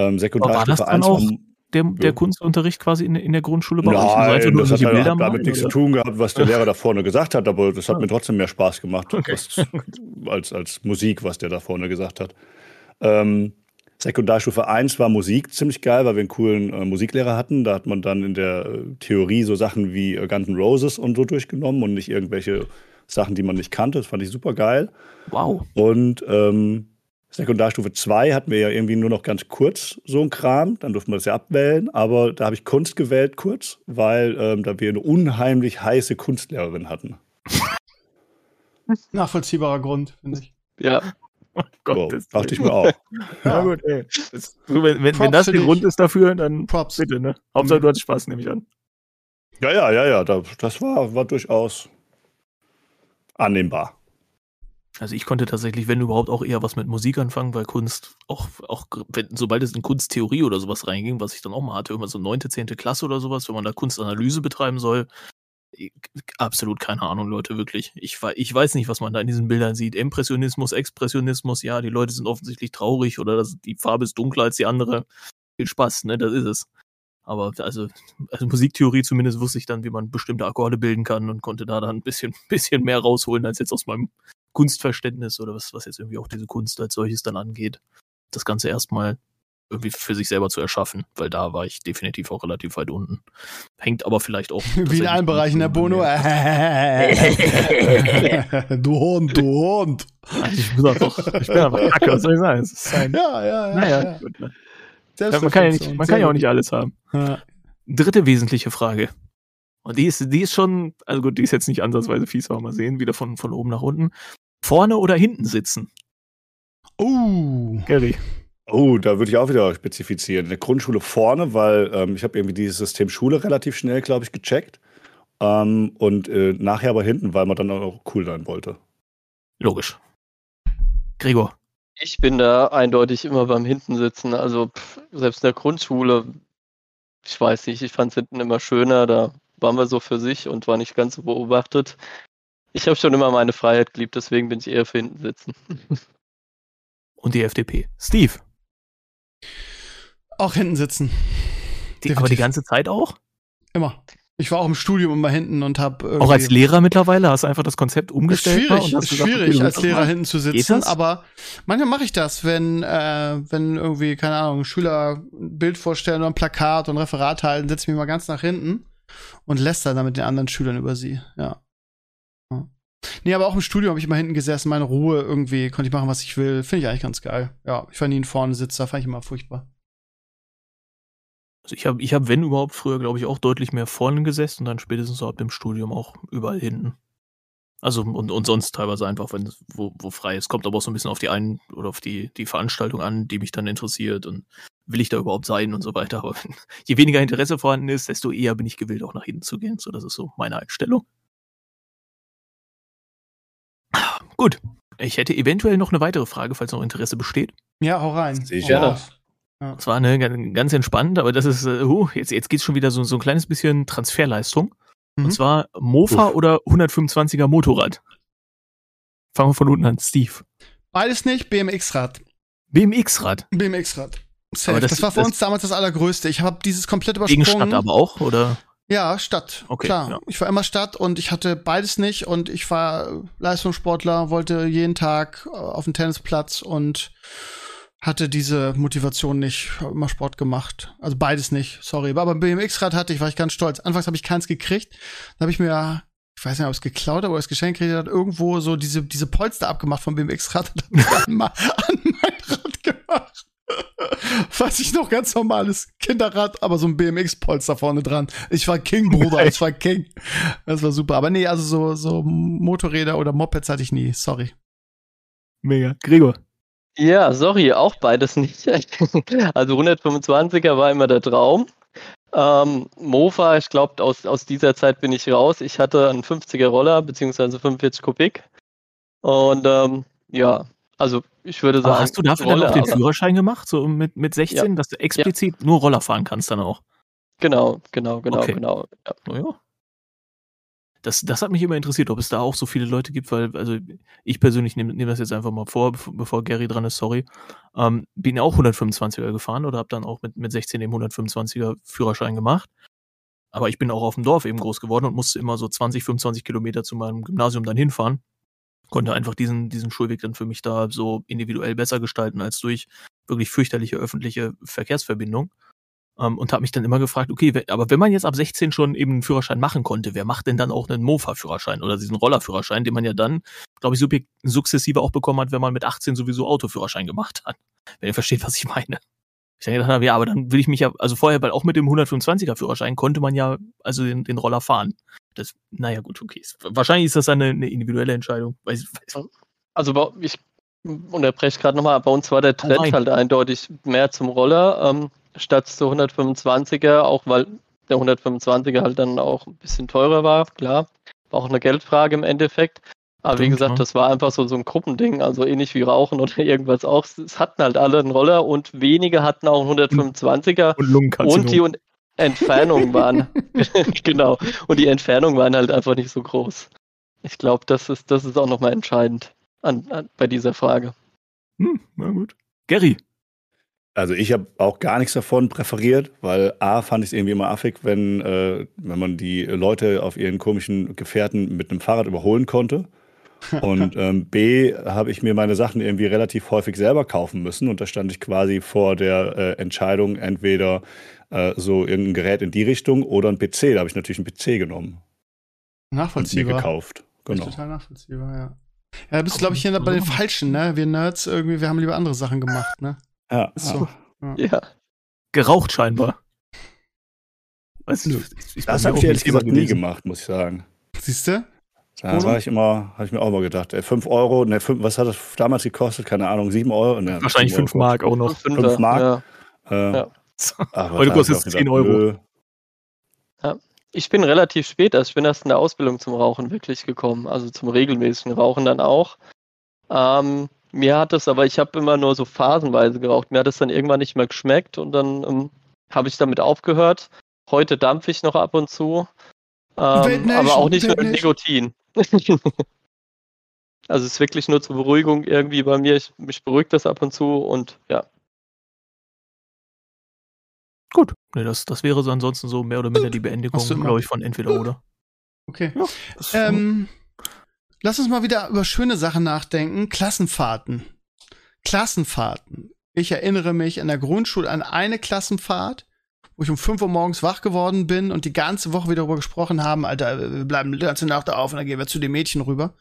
Speaker 4: Ähm, Sekundarstufe 1
Speaker 2: war der, der Kunstunterricht quasi in, in der Grundschule
Speaker 4: bei Nein, euch? Nein, das hat, hat damit malen, nichts oder? zu tun gehabt, was der Lehrer da vorne gesagt hat, aber das hat ah. mir trotzdem mehr Spaß gemacht okay. was, als, als Musik, was der da vorne gesagt hat. Ähm, Sekundarstufe 1 war Musik ziemlich geil, weil wir einen coolen äh, Musiklehrer hatten. Da hat man dann in der äh, Theorie so Sachen wie äh, Guns N' Roses und so durchgenommen und nicht irgendwelche Sachen, die man nicht kannte. Das fand ich super geil.
Speaker 2: Wow.
Speaker 4: Und ähm, Sekundarstufe 2 hatten wir ja irgendwie nur noch ganz kurz so ein Kram, dann durften wir das ja abwählen, aber da habe ich Kunst gewählt kurz, weil ähm, da wir eine unheimlich heiße Kunstlehrerin hatten.
Speaker 1: Nachvollziehbarer Grund, finde ich.
Speaker 3: Ja.
Speaker 4: Oh Gott, das dachte ich mir auch.
Speaker 2: ja, gut, ey. Das, wenn, wenn, wenn, das der Grund ist dafür, dann Props. bitte, ne? Hauptsache, du hattest Spaß, nehme ich an.
Speaker 4: Ja, ja, ja, ja. Das war, war durchaus annehmbar.
Speaker 2: Also ich konnte tatsächlich, wenn überhaupt, auch eher was mit Musik anfangen, weil Kunst, auch, auch wenn, sobald es in Kunsttheorie oder sowas reinging, was ich dann auch mal hatte, immer so neunte, zehnte Klasse oder sowas, wenn man da Kunstanalyse betreiben soll, absolut keine Ahnung, Leute, wirklich. Ich, ich weiß nicht, was man da in diesen Bildern sieht. Impressionismus, Expressionismus, ja, die Leute sind offensichtlich traurig oder das, die Farbe ist dunkler als die andere. Viel Spaß, ne, das ist es. Aber also, also Musiktheorie zumindest wusste ich dann, wie man bestimmte Akkorde bilden kann und konnte da dann ein bisschen, bisschen mehr rausholen als jetzt aus meinem Kunstverständnis oder was, was jetzt irgendwie auch diese Kunst als solches dann angeht. Das Ganze erstmal irgendwie für sich selber zu erschaffen, weil da war ich definitiv auch relativ weit unten. Hängt aber vielleicht auch.
Speaker 1: Wie in allen Bereichen der Bono. du Hund, du Hund.
Speaker 2: Ich bin einfach, ich bin einfach kacke, was soll ich sagen? Ein, ja, ja, ja. Naja, ja. Gut, ne? man kann ja, nicht, man kann ja auch nicht alles haben. Ja. Dritte wesentliche Frage. Und die ist, die ist schon, also gut, die ist jetzt nicht ansatzweise fies, aber mal sehen, wieder von, von oben nach unten. Vorne oder hinten sitzen?
Speaker 1: Oh.
Speaker 2: Gary.
Speaker 4: Oh, da würde ich auch wieder spezifizieren. In der Grundschule vorne, weil ähm, ich habe irgendwie dieses System Schule relativ schnell, glaube ich, gecheckt. Ähm, und äh, nachher aber hinten, weil man dann auch cool sein wollte.
Speaker 2: Logisch. Gregor.
Speaker 3: Ich bin da eindeutig immer beim Hintensitzen. Also pff, selbst in der Grundschule, ich weiß nicht, ich fand es hinten immer schöner. Da waren wir so für sich und war nicht ganz so beobachtet. Ich habe schon immer meine Freiheit geliebt, deswegen bin ich eher für hinten sitzen.
Speaker 2: Und die FDP. Steve.
Speaker 1: Auch hinten sitzen.
Speaker 2: Die, aber die ganze Zeit auch?
Speaker 1: Immer. Ich war auch im Studium immer hinten und habe
Speaker 2: auch als Lehrer mittlerweile hast du einfach das Konzept umgestellt.
Speaker 1: Ist schwierig, ist gesagt, schwierig okay, als Lehrer hinten zu sitzen, aber manchmal mache ich das, wenn äh, wenn irgendwie keine Ahnung Schüler ein Bild vorstellen oder ein Plakat und ein Referat halten, setze ich mich mal ganz nach hinten und lässt dann mit den anderen Schülern über sie. Ja. Nee, aber auch im Studium habe ich immer hinten gesessen, meine Ruhe irgendwie, konnte ich machen, was ich will. Finde ich eigentlich ganz geil. Ja, ich nie ein vorne Sitzer, fand ich immer furchtbar.
Speaker 2: Also ich habe, ich hab, wenn überhaupt, früher, glaube ich, auch deutlich mehr vorne gesessen und dann spätestens so ab dem Studium auch überall hinten. Also und, und sonst teilweise einfach, wenn wo, wo frei ist. Kommt aber auch so ein bisschen auf die einen oder auf die, die Veranstaltung an, die mich dann interessiert und will ich da überhaupt sein und so weiter. Aber je weniger Interesse vorhanden ist, desto eher bin ich gewillt, auch nach hinten zu gehen. So, das ist so meine Einstellung. Gut. Ich hätte eventuell noch eine weitere Frage, falls noch Interesse besteht.
Speaker 1: Ja, hau rein.
Speaker 3: Sicher.
Speaker 2: Ja. Das war eine, ganz entspannt, aber das ist, uh, jetzt, jetzt geht's schon wieder so, so ein kleines bisschen Transferleistung. Mhm. Und zwar Mofa Uff. oder 125er Motorrad. Fangen wir von unten an. Steve.
Speaker 1: Beides nicht, BMX-Rad.
Speaker 2: BMX-Rad?
Speaker 1: BMX-Rad. Das, das, war für das uns damals das Allergrößte. Ich habe dieses komplett übersprungen.
Speaker 2: Gegen Stadt aber auch, oder?
Speaker 1: Ja, Stadt. Okay, klar. Ja. Ich war immer Stadt und ich hatte beides nicht und ich war Leistungssportler, wollte jeden Tag äh, auf den Tennisplatz und hatte diese Motivation nicht, habe immer Sport gemacht. Also beides nicht, sorry. Aber beim BMX-Rad hatte ich, war ich ganz stolz. Anfangs habe ich keins gekriegt. Dann habe ich mir, ich weiß nicht, ob es geklaut oder ob es geschenkt gekriegt hat, irgendwo so diese, diese Polster abgemacht vom BMX-Rad und an, an mein Rad gemacht. Was ich noch ganz normales Kinderrad, aber so ein BMX-Polster vorne dran. Ich war King, Bruder, ich war King. Das war super. Aber nee, also so, so Motorräder oder Mopeds hatte ich nie, sorry.
Speaker 2: Mega. Gregor.
Speaker 3: Ja, sorry, auch beides nicht. Also 125er war immer der Traum. Ähm, Mofa, ich glaube, aus, aus dieser Zeit bin ich raus. Ich hatte einen 50er Roller, beziehungsweise 45 Kubik. Und ähm, ja, also ich würde sagen. Aber
Speaker 2: hast du dafür Roller, dann auch den Führerschein gemacht, so mit, mit 16, ja. dass du explizit ja. nur Roller fahren kannst dann auch?
Speaker 3: Genau, genau, genau, okay. genau.
Speaker 2: Ja. Naja, das, das hat mich immer interessiert, ob es da auch so viele Leute gibt, weil, also ich persönlich nehme nehm das jetzt einfach mal vor, bevor Gary dran ist, sorry. Ähm, bin ja auch 125er gefahren oder habe dann auch mit, mit 16 den 125er Führerschein gemacht. Aber ich bin auch auf dem Dorf eben groß geworden und musste immer so 20, 25 Kilometer zu meinem Gymnasium dann hinfahren. Konnte einfach diesen, diesen Schulweg dann für mich da so individuell besser gestalten als durch wirklich fürchterliche öffentliche Verkehrsverbindung. Ähm, und habe mich dann immer gefragt, okay, aber wenn man jetzt ab 16 schon eben einen Führerschein machen konnte, wer macht denn dann auch einen Mofa-Führerschein oder diesen Rollerführerschein, den man ja dann, glaube ich, sukzessive auch bekommen hat, wenn man mit 18 sowieso Autoführerschein gemacht hat. Wenn ihr versteht, was ich meine. Ich dann gedacht habe, ja, aber dann will ich mich ja, also vorher, weil auch mit dem 125er Führerschein konnte man ja also den, den Roller fahren. Das, naja, gut, okay. Wahrscheinlich ist das eine, eine individuelle Entscheidung. Weiß, weiß.
Speaker 3: Also ich unterbreche gerade nochmal, bei uns war der Trend oh halt eindeutig mehr zum Roller. Ähm, statt zu 125er, auch weil der 125er halt dann auch ein bisschen teurer war, klar. War auch eine Geldfrage im Endeffekt. Aber Stimmt, wie gesagt, ja. das war einfach so, so ein Gruppending, also ähnlich wie Rauchen oder irgendwas auch. Es hatten halt alle einen Roller und wenige hatten auch einen 125er. Und, und die Entfernungen waren, genau, und die Entfernungen waren halt einfach nicht so groß. Ich glaube, das ist, das ist auch nochmal entscheidend an, an, bei dieser Frage.
Speaker 2: Hm, na gut. Gary,
Speaker 4: Also ich habe auch gar nichts davon präferiert, weil A fand ich es irgendwie immer affig, wenn, äh, wenn man die Leute auf ihren komischen Gefährten mit einem Fahrrad überholen konnte. Und ähm, B habe ich mir meine Sachen irgendwie relativ häufig selber kaufen müssen. Und da stand ich quasi vor der äh, Entscheidung, entweder äh, so irgendein Gerät in die Richtung oder ein PC. Da habe ich natürlich einen PC genommen.
Speaker 1: Nachvollziehbar.
Speaker 4: Und mir gekauft.
Speaker 1: Genau. Total nachvollziehbar, ja. Ja, da bist du, glaube ich, hier bei den Falschen, ne? Wir Nerds irgendwie, wir haben lieber andere Sachen gemacht, ne?
Speaker 4: Ja.
Speaker 1: So.
Speaker 2: Ja. ja. Geraucht scheinbar.
Speaker 4: Weißt du, ich, ich das habe ich ehrlich gesagt nie gemacht, muss ich sagen.
Speaker 1: Siehst du?
Speaker 4: Da war ich immer, habe ich mir auch mal gedacht, 5 Euro, ne, fünf, was hat das damals gekostet? Keine Ahnung, 7 Euro? Ne,
Speaker 2: Wahrscheinlich 5 Mark auch noch.
Speaker 4: 5 Mark. Ja. Äh, ja.
Speaker 2: Heute kostet es 10 Euro.
Speaker 3: Ja. Ich bin relativ spät, also ich bin erst in der Ausbildung zum Rauchen wirklich gekommen, also zum regelmäßigen Rauchen dann auch. Ähm, mir hat es aber, ich habe immer nur so phasenweise geraucht. Mir hat es dann irgendwann nicht mehr geschmeckt und dann ähm, habe ich damit aufgehört. Heute dampfe ich noch ab und zu. Ähm, aber auch nicht mit Nikotin. also es ist wirklich nur zur Beruhigung irgendwie bei mir. Ich, mich beruhigt das ab und zu und ja.
Speaker 2: Gut. Nee, das, das wäre so ansonsten so mehr oder minder die Beendigung, glaube ich, von entweder oder.
Speaker 1: Okay. Ja, ähm, lass uns mal wieder über schöne Sachen nachdenken. Klassenfahrten. Klassenfahrten. Ich erinnere mich an der Grundschule an eine Klassenfahrt, wo ich um 5 Uhr morgens wach geworden bin und die ganze Woche wieder darüber gesprochen haben, Alter, wir bleiben die ganze Nacht auf und dann gehen wir zu den Mädchen rüber.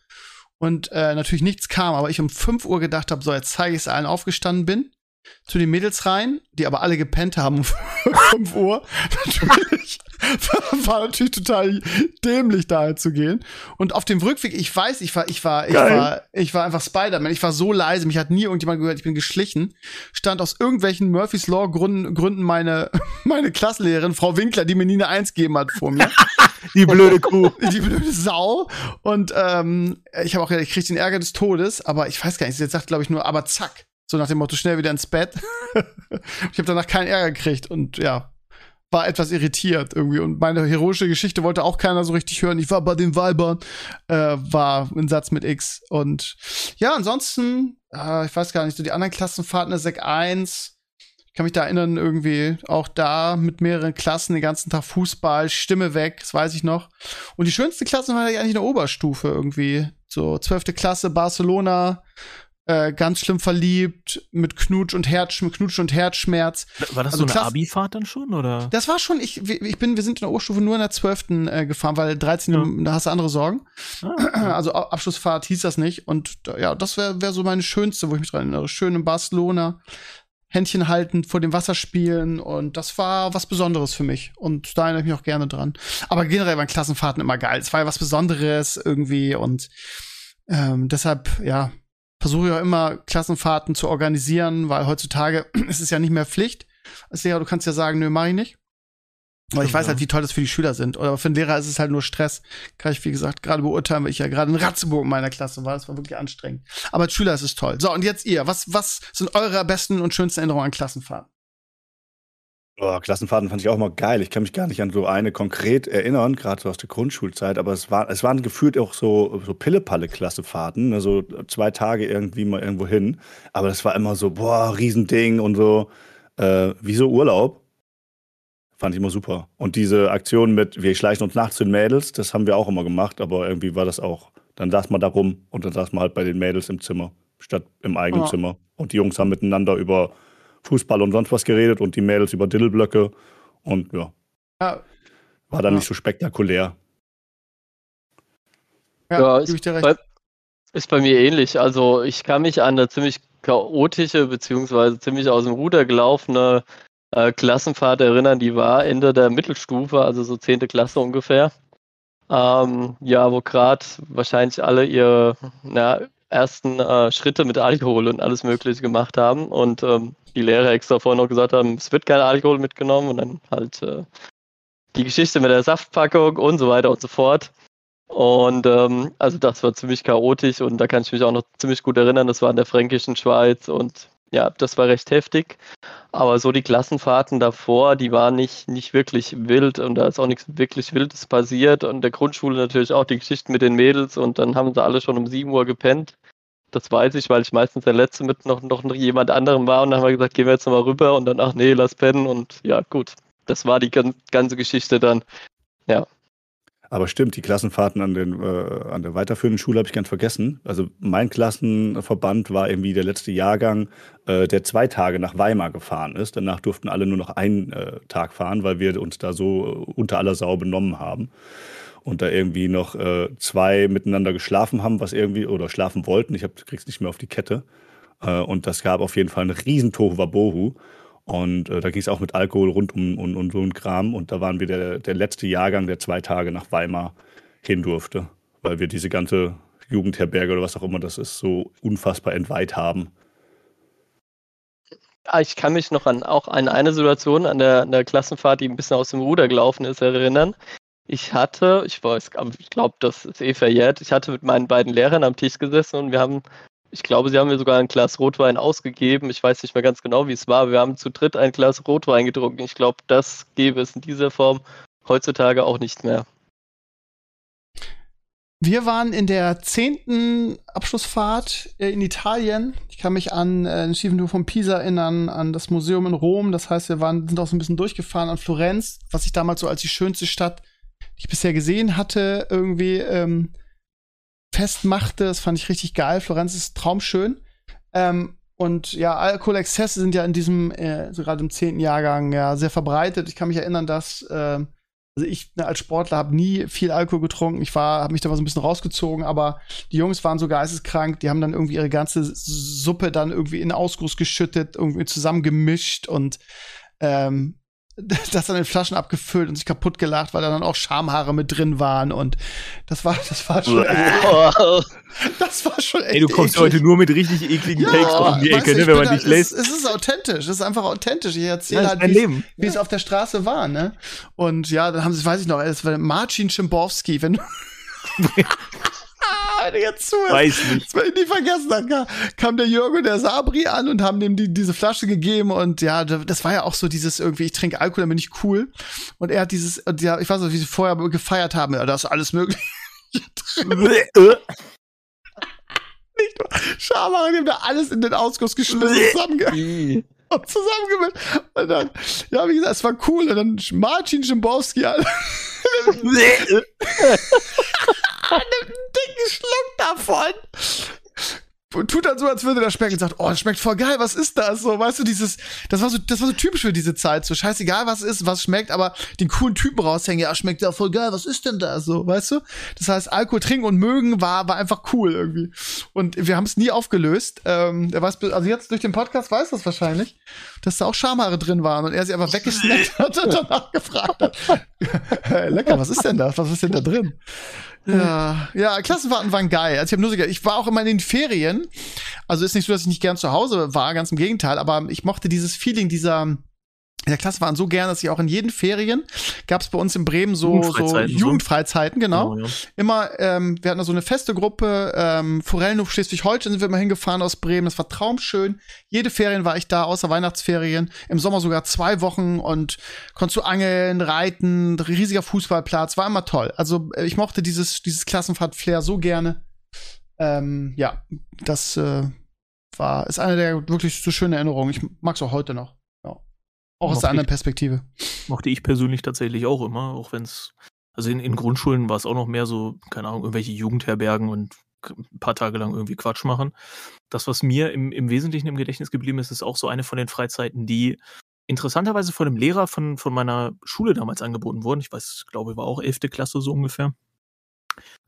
Speaker 1: Und äh, natürlich nichts kam, aber ich um 5 Uhr gedacht habe, so, jetzt zeige ich es allen aufgestanden bin zu den Mädels rein, die aber alle gepennt haben um 5 Uhr. natürlich. War natürlich total dämlich, daher zu gehen. Und auf dem Rückweg, ich weiß, ich war, ich war, ich Geil. war, ich war einfach Spider-Man. Ich war so leise, mich hat nie irgendjemand gehört, ich bin geschlichen. Stand aus irgendwelchen Murphy's Law Gründen, Gründen meine, meine Klassenlehrerin, Frau Winkler, die mir nie eine Eins gegeben hat vor mir.
Speaker 2: die blöde Kuh.
Speaker 1: Die blöde Sau. Und ähm, ich habe auch, ich krieg den Ärger des Todes, aber ich weiß gar nicht, sie sagt, glaube ich, nur, aber zack. So nach dem Motto, schnell wieder ins Bett. ich habe danach keinen Ärger gekriegt und ja, war etwas irritiert irgendwie. Und meine heroische Geschichte wollte auch keiner so richtig hören. Ich war bei den Weibern, äh, war ein Satz mit X. Und ja, ansonsten, äh, ich weiß gar nicht, so die anderen Klassenfahrten der Sek 1. Ich kann mich da erinnern, irgendwie auch da mit mehreren Klassen den ganzen Tag Fußball, Stimme weg, das weiß ich noch. Und die schönste Klasse war eigentlich in der Oberstufe irgendwie. So zwölfte Klasse Barcelona, äh, ganz schlimm verliebt, mit Knutsch und Herz, mit Knutsch und Herzschmerz.
Speaker 2: War das also so eine Abifahrt dann schon, oder?
Speaker 1: Das war schon, ich, ich bin, wir sind in der Oberstufe nur in der 12. Äh, gefahren, weil 13. Ja. da hast du andere Sorgen. Ah, okay. Also Abschlussfahrt hieß das nicht. Und ja, das wäre wär so meine schönste, wo ich mich dran erinnere. Schön in Barcelona. Händchen halten, vor dem Wasser spielen und das war was Besonderes für mich und da erinnere ich mich auch gerne dran. Aber generell waren Klassenfahrten immer geil. Es war ja was Besonderes irgendwie und ähm, deshalb, ja, versuche ja immer Klassenfahrten zu organisieren, weil heutzutage ist es ja nicht mehr Pflicht. Als Lehrer, du kannst ja sagen, nö, mach ich nicht. Weil ich weiß halt, wie toll das für die Schüler sind. Oder für den Lehrer ist es halt nur Stress. Kann ich, wie gesagt, gerade beurteilen, weil ich ja gerade in Ratzeburg in meiner Klasse war. Das war wirklich anstrengend. Aber als Schüler ist es toll. So, und jetzt ihr. Was, was sind eure besten und schönsten Erinnerungen an Klassenfahrten?
Speaker 4: Oh, Klassenfahrten fand ich auch mal geil. Ich kann mich gar nicht an so eine konkret erinnern, gerade so aus der Grundschulzeit, aber es, war, es waren gefühlt auch so, so Pille-Palle-Klassefahrten, also zwei Tage irgendwie mal irgendwo hin. Aber das war immer so, boah, Riesending und so, äh, wie so Urlaub. Fand ich immer super. Und diese Aktion mit, wir schleichen uns nachts zu den Mädels, das haben wir auch immer gemacht, aber irgendwie war das auch, dann saß man da rum und dann saß man halt bei den Mädels im Zimmer, statt im eigenen ja. Zimmer. Und die Jungs haben miteinander über Fußball und sonst was geredet und die Mädels über Diddleblöcke. Und ja. ja. War dann ja. nicht so spektakulär.
Speaker 3: Ja, ja ist, bei, ist bei mir ähnlich. Also ich kann mich an eine ziemlich chaotische beziehungsweise ziemlich aus dem Ruder gelaufene äh, Klassenfahrt erinnern. Die war Ende der Mittelstufe, also so 10. Klasse ungefähr. Ähm, ja, wo gerade wahrscheinlich alle ihre na, ersten äh, Schritte mit Alkohol und alles Mögliche gemacht haben und ähm, die Lehrer extra vorher noch gesagt haben, es wird kein Alkohol mitgenommen und dann halt äh, die Geschichte mit der Saftpackung und so weiter und so fort. Und ähm, also das war ziemlich chaotisch und da kann ich mich auch noch ziemlich gut erinnern, das war in der fränkischen Schweiz und ja, das war recht heftig. Aber so die Klassenfahrten davor, die waren nicht, nicht wirklich wild und da ist auch nichts wirklich Wildes passiert. Und der Grundschule natürlich auch die Geschichten mit den Mädels und dann haben sie alle schon um 7 Uhr gepennt. Das weiß ich, weil ich meistens der Letzte mit noch, noch jemand anderem war und dann haben wir gesagt, gehen wir jetzt nochmal rüber und dann, ach nee, lass pennen und ja, gut. Das war die ganze Geschichte dann. Ja.
Speaker 4: Aber stimmt, die Klassenfahrten an, den, äh, an der weiterführenden Schule habe ich ganz vergessen. Also mein Klassenverband war irgendwie der letzte Jahrgang, äh, der zwei Tage nach Weimar gefahren ist. Danach durften alle nur noch einen äh, Tag fahren, weil wir uns da so unter aller Sau benommen haben. Und da irgendwie noch äh, zwei miteinander geschlafen haben, was irgendwie, oder schlafen wollten. Ich hab, krieg's nicht mehr auf die Kette. Äh, und das gab auf jeden Fall einen riesen Tohuwabohu. Und äh, da ging es auch mit Alkohol rund um, um, um so ein Kram. Und da waren wir der, der letzte Jahrgang, der zwei Tage nach Weimar hin durfte, weil wir diese ganze Jugendherberge oder was auch immer das ist, so unfassbar entweiht haben.
Speaker 3: Ah, ich kann mich noch an auch an eine Situation an der, an der Klassenfahrt, die ein bisschen aus dem Ruder gelaufen ist, erinnern. Ich hatte, ich weiß, ich glaube, das ist eh verjährt, ich hatte mit meinen beiden Lehrern am Tisch gesessen und wir haben ich glaube, sie haben mir sogar ein Glas Rotwein ausgegeben. Ich weiß nicht mehr ganz genau, wie es war. Wir haben zu dritt ein Glas Rotwein getrunken. Ich glaube, das gäbe es in dieser Form heutzutage auch nicht mehr.
Speaker 1: Wir waren in der zehnten Abschlussfahrt äh, in Italien. Ich kann mich an äh, den Schiefentour von Pisa erinnern, an das Museum in Rom. Das heißt, wir waren, sind auch so ein bisschen durchgefahren an Florenz, was ich damals so als die schönste Stadt, die ich bisher gesehen hatte, irgendwie ähm, festmachte. Das fand ich richtig geil. Florenz ist traumschön. Ähm, und ja, Alkoholexzesse sind ja in diesem, äh, so gerade im zehnten Jahrgang, ja, sehr verbreitet. Ich kann mich erinnern, dass, äh, also ich ne, als Sportler habe nie viel Alkohol getrunken. Ich war, habe mich da mal so ein bisschen rausgezogen, aber die Jungs waren so geisteskrank. Die haben dann irgendwie ihre ganze Suppe dann irgendwie in Ausguss geschüttet, irgendwie zusammengemischt und ähm, das dann in Flaschen abgefüllt und sich kaputt gelacht, weil da dann auch Schamhaare mit drin waren und das war, das war schon echt, das war schon echt
Speaker 2: Ey, du kommst eklig. heute nur mit richtig ekligen ja, Takes um die Ecke, ne, wenn man dich lässt.
Speaker 1: Es, es, ist authentisch, es ist einfach authentisch. Ich erzähle ja, halt, wie wie es auf der Straße war, ne? Und ja, dann haben sie, weiß ich noch, es war Marcin du wenn du jetzt zuhörst. Weiß nicht. Das werde ich nie vergessen. Dann kam, der Jürgen und der Sabri an und haben dem die, diese Flasche gegeben und ja, das war ja auch so dieses irgendwie, ich trinke Alkohol, dann bin ich cool. Und er hat dieses, ja, ich weiß nicht, wie sie vorher gefeiert haben, da ist alles möglich nicht nur Schamhaare, die haben da alles in den Ausguss geschmissen, zusammenge und zusammengemischt. Und dann, ja, wie gesagt, es war cool. Und dann Marcin Schimbowski, nimmt einen dicken Schluck davon tut dann so, als würde der schmecken und sagt, oh, das schmeckt voll geil, was ist das? So, weißt du, dieses, das war so, das war so typisch für diese Zeit. So, scheißegal, was ist, was schmeckt, aber den coolen Typen raushängen, ja, schmeckt ja voll geil, was ist denn das? So, weißt du? Das heißt, Alkohol trinken und mögen war, war einfach cool irgendwie. Und wir haben es nie aufgelöst. Ähm, der weiß, also jetzt durch den Podcast weiß das wahrscheinlich, dass da auch Schamhaare drin waren und er sie einfach weggesnackt hat und danach gefragt hat. Lecker, was ist denn das? Was ist denn da drin? Ja, ja, Klassenfahrten waren geil. Also ich habe nur so, ich war auch immer in den Ferien. Also ist nicht so, dass ich nicht gern zu Hause war, ganz im Gegenteil, aber ich mochte dieses Feeling dieser der Klasse waren so gern, dass ich auch in jeden Ferien gab es bei uns in Bremen so, so Jugendfreizeiten, genau. genau ja. Immer, ähm, wir hatten da so eine feste Gruppe, ähm, Forellenhof Schleswig-Holstein sind wir immer hingefahren aus Bremen. Das war traumschön. Jede Ferien war ich da, außer Weihnachtsferien. Im Sommer sogar zwei Wochen und konntest du angeln, reiten, riesiger Fußballplatz, war immer toll. Also äh, ich mochte dieses, dieses Klassenfahrt-Flair so gerne. Ähm, ja, das äh, war, ist eine der wirklich so schönen Erinnerungen. Ich mag's auch heute noch. Auch aus der anderen Perspektive.
Speaker 2: Mochte ich persönlich tatsächlich auch immer, auch wenn es, also in, in Grundschulen war es auch noch mehr so, keine Ahnung, irgendwelche Jugendherbergen und ein paar Tage lang irgendwie Quatsch machen. Das, was mir im, im Wesentlichen im Gedächtnis geblieben ist, ist auch so eine von den Freizeiten, die interessanterweise von einem Lehrer von, von meiner Schule damals angeboten wurden. Ich weiß, glaube, war auch 11. Klasse so ungefähr.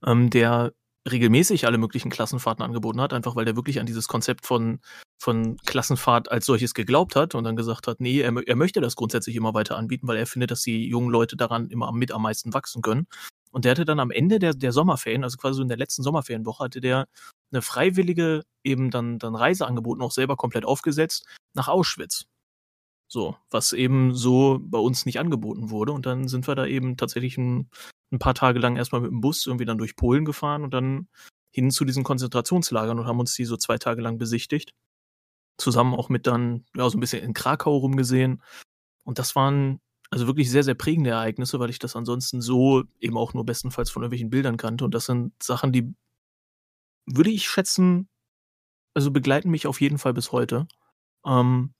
Speaker 2: Ähm, der regelmäßig alle möglichen Klassenfahrten angeboten hat, einfach weil der wirklich an dieses Konzept von, von Klassenfahrt als solches geglaubt hat und dann gesagt hat, nee, er, er möchte das grundsätzlich immer weiter anbieten, weil er findet, dass die jungen Leute daran immer mit am meisten wachsen können. Und der hatte dann am Ende der, der Sommerferien, also quasi so in der letzten Sommerferienwoche, hatte der eine freiwillige eben dann, dann Reise angeboten, auch selber komplett aufgesetzt, nach Auschwitz. So, was eben so bei uns nicht angeboten wurde. Und dann sind wir da eben tatsächlich ein, ein paar Tage lang erstmal mit dem Bus irgendwie dann durch Polen gefahren und dann hin zu diesen Konzentrationslagern und haben uns die so zwei Tage lang besichtigt. Zusammen auch mit dann, ja, so ein bisschen in Krakau rumgesehen. Und das waren also wirklich sehr, sehr prägende Ereignisse, weil ich das ansonsten so eben auch nur bestenfalls von irgendwelchen Bildern kannte. Und das sind Sachen, die würde ich schätzen, also begleiten mich auf jeden Fall bis heute. Ähm,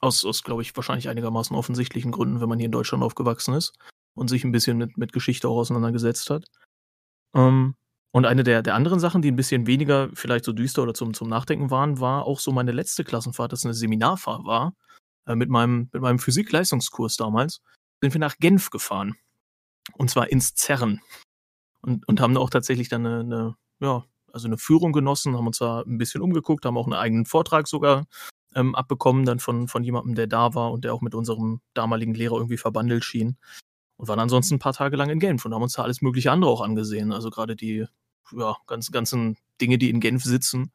Speaker 2: aus, aus glaube ich, wahrscheinlich einigermaßen offensichtlichen Gründen, wenn man hier in Deutschland aufgewachsen ist und sich ein bisschen mit, mit Geschichte auch auseinandergesetzt hat. Ähm, und eine der, der anderen Sachen, die ein bisschen weniger vielleicht so düster oder zum, zum Nachdenken waren, war auch so meine letzte Klassenfahrt, das eine Seminarfahrt war, äh, mit meinem, mit meinem Physik-Leistungskurs damals, sind wir nach Genf gefahren. Und zwar ins CERN. Und, und haben auch tatsächlich dann eine, eine, ja, also eine Führung genossen, haben uns da ein bisschen umgeguckt, haben auch einen eigenen Vortrag sogar ähm, abbekommen, dann von, von jemandem, der da war und der auch mit unserem damaligen Lehrer irgendwie verbandelt schien. Und waren ansonsten ein paar Tage lang in Genf und haben uns da alles mögliche andere auch angesehen. Also gerade die ja, ganz, ganzen Dinge, die in Genf sitzen,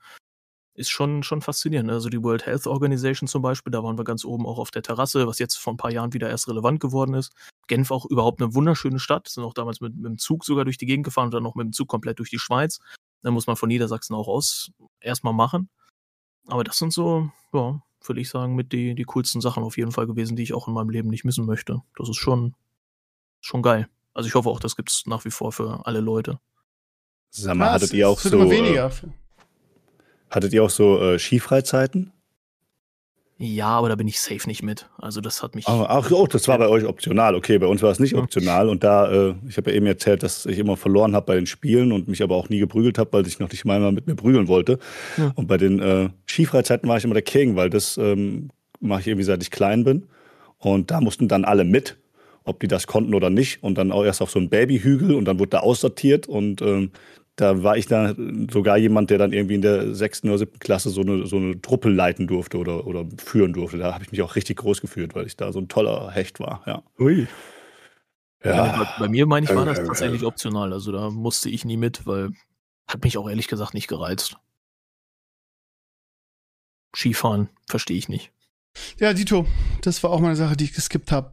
Speaker 2: ist schon, schon faszinierend. Also die World Health Organization zum Beispiel, da waren wir ganz oben auch auf der Terrasse, was jetzt vor ein paar Jahren wieder erst relevant geworden ist. Genf auch überhaupt eine wunderschöne Stadt, sind auch damals mit, mit dem Zug sogar durch die Gegend gefahren und dann noch mit dem Zug komplett durch die Schweiz. Da muss man von Niedersachsen auch aus erstmal machen. Aber das sind so, ja, würde ich sagen, mit die, die coolsten Sachen auf jeden Fall gewesen, die ich auch in meinem Leben nicht missen möchte. Das ist schon, schon geil. Also ich hoffe auch, das gibt es nach wie vor für alle Leute.
Speaker 4: Sag mal, hattet ihr auch so. Weniger. Äh, hattet ihr auch so äh, Skifreizeiten?
Speaker 2: Ja, aber da bin ich safe nicht mit. Also das hat mich.
Speaker 4: Ach, ach oh, das war bei euch optional. Okay, bei uns war es nicht ja. optional. Und da, äh, ich habe ja eben erzählt, dass ich immer verloren habe bei den Spielen und mich aber auch nie geprügelt habe, weil sich noch nicht mal mit mir prügeln wollte. Ja. Und bei den äh, Skifreizeiten war ich immer der King, weil das ähm, mache ich irgendwie seit ich klein bin. Und da mussten dann alle mit, ob die das konnten oder nicht. Und dann auch erst auf so einen Babyhügel und dann wurde da aussortiert. Und ähm, da war ich da sogar jemand, der dann irgendwie in der sechsten oder siebten Klasse so eine, so eine Truppe leiten durfte oder, oder führen durfte. Da habe ich mich auch richtig groß gefühlt, weil ich da so ein toller Hecht war. Ja.
Speaker 2: Ui. Ja. ja bei mir, meine ich, war das tatsächlich optional. Also da musste ich nie mit, weil hat mich auch ehrlich gesagt nicht gereizt. Skifahren verstehe ich nicht.
Speaker 1: Ja, Dito, das war auch mal eine Sache, die ich geskippt habe.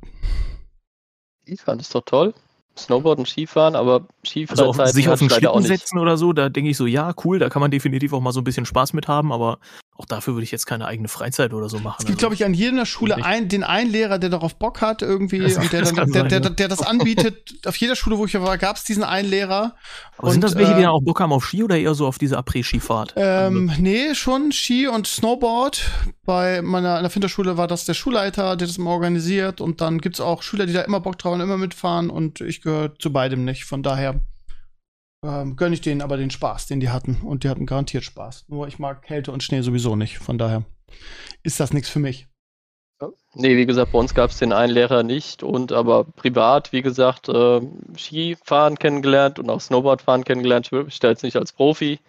Speaker 3: Skifahren ist doch toll. Snowboarden, Skifahren, aber Skifahren
Speaker 2: also auf, sich auf den Schlitten setzen oder so, da denke ich so, ja, cool, da kann man definitiv auch mal so ein bisschen Spaß mit haben, aber auch dafür würde ich jetzt keine eigene Freizeit oder so machen.
Speaker 1: Es gibt, also, glaube ich, an jeder Schule ein, den einen Lehrer, der darauf Bock hat irgendwie das, und der, das dann, der, der, der, der, das anbietet. auf jeder Schule, wo ich war, gab es diesen einen Lehrer.
Speaker 2: Aber und, sind das welche, äh, die dann auch Bock haben auf Ski oder eher so auf diese Après-Skifahrt?
Speaker 1: Ähm, also. nee, schon Ski und Snowboard. Bei meiner in der Finterschule war das der Schulleiter, der das immer organisiert und dann gibt es auch Schüler, die da immer Bock drauf haben, immer mitfahren und ich gehöre zu beidem nicht. Von daher ähm, gönne ich denen aber den Spaß, den die hatten. Und die hatten garantiert Spaß. Nur ich mag Kälte und Schnee sowieso nicht. Von daher ist das nichts für mich.
Speaker 3: Nee, wie gesagt, bei uns gab es den einen Lehrer nicht und aber privat, wie gesagt, äh, Skifahren kennengelernt und auch Snowboardfahren kennengelernt. Ich würde mich da jetzt nicht als Profi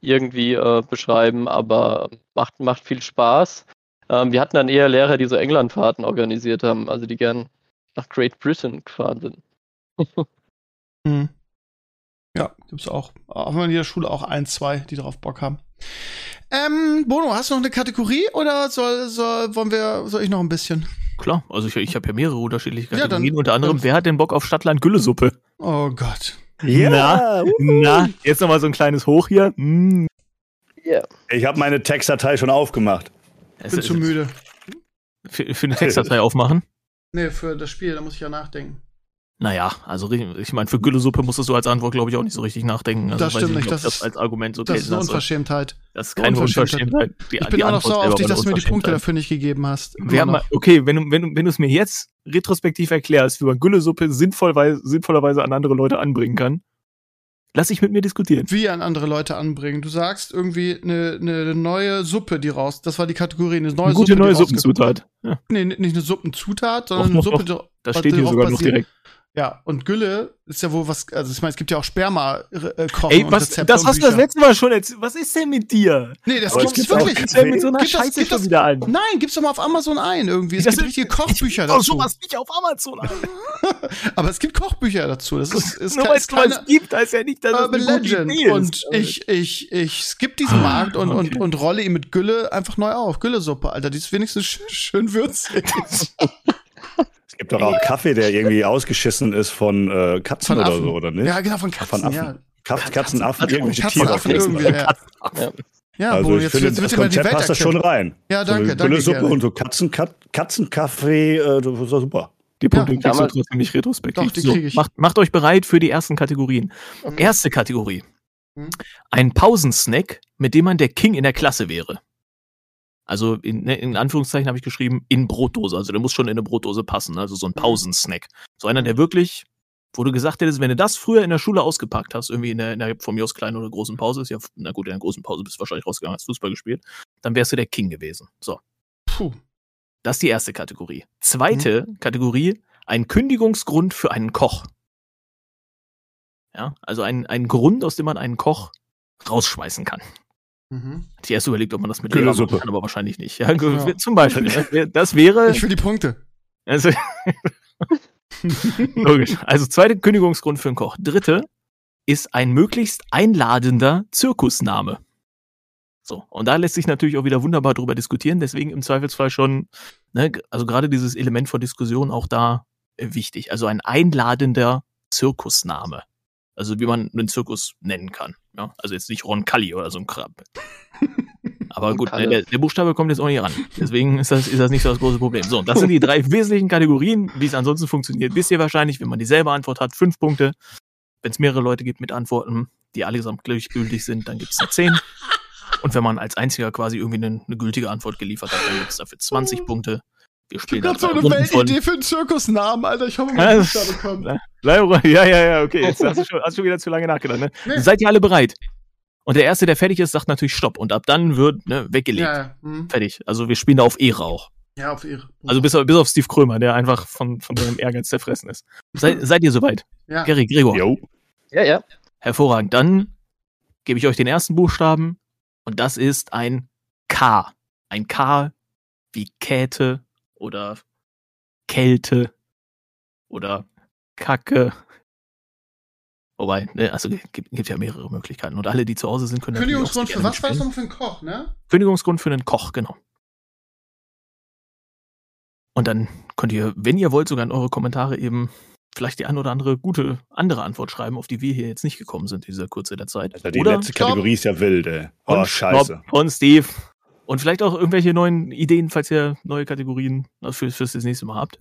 Speaker 3: irgendwie äh, beschreiben, aber macht, macht viel Spaß. Ähm, wir hatten dann eher Lehrer, die so Englandfahrten organisiert haben, also die gern nach Great Britain gefahren sind.
Speaker 1: hm. Ja, gibt's auch. Haben wir in jeder Schule auch ein, zwei, die darauf Bock haben. Ähm, Bono, hast du noch eine Kategorie oder soll, soll, wollen wir, soll ich noch ein bisschen?
Speaker 2: Klar, also ich, ich habe ja mehrere unterschiedliche Kategorien. Ja, dann, unter anderem, wer hat denn Bock auf Stadtland Güllesuppe?
Speaker 1: Oh Gott.
Speaker 2: Ja, na, na, jetzt nochmal so ein kleines Hoch hier. Mm.
Speaker 4: Yeah. Ich habe meine Textdatei schon aufgemacht.
Speaker 1: Ich bin zu müde.
Speaker 2: Für, für eine Textdatei aufmachen?
Speaker 1: Nee, für das Spiel, da muss ich ja nachdenken.
Speaker 2: Naja, also ich meine, für Güllesuppe musstest du als Antwort, glaube ich, auch nicht so richtig nachdenken. Also,
Speaker 1: das stimmt nicht.
Speaker 2: das, das als Argument so
Speaker 1: Das ist eine Unverschämtheit.
Speaker 2: Das ist keine Unverschämtheit.
Speaker 1: Die, ich bin auch noch sauer auf dich, dass du mir die Punkte dafür nicht gegeben hast.
Speaker 2: Mal, okay, wenn du, wenn, wenn du es mir jetzt retrospektiv erklärst, wie man Güllesuppe sinnvollweise, sinnvollerweise an andere Leute anbringen kann, lass ich mit mir diskutieren.
Speaker 1: Wie an andere Leute anbringen. Du sagst irgendwie eine, eine neue Suppe, die raus. Das war die Kategorie, eine neue
Speaker 2: eine gute Suppe. neue Suppenzutat.
Speaker 1: Ja. Nee, nicht eine Suppenzutat, sondern Och, eine Suppe,
Speaker 2: die. Das steht hier sogar noch direkt.
Speaker 1: Ja, und Gülle ist ja wohl was, also ich meine, es gibt ja auch Sperma äh,
Speaker 2: kochen Ey, was, und das hast du das letzte Mal schon erzählt. Was ist denn mit dir?
Speaker 1: Nee, das gibt's gibt wirklich.
Speaker 2: Gibt's mit so einer gibt Scheiße das, schon wieder an.
Speaker 1: Nein, gibt's doch mal auf Amazon ein irgendwie. Es das gibt richtige Kochbücher dazu.
Speaker 2: sowas nicht auf Amazon ein.
Speaker 1: Aber es gibt Kochbücher dazu. Das ist, ist
Speaker 2: Nur weil es keine, gibt, heißt ja nicht, dass
Speaker 1: Urban eine Legend. Idee ist. Und ich, ich, ich skipp diesen ah, Markt und, okay. und, und rolle ihn mit Gülle einfach neu auf. Güllesuppe, Alter, die ist wenigstens schön würzig.
Speaker 4: Es gibt doch auch Kaffee, der irgendwie ausgeschissen ist von äh, Katzen von oder so, oder nicht?
Speaker 1: Ja, genau, von Katzen. Von Affen. Ja.
Speaker 4: Katz, Katzenaffen, irgendwelche Tiere.
Speaker 1: Irgendwie, ja.
Speaker 4: ja. also wo, ich jetzt, finde, jetzt das Konzept passt da schon rein.
Speaker 1: Ja, danke, so danke.
Speaker 4: Suppe und so Katzen, Kat, Katzenkaffee, äh, das war super.
Speaker 2: Die Punkte ja, kriegst du trotzdem nicht retrospektiv. Doch, die so, ich. Macht, macht euch bereit für die ersten Kategorien. Okay. Erste Kategorie. Hm? Ein Pausensnack, mit dem man der King in der Klasse wäre. Also in, ne, in Anführungszeichen habe ich geschrieben, in Brotdose. Also der muss schon in eine Brotdose passen. Also so ein mhm. Pausensnack. So einer, der wirklich, wo du gesagt hättest, wenn du das früher in der Schule ausgepackt hast, irgendwie in der, in der von mir aus kleinen oder großen Pause, ist ja, na gut, in der großen Pause bist du wahrscheinlich rausgegangen, hast Fußball gespielt, dann wärst du der King gewesen. So. Puh. Das ist die erste Kategorie. Zweite mhm. Kategorie, ein Kündigungsgrund für einen Koch. Ja, also ein, ein Grund, aus dem man einen Koch rausschmeißen kann. Mhm. Ich erst überlegt, ob man das mit Lehrer machen kann, aber wahrscheinlich nicht. Ja, ja. Zum Beispiel. Das wäre.
Speaker 1: Ich will die Punkte.
Speaker 2: Also, logisch. Also, zweite Kündigungsgrund für einen Koch. Dritte ist ein möglichst einladender Zirkusname. So, und da lässt sich natürlich auch wieder wunderbar drüber diskutieren, deswegen im Zweifelsfall schon, ne, also gerade dieses Element von Diskussion auch da äh, wichtig. Also ein einladender Zirkusname. Also wie man einen Zirkus nennen kann. Ja? Also jetzt nicht Ron Kalli oder so ein Krab. Aber gut, ne, der, der, Buchstabe kommt jetzt auch nicht ran. Deswegen ist das, ist das nicht so das große Problem. So, das sind die drei wesentlichen Kategorien. Wie es ansonsten funktioniert, wisst ihr wahrscheinlich, wenn man dieselbe Antwort hat, fünf Punkte. Wenn es mehrere Leute gibt mit Antworten, die allesamt gültig sind, dann gibt es da zehn. Und wenn man als einziger quasi irgendwie eine, eine gültige Antwort geliefert hat, dann gibt es dafür 20 Punkte.
Speaker 1: Wir spielen du hast so eine Weltidee für einen Zirkusnamen, Alter. Ich hoffe,
Speaker 2: mal, dass da kommt. Ja, ja, ja, okay. Jetzt hast du schon, hast schon wieder zu lange nachgedacht. Ne? Nee. Seid ihr alle bereit? Und der Erste, der fertig ist, sagt natürlich Stopp. Und ab dann wird ne, weggelegt. Ja, hm. Fertig. Also wir spielen da auf Ehre auch.
Speaker 1: Ja, auf Ehre.
Speaker 2: Also bis, bis auf Steve Krömer, der einfach von, von seinem Ehrgeiz zerfressen ist. Seid, seid ihr soweit? Ja. Gary, Gregor. Jo.
Speaker 3: Ja, ja.
Speaker 2: Hervorragend. Dann gebe ich euch den ersten Buchstaben. Und das ist ein K. Ein K wie Käthe oder Kälte oder Kacke. Wobei, ne, also gibt, gibt ja mehrere Möglichkeiten. Und alle, die zu Hause sind, können
Speaker 1: Kündigungsgrund für was war es für einen Koch, ne?
Speaker 2: Kündigungsgrund für einen Koch, genau. Und dann könnt ihr, wenn ihr wollt, sogar in eure Kommentare eben vielleicht die ein oder andere gute andere Antwort schreiben, auf die wir hier jetzt nicht gekommen sind in dieser Kurze der Zeit.
Speaker 4: Also die oder letzte Kategorie ist ja wild, ey.
Speaker 2: Oh, und scheiße. Und Steve. Und vielleicht auch irgendwelche neuen Ideen, falls ihr neue Kategorien für, fürs das nächste Mal habt.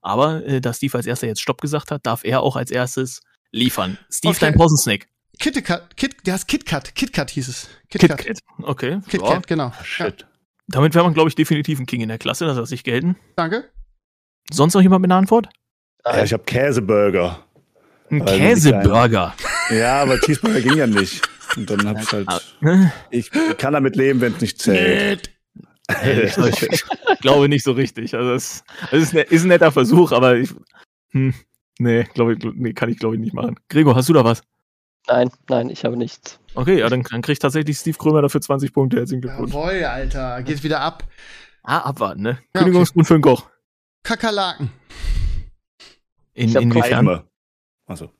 Speaker 2: Aber äh, da Steve als erster jetzt Stopp gesagt hat, darf er auch als erstes liefern. Steve, okay. dein Posensnack.
Speaker 1: KitKat, Kit, der heißt KitKat, KitKat hieß es.
Speaker 2: KitKat. Kit okay.
Speaker 1: KitKat, ja. genau.
Speaker 2: Shit. Ja. Damit wäre man, glaube ich, definitiv ein King in der Klasse, das lasse ich gelten.
Speaker 1: Danke.
Speaker 2: Sonst noch jemand mit einer Antwort?
Speaker 4: Ja, ich habe Käseburger.
Speaker 2: Ein Käseburger.
Speaker 4: Ja, aber Cheeseburger ging ja nicht. Und dann hab ich halt. Ah, ne? Ich kann damit leben, wenn es nicht zählt.
Speaker 2: ich, ich, glaube nicht so richtig. Also es, es ist, ein, ist, ein, netter Versuch, aber ich. Hm, nee, glaube ich, nee, kann ich glaube ich nicht machen. Gregor, hast du da was?
Speaker 3: Nein, nein, ich habe nichts.
Speaker 2: Okay, ja, dann, dann kriegt tatsächlich Steve Krömer dafür 20 Punkte. Herzlichen
Speaker 1: Glückwunsch. Jawohl, Alter. Geht wieder ab.
Speaker 2: Ah, abwarten, ne? Ja, Kündigungsgrund okay. für den Koch.
Speaker 1: Kakerlaken.
Speaker 2: In, inwiefern?
Speaker 4: Achso.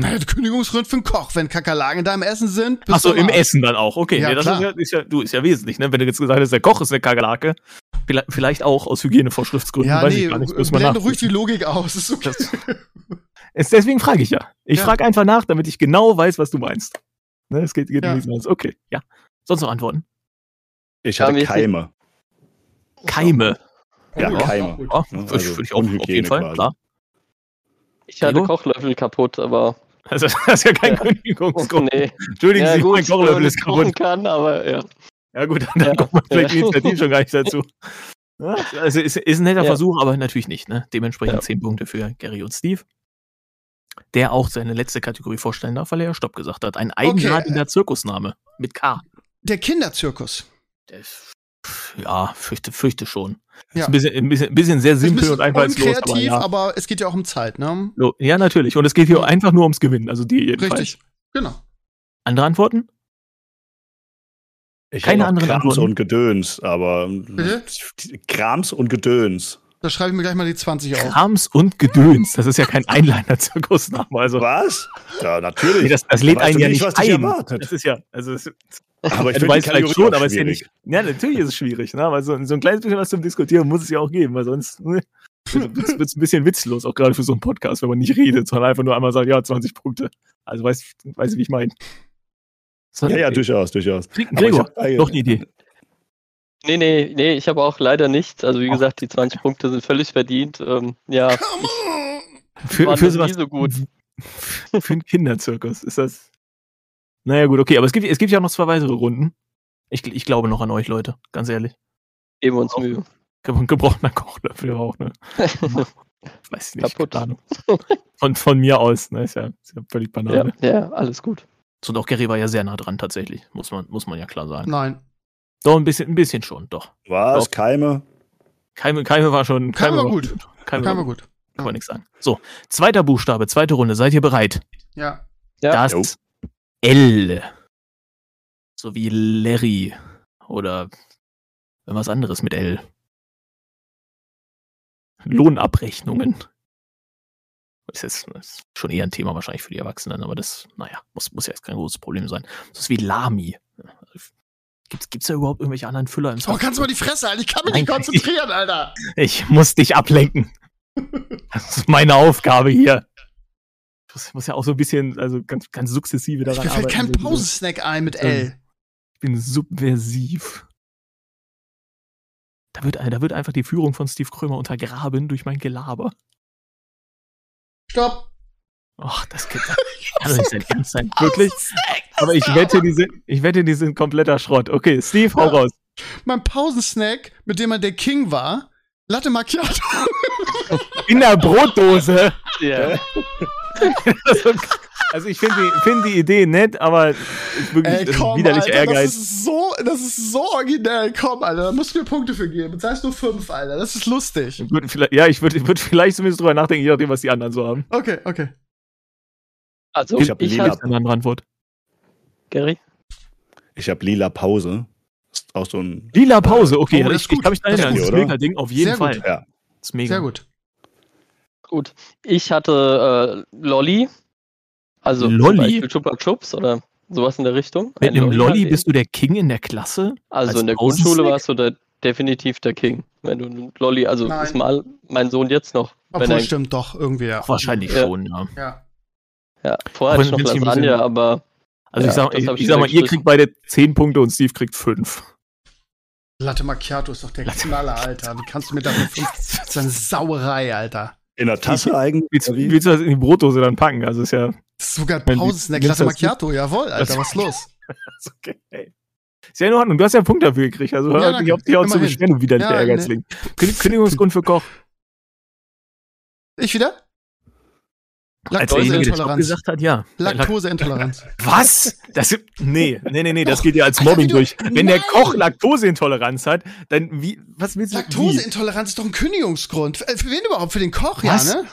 Speaker 1: Naja, Kündigungsgrund für einen Koch, wenn Kakerlaken in deinem Essen sind.
Speaker 2: Achso, im Essen dann auch. Okay, ja, nee, das ist ja, ist ja, du, ist ja wesentlich, ne? Wenn du jetzt gesagt hast, der Koch ist eine Kakerlake, vielleicht auch aus Hygienevorschriftsgründen.
Speaker 1: Ja, weiß nee, ich gar nicht, blende ruhig die Logik aus. Ist okay.
Speaker 2: ist, deswegen frage ich ja. Ich ja. frage einfach nach, damit ich genau weiß, was du meinst. Ne, es geht, geht ja. nicht Okay, ja. Sonst noch Antworten?
Speaker 4: Ich habe Keime.
Speaker 2: Keime.
Speaker 4: Ja, Keime.
Speaker 2: Oh, also würde ich auch auf jeden Fall, quasi. klar.
Speaker 3: Ich hatte Kochlöffel kaputt, aber.
Speaker 2: Also, das ist ja kein ja. Kündigungsgrund. Nee. Entschuldigen ja, Sie, gut, mein Kochlöffel ist kaputt.
Speaker 3: kann, aber ja.
Speaker 2: Ja, gut, dann, dann ja. kommt man vielleicht ja. Initiativ schon gar nicht dazu. also, ist, ist ein netter Versuch, aber natürlich nicht. Ne? Dementsprechend zehn Punkte für Gary und Steve. Der auch seine letzte Kategorie vorstellen darf, weil er ja Stopp gesagt hat. Ein eigenartiger okay. Zirkusname mit K.
Speaker 1: Der Kinderzirkus.
Speaker 2: Der ja, fürchte, fürchte schon. Ja. Ist ein bisschen, ein bisschen, ein bisschen sehr simpel bisschen und einfallslos.
Speaker 1: Kreativ, aber, ja. aber es geht ja auch um Zeit, ne?
Speaker 2: Ja, natürlich. Und es geht hier einfach nur ums Gewinnen. Also die jedenfalls. Richtig,
Speaker 1: genau.
Speaker 2: Andere Antworten?
Speaker 4: Ich Keine anderen Krams Antworten. und Gedöns, aber
Speaker 1: Bitte?
Speaker 4: Krams und Gedöns.
Speaker 1: Da schreibe ich mir gleich mal die 20 auf.
Speaker 2: Krams und Gedöns. Das ist ja kein Einliner-Zirkusname. Also.
Speaker 4: Was? Ja, natürlich. Nee,
Speaker 2: das, das lädt einen ja nicht, nicht ein. Das ist ja, also es, aber ich du weißt vielleicht schon, aber es ist ja nicht. Ja, natürlich ist es schwierig, ne? Weil so, so ein kleines bisschen was zum Diskutieren muss es ja auch geben, weil sonst ne, wird es ein bisschen witzlos, auch gerade für so einen Podcast, wenn man nicht redet, sondern einfach nur einmal sagt, ja, 20 Punkte. Also weißt du, wie ich meine.
Speaker 4: So, ja, ja, durchaus, durchaus.
Speaker 2: Gregor, noch eine Idee.
Speaker 3: Nee, nee, nee, ich habe auch leider nichts. Also wie gesagt, die 20 Punkte sind völlig verdient. Ähm, ja.
Speaker 2: Ich, für, für sowas, so gut. Für einen Kinderzirkus ist das Naja, gut, okay, aber es gibt, es gibt ja auch noch zwei weitere Runden. Ich, ich glaube noch an euch, Leute, ganz ehrlich.
Speaker 3: Geben wir uns Mühe.
Speaker 2: Ge- Gebrochener Kochlöffel auch, ne? Ich weiß nicht.
Speaker 3: Kaputt.
Speaker 2: keine Ahnung. Von, von mir aus, ne? Ist ja, ist ja völlig
Speaker 3: Ja,
Speaker 2: banal.
Speaker 3: ja, alles gut.
Speaker 2: So, doch, Gary war ja sehr nah dran, tatsächlich. Muss man, muss man ja klar sagen.
Speaker 1: Nein.
Speaker 2: Doch, ein bisschen, ein bisschen schon, doch.
Speaker 4: Was?
Speaker 2: Doch.
Speaker 4: Keime?
Speaker 2: Keime, Keime war schon.
Speaker 1: Keime war gut.
Speaker 2: Keime
Speaker 1: Kann
Speaker 2: war gut. Kann man nichts sagen. So, zweiter Buchstabe, zweite Runde. Seid ihr bereit?
Speaker 1: Ja.
Speaker 3: Ja.
Speaker 2: Das
Speaker 4: Jo.
Speaker 2: L. So wie Larry. Oder was anderes mit L. Lohnabrechnungen. Das ist, jetzt, das ist schon eher ein Thema wahrscheinlich für die Erwachsenen, aber das, naja, muss, muss ja jetzt kein großes Problem sein. Das ist wie Lami. Gibt's, gibt's da überhaupt irgendwelche anderen Füller im
Speaker 1: Oh, kannst du mal die Fresse halten? Ich kann mich nicht
Speaker 2: Nein.
Speaker 1: konzentrieren, Alter.
Speaker 2: Ich muss dich ablenken. Das ist meine Aufgabe hier. Ich muss, muss ja auch so ein bisschen, also ganz, ganz sukzessive daran
Speaker 1: Mir fällt
Speaker 2: arbeiten,
Speaker 1: kein
Speaker 2: so diese-
Speaker 1: Pausensnack ein mit L.
Speaker 2: Ich bin subversiv. Da wird, da wird einfach die Führung von Steve Krömer untergraben durch mein Gelaber.
Speaker 1: Stopp.
Speaker 2: Ach, das kann, kann nicht sein Ernst sein. Wirklich? Aber ich wette, die sind, ich wette, die sind kompletter Schrott. Okay, Steve, hau
Speaker 1: Ja.
Speaker 2: raus.
Speaker 1: Mein Pausensnack, mit dem er der King war, Latte Macchiato.
Speaker 2: In der Brotdose.
Speaker 3: Ja.
Speaker 2: Also, also ich finde die, find die Idee nett, aber wirklich
Speaker 1: Ey,
Speaker 2: das ist
Speaker 1: komm,
Speaker 2: widerlicher
Speaker 1: Alter, das
Speaker 2: Ehrgeiz.
Speaker 1: ist so, das ist so originell. Komm, Alter, da musst du mir Punkte für geben. Das heißt nur fünf, Alter. Das ist lustig.
Speaker 2: Ich Ja, ich würde würd vielleicht zumindest drüber nachdenken, je nachdem, was die anderen so haben.
Speaker 1: Okay, okay.
Speaker 3: Also,
Speaker 4: Ich
Speaker 3: ich,
Speaker 4: hab
Speaker 3: ich
Speaker 4: lila.
Speaker 3: hab,
Speaker 2: Ich eine andere Antwort.
Speaker 3: Gary?
Speaker 4: Ich habe lila Pause. Ist auch so ein.
Speaker 2: Lila Pause, okay.
Speaker 1: Oh, das
Speaker 2: das, ich
Speaker 1: gut.
Speaker 2: kann mich da
Speaker 1: Das
Speaker 2: erinnern.
Speaker 4: gut,
Speaker 2: Das ist
Speaker 4: oder?
Speaker 2: mega Ding, auf jeden
Speaker 1: Sehr
Speaker 2: Fall.
Speaker 1: gut.
Speaker 4: Ja.
Speaker 2: Das ist mega.
Speaker 1: Sehr gut.
Speaker 3: Gut. Ich hatte äh, Lolli. Also
Speaker 2: Lolli?
Speaker 3: zum Beispiel Chupa Chups oder sowas in der Richtung.
Speaker 2: Mit
Speaker 3: Ein
Speaker 2: einem Lolli bist du der King in der Klasse?
Speaker 3: Also
Speaker 2: als
Speaker 3: in der? Grundschule warst du da definitiv der King. Wenn du einen Lolli, also
Speaker 1: Nein.
Speaker 3: ist mal mein Sohn jetzt noch. wenn
Speaker 1: Obwohl,
Speaker 3: er,
Speaker 1: stimmt doch, irgendwie, ja.
Speaker 2: Wahrscheinlich
Speaker 3: Ja.
Speaker 2: schon, ja.
Speaker 1: Ja.
Speaker 3: ja, vorher hatte ich noch Lasagne,
Speaker 2: bisschen-
Speaker 3: aber
Speaker 2: Also
Speaker 3: Ja,
Speaker 2: ich sag,
Speaker 3: das
Speaker 2: ich,
Speaker 3: hab ich
Speaker 2: ich sag mal, ihr kriegt beide 10 Punkte und Steve kriegt 5.
Speaker 1: Latte Macchiato ist doch der Knaller, Alter. Wie kannst du mir dafür fünf? Das ist eine Sauerei, Alter.
Speaker 4: In der Tasse eigentlich.
Speaker 2: Willst, willst du das in die Brotdose dann packen? Also ist ja
Speaker 1: Das ist sogar Pausensnack. Latte Macchiato, jawohl, Alter, was ist los?
Speaker 2: ist okay. Ist ja in Ordnung, du hast ja einen Punkt dafür gekriegt. Also
Speaker 1: Ja,
Speaker 2: hör
Speaker 1: danke.
Speaker 2: ich auf dich auch zu beschweren, du widerlicher
Speaker 1: Ja,
Speaker 2: Ehrgeizling. Kün- Kündigungsgrund für Koch.
Speaker 1: Ich wieder?
Speaker 2: Als derjenige, der Stopp
Speaker 1: Laktoseintoleranz.
Speaker 2: gesagt hat, ja.
Speaker 1: Laktoseintoleranz.
Speaker 2: Was? Das, nee, nee, nee, nee, das geht ja als Mobbing durch. Wenn der. Koch Laktoseintoleranz hat, dann wie, was willst du? Wie?
Speaker 1: Laktoseintoleranz ist doch ein Kündigungsgrund. Äh, Für wen überhaupt? Für den Koch,
Speaker 2: Was?
Speaker 1: ja, ne?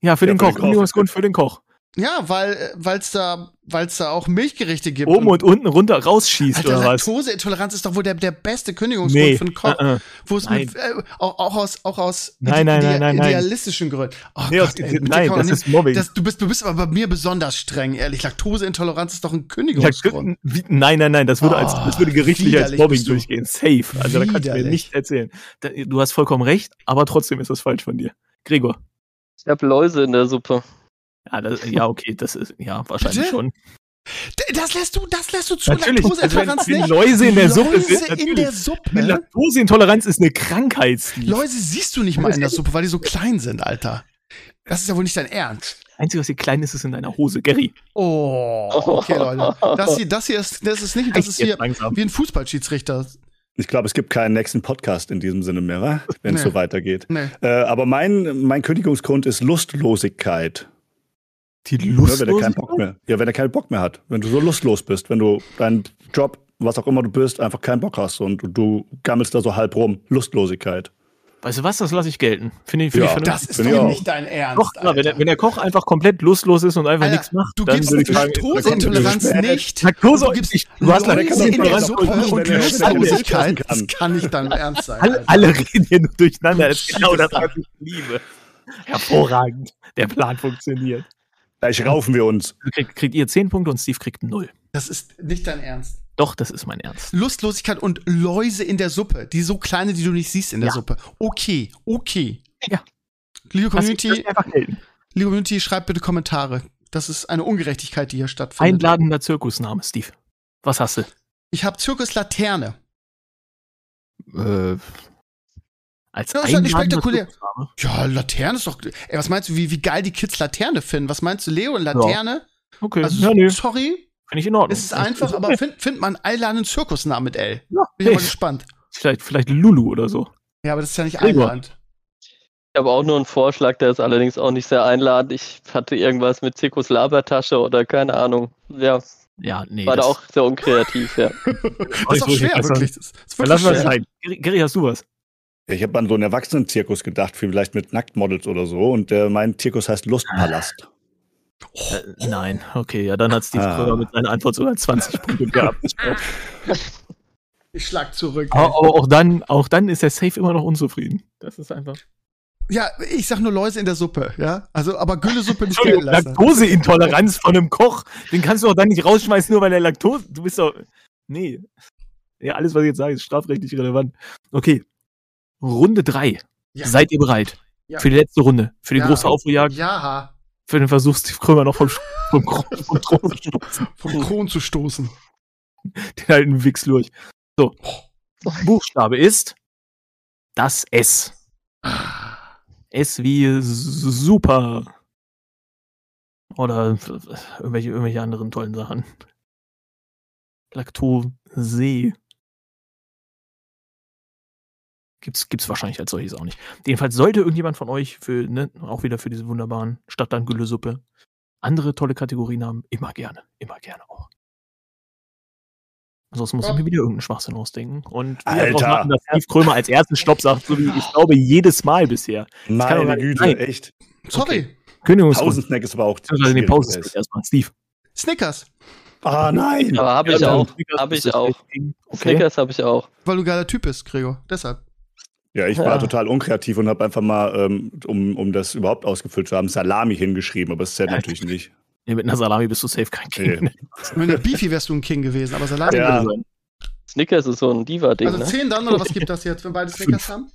Speaker 2: Ja, für
Speaker 4: Ja,
Speaker 2: den
Speaker 4: für
Speaker 2: Koch.
Speaker 4: den Koch.
Speaker 2: Kündigungsgrund für den Koch.
Speaker 1: Ja, weil es da, weil's da auch Milchgerichte gibt.
Speaker 2: Oben und unten runter rausschießt
Speaker 1: Alter,
Speaker 2: oder was?
Speaker 1: Laktoseintoleranz ist doch wohl der, der beste Kündigungsgrund
Speaker 2: Nee.
Speaker 1: für einen Koch. Wo es
Speaker 2: Nein.
Speaker 1: mit, äh, auch, auch aus, auch aus
Speaker 2: Nein, nein, nein, nein, nein.
Speaker 1: idealistischen Gründen. Oh
Speaker 2: Nee, aus,
Speaker 1: Gott, ey, mit dir
Speaker 2: nein, das
Speaker 1: nicht-
Speaker 2: ist Mobbing.
Speaker 1: das, du, bist, du bist aber bei mir besonders streng, ehrlich. Laktoseintoleranz ist doch ein Kündigungsgrund.
Speaker 2: Wie- Nein, nein, nein, das würde, als, das würde gerichtlich als
Speaker 1: widerlich
Speaker 2: Mobbing
Speaker 1: du.
Speaker 2: durchgehen. Safe. Also da kannst du mir
Speaker 1: Widerlich.
Speaker 2: nicht erzählen. Da, du hast vollkommen recht, aber trotzdem ist das falsch von dir. Gregor.
Speaker 3: ich habe Läuse in der Suppe.
Speaker 2: Ja, das, ja, okay, das ist, ja, wahrscheinlich
Speaker 1: Bitte?
Speaker 2: schon.
Speaker 1: Das lässt du, das lässt du zu.
Speaker 2: Natürlich, also wenn,
Speaker 1: Laktoseintoleranz
Speaker 2: wenn
Speaker 1: nicht.
Speaker 2: Läuse in der Suppe
Speaker 1: Läuse
Speaker 2: sind,
Speaker 1: in
Speaker 2: natürlich.
Speaker 1: der Suppe.
Speaker 2: Eine Laktoseintoleranz ist eine Krankheit, Steve.
Speaker 1: Läuse siehst du nicht mal in der Suppe, weil die so klein sind, Alter. Das ist ja wohl nicht dein Ernst.
Speaker 2: Einzige, was hier klein ist, ist in deiner Hose, Gary.
Speaker 1: Oh, okay, Leute. Das hier, das hier ist, das ist nicht, das ist hier wie ein Fußballschiedsrichter.
Speaker 4: Ich glaube, es gibt keinen nächsten Podcast in diesem Sinne mehr, wenn es
Speaker 1: Nee.
Speaker 4: so weitergeht.
Speaker 1: Nee.
Speaker 4: Äh, aber mein, mein Kündigungsgrund ist Lustlosigkeit.
Speaker 2: Die
Speaker 4: Ne, wenn er keinen Bock mehr. Ja, wenn er keinen Bock mehr hat. Wenn du so lustlos bist, wenn du deinen Job, was auch immer du bist, einfach keinen Bock hast und du, du gammelst da so halb rum. Lustlosigkeit.
Speaker 2: Weißt du was, das lasse ich gelten. Finde ich, find
Speaker 4: Ja,
Speaker 2: ich vernünftig.
Speaker 1: Das ist doch nicht dein Ernst.
Speaker 2: Doch, klar, wenn, der, wenn der Koch einfach komplett lustlos ist und einfach
Speaker 1: Alter,
Speaker 2: nichts macht,
Speaker 1: du
Speaker 2: dann
Speaker 1: gibst
Speaker 2: sagen,
Speaker 1: Laktoseintoleranz nicht.
Speaker 2: Laktose,
Speaker 1: Du gibst
Speaker 2: du hast
Speaker 1: Läuse
Speaker 2: Laktose
Speaker 1: in der
Speaker 4: Laktose-
Speaker 1: Suppe
Speaker 4: Laktose-
Speaker 1: und Lustlosigkeit. Das kann nicht dein Ernst sein.
Speaker 2: alle, alle reden hier nur durcheinander. Das ist genau das, was ich liebe. Hervorragend. Der Plan funktioniert.
Speaker 4: Gleich raufen wir uns.
Speaker 2: Kriegt, kriegt ihr 10 Punkte und Steve kriegt 0.
Speaker 1: Das ist nicht dein Ernst.
Speaker 2: Doch, das ist mein Ernst.
Speaker 1: Lustlosigkeit und Läuse in der Suppe. Die so kleine, die du nicht siehst in der
Speaker 2: Ja.
Speaker 1: Suppe. Okay, okay.
Speaker 2: Ja.
Speaker 1: Liebe Community,
Speaker 2: einfach gelten.
Speaker 1: liebe Community, schreibt bitte Kommentare. Das ist eine Ungerechtigkeit, die hier stattfindet.
Speaker 2: Einladender Zirkusname, Steve. Was hast du?
Speaker 1: Ich habe Zirkus Laterne.
Speaker 2: Äh, als
Speaker 1: Ja, ist ja nicht spektakulär.
Speaker 2: Zirkusname?
Speaker 1: Ja, Laterne ist doch. Ey, was meinst du, wie, wie geil die Kids Laterne finden? Was meinst du, Leo und Laterne?
Speaker 2: Okay,
Speaker 1: Also,
Speaker 2: ja, nee.
Speaker 1: sorry.
Speaker 2: Finde ich in Ordnung.
Speaker 1: Es ist einfach, aber findet find man Eiland einen Zirkusnamen mit L?
Speaker 2: Ja,
Speaker 1: Bin ich mal gespannt.
Speaker 2: vielleicht, vielleicht Lulu oder so.
Speaker 1: Ja, aber das ist ja nicht. Eiland.
Speaker 3: Ich habe auch nur einen Vorschlag, der ist allerdings auch nicht sehr einladend. Ich hatte irgendwas mit Zirkus Labertasche oder keine Ahnung. Ja,
Speaker 2: Ja, nee.
Speaker 3: war da auch sehr unkreativ, ja.
Speaker 1: Das ist auch schwer, wirklich. Das ist wirklich
Speaker 2: es
Speaker 1: schwer.
Speaker 2: Gary, hast du was?
Speaker 4: Ich habe an so einen Erwachsenen-Zirkus gedacht, vielleicht mit Nacktmodels oder so. Und äh, mein Zirkus heißt Lustpalast.
Speaker 2: Äh, nein, okay, ja, dann hat Steve
Speaker 4: Ah.
Speaker 2: Kröger mit seiner Antwort sogar 20 Punkte gehabt.
Speaker 1: Ich schlag zurück.
Speaker 2: aber, aber auch dann, auch dann ist er safe immer noch unzufrieden. Das ist einfach.
Speaker 1: Ja, ich sag nur Läuse in der Suppe, ja? Also, aber Güllesuppe nicht gelten lassen.
Speaker 2: Laktoseintoleranz von einem Koch, den kannst du auch dann nicht rausschmeißen, nur weil er Laktose. Du bist doch. Nee. Ja, alles, was ich jetzt sage, ist strafrechtlich relevant. Okay. Runde drei.
Speaker 1: Ja.
Speaker 2: Seid ihr bereit?
Speaker 1: Ja.
Speaker 2: Für die letzte Runde. Für die
Speaker 1: Ja.
Speaker 2: große Aufholjagd.
Speaker 1: Ja,
Speaker 2: Für den Versuch, Steve Krömer noch vom, vom, vom Thron zu stoßen.
Speaker 1: vom Kron zu stoßen.
Speaker 2: Den alten Wichslurch. So. Buchstabe ist das S. S wie s- super. Oder irgendwelche, irgendwelche anderen tollen Sachen. Laktose. Gibt's, gibt's wahrscheinlich als solches auch nicht. Jedenfalls sollte irgendjemand von euch für, ne, auch wieder für diese wunderbaren Stadtland-Gülle-Suppe andere tolle Kategorien haben, immer gerne. Immer gerne auch. Sonst muss ich mir wieder irgendeinen Schwachsinn ausdenken. Und wir warten, dass Steve Krömer als ersten Stopp sagt, so wie ich glaube jedes Mal bisher.
Speaker 4: Meine Güte,
Speaker 2: sein.
Speaker 4: echt.
Speaker 1: Sorry.
Speaker 2: Kündigungsgrund.
Speaker 4: Tausend Snack ist aber auch
Speaker 2: Beziehungsweise nee,
Speaker 4: schwierig.
Speaker 2: Pause erstmal. Steve.
Speaker 1: Snickers,
Speaker 4: Ah, nein.
Speaker 3: Aber habe ich
Speaker 2: Ja,
Speaker 3: auch.
Speaker 2: Snickers
Speaker 3: Habe ich auch.
Speaker 2: Okay.
Speaker 3: Snickers habe ich auch.
Speaker 1: weil du geiler Typ bist, Gregor. Deshalb.
Speaker 4: Ja, ich war
Speaker 3: Ja.
Speaker 4: total unkreativ und habe einfach mal, ähm, um, um das überhaupt ausgefüllt zu haben, Salami hingeschrieben, aber das zählt
Speaker 2: Ja.
Speaker 4: natürlich nicht.
Speaker 2: Nee, mit einer Salami bist du safe kein King.
Speaker 4: Nee.
Speaker 1: Mit der Beefy wärst du ein King gewesen, aber Salami.
Speaker 4: Ja.
Speaker 3: Snickers ist so ein Diva-Ding,
Speaker 1: Also
Speaker 3: ne?
Speaker 1: 10 dann, oder was gibt das jetzt, wenn beide Snickers haben?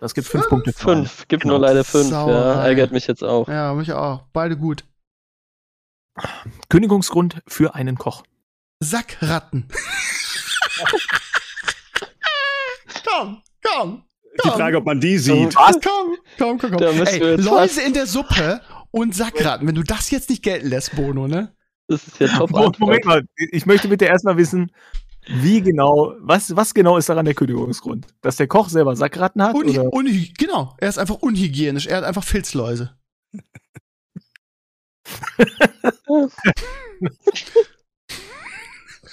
Speaker 2: Das gibt fünf Punkte. für einen.
Speaker 3: Fünf. Gibt
Speaker 2: Genau.
Speaker 3: nur leider fünf. Ja,
Speaker 1: Sauerei.
Speaker 3: ärgert mich jetzt auch.
Speaker 1: Ja, mich auch. Beide gut.
Speaker 2: Kündigungsgrund für einen Koch.
Speaker 1: Sackratten. komm, komm.
Speaker 4: Die Frage, ob man die sieht.
Speaker 1: Was? Komm, komm, komm, komm. Ey, Läuse in der Suppe und Sackratten. Wenn du das jetzt nicht gelten lässt, Bono, ne?
Speaker 3: Das ist ja top.
Speaker 2: Mo- Moment mal, ich möchte bitte erstmal wissen, wie genau, was, was genau ist daran der Kündigungsgrund? Dass der Koch selber Sackratten hat?
Speaker 1: Unhy
Speaker 2: oder?
Speaker 1: unhy genau, er ist einfach unhygienisch. Er hat einfach Filzläuse.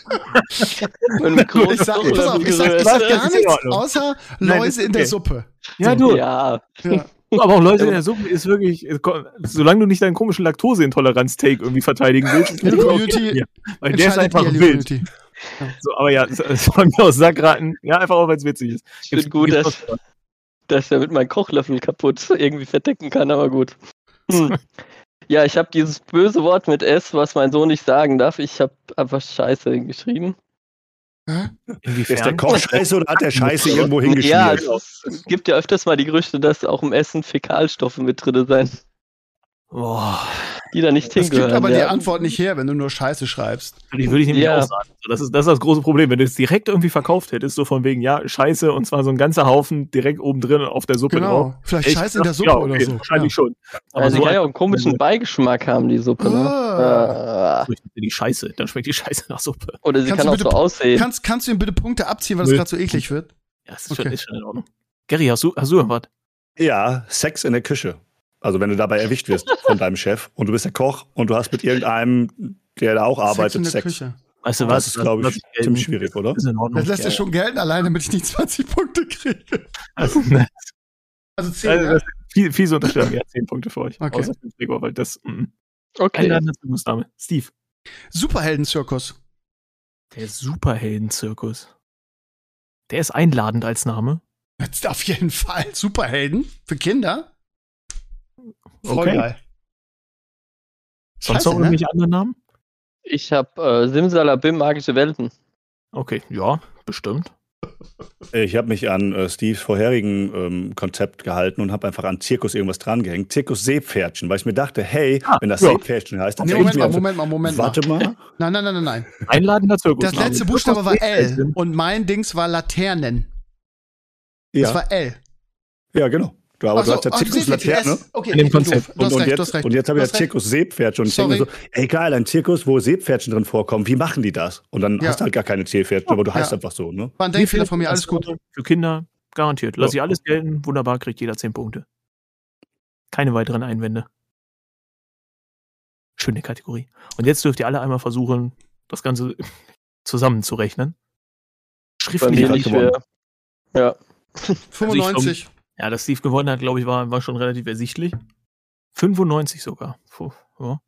Speaker 1: Ich sag, pass auf, ich sag, ich sag gar nichts außer
Speaker 2: Nein,
Speaker 1: Läuse in der. Suppe.
Speaker 2: Ja, du,
Speaker 3: Ja,
Speaker 1: Ja.
Speaker 2: aber auch Leute in der Suppe ist wirklich, solange du nicht deinen komischen Laktoseintoleranz-Take irgendwie verteidigen willst, ist das
Speaker 1: Community,
Speaker 2: okay. weil der ist einfach wild.
Speaker 1: Community.
Speaker 2: So, aber ja, von mir aus Sackratten, ja, einfach auch, weil es witzig ist.
Speaker 3: ich finde gut, dass, dass er mit meinem Kochlöffel kaputt irgendwie verdecken kann, aber gut. Hm. Ja, ich habe dieses böse Wort mit S, was mein Sohn nicht sagen darf. Ich habe einfach Scheiße geschrieben.
Speaker 1: Hä?
Speaker 4: Ist der Koch scheiße oder hat der Scheiße irgendwo
Speaker 3: Ja,
Speaker 4: hingeschmiert?
Speaker 3: es, es gibt ja öfters mal die Gerüchte, dass auch im Essen Fäkalstoffe mit drin sein,
Speaker 2: Boah,
Speaker 3: die da nicht
Speaker 1: Das gibt
Speaker 3: hingehören.
Speaker 1: aber die
Speaker 3: ja.
Speaker 1: Antwort nicht her, wenn du nur Scheiße schreibst.
Speaker 2: die würde ich nämlich
Speaker 3: Ja.
Speaker 2: auch sagen. Das ist, das ist das große Problem. Wenn du es direkt irgendwie verkauft hättest, so von wegen, ja, Scheiße, und zwar so ein ganzer Haufen direkt oben drin auf der Suppe drauf.
Speaker 1: Genau. Vielleicht
Speaker 2: Echt?
Speaker 1: Scheiße in der Suppe
Speaker 2: ja,
Speaker 1: oder
Speaker 2: okay,
Speaker 1: so.
Speaker 2: Wahrscheinlich schon. Aber
Speaker 3: Also,
Speaker 2: so
Speaker 3: die kann ja einen komischen Beigeschmack haben, die Suppe. Ne?
Speaker 1: Ah.
Speaker 2: Schmeckt die Scheiße, dann schmeckt die Scheiße nach Suppe.
Speaker 3: oder sie
Speaker 1: Kannst
Speaker 3: kann
Speaker 1: du
Speaker 3: auch
Speaker 1: bitte
Speaker 3: so aussehen.
Speaker 1: Kannst, kannst du ihm bitte Punkte abziehen, weil es gerade so eklig wird?
Speaker 2: Ja, das ist, schon,
Speaker 1: Okay.
Speaker 2: ist schon in Ordnung. Gary, hast du, hast du was?
Speaker 4: Ja, Sex in der Küche. Also wenn du dabei erwischt wirst von deinem Chef und du bist der Koch und du hast mit irgendeinem, der da auch arbeitet,
Speaker 1: in der
Speaker 4: Sex.
Speaker 1: Küche.
Speaker 2: Weißt du was?
Speaker 4: Das ist, glaube ich, ziemlich
Speaker 2: gelten.
Speaker 4: schwierig, oder?
Speaker 2: Ist in Ordnung.
Speaker 1: Das lässt
Speaker 2: Ja.
Speaker 1: schon gelten, allein damit ich nicht 20 Punkte kriege.
Speaker 2: Also, ne,
Speaker 1: Also 10,
Speaker 2: also, das viel, fiese Unterstellung. Ja, 10 Punkte für euch.
Speaker 1: Okay.
Speaker 2: Außer für Gregor, weil das. Mm.
Speaker 3: Okay.
Speaker 2: Einladende Zirkusname. Steve.
Speaker 1: Superhelden-Zirkus.
Speaker 2: Der Superhelden-Zirkus. Der ist einladend als Name.
Speaker 1: Jetzt auf jeden Fall. Superhelden für Kinder. Voll
Speaker 2: Okay.
Speaker 1: geil.
Speaker 2: Sonst
Speaker 1: Scheiße,
Speaker 2: noch
Speaker 1: ne?
Speaker 2: irgendwelche anderen Namen?
Speaker 3: Ich habe äh, Simsalabim, magische Welten.
Speaker 2: Okay, ja, bestimmt.
Speaker 4: Ich habe mich an äh, Steves vorherigen ähm, Konzept gehalten und habe einfach an Zirkus irgendwas drangehängt. Zirkus Seepferdchen, weil ich mir dachte, hey,
Speaker 2: Ah,
Speaker 4: wenn das
Speaker 2: ja.
Speaker 4: Seepferdchen heißt, dann
Speaker 1: Nee, Moment
Speaker 4: mir
Speaker 1: mal, Moment mal, Moment mal.
Speaker 4: Warte mal.
Speaker 1: Nein, nein, nein, nein, nein.
Speaker 2: Einladender Zirkus.
Speaker 1: Das letzte Buchstabe war L und mein Dings war Laternen.
Speaker 4: Ja,
Speaker 1: Das war L.
Speaker 4: ja, genau. Du, aber so, du hast ja
Speaker 1: ach,
Speaker 4: Zirkus Laterne.
Speaker 1: Okay,
Speaker 2: In dem Konzept.
Speaker 4: Und,
Speaker 1: hast
Speaker 4: und,
Speaker 1: recht,
Speaker 4: jetzt, und jetzt habe ich ja
Speaker 1: hast recht.
Speaker 4: Zirkus Seepferdchen. Und ich denke mir so, ey geil, ein Zirkus, wo Seepferdchen drin vorkommen. Wie machen die das? Und dann
Speaker 1: Ja.
Speaker 4: hast du halt gar keine Seepferdchen, aber du heißt
Speaker 1: Ja.
Speaker 4: einfach so, ne?
Speaker 1: War ein Denkfehler von mir, alles gut.
Speaker 2: Für Kinder garantiert. Lass
Speaker 4: Ja.
Speaker 2: ich alles gelten. Wunderbar, kriegt jeder 10 Punkte. Keine weiteren Einwände. Schöne Kategorie. Und jetzt dürft ihr alle einmal versuchen, das Ganze zusammenzurechnen.
Speaker 3: Bei
Speaker 2: Schriftlich.
Speaker 3: mir
Speaker 4: hat
Speaker 3: nicht mehr. Ja.
Speaker 1: 95.
Speaker 2: Ja, dass Steve gewonnen hat, glaube ich, war, war schon relativ ersichtlich. 95 sogar. Puh, ja.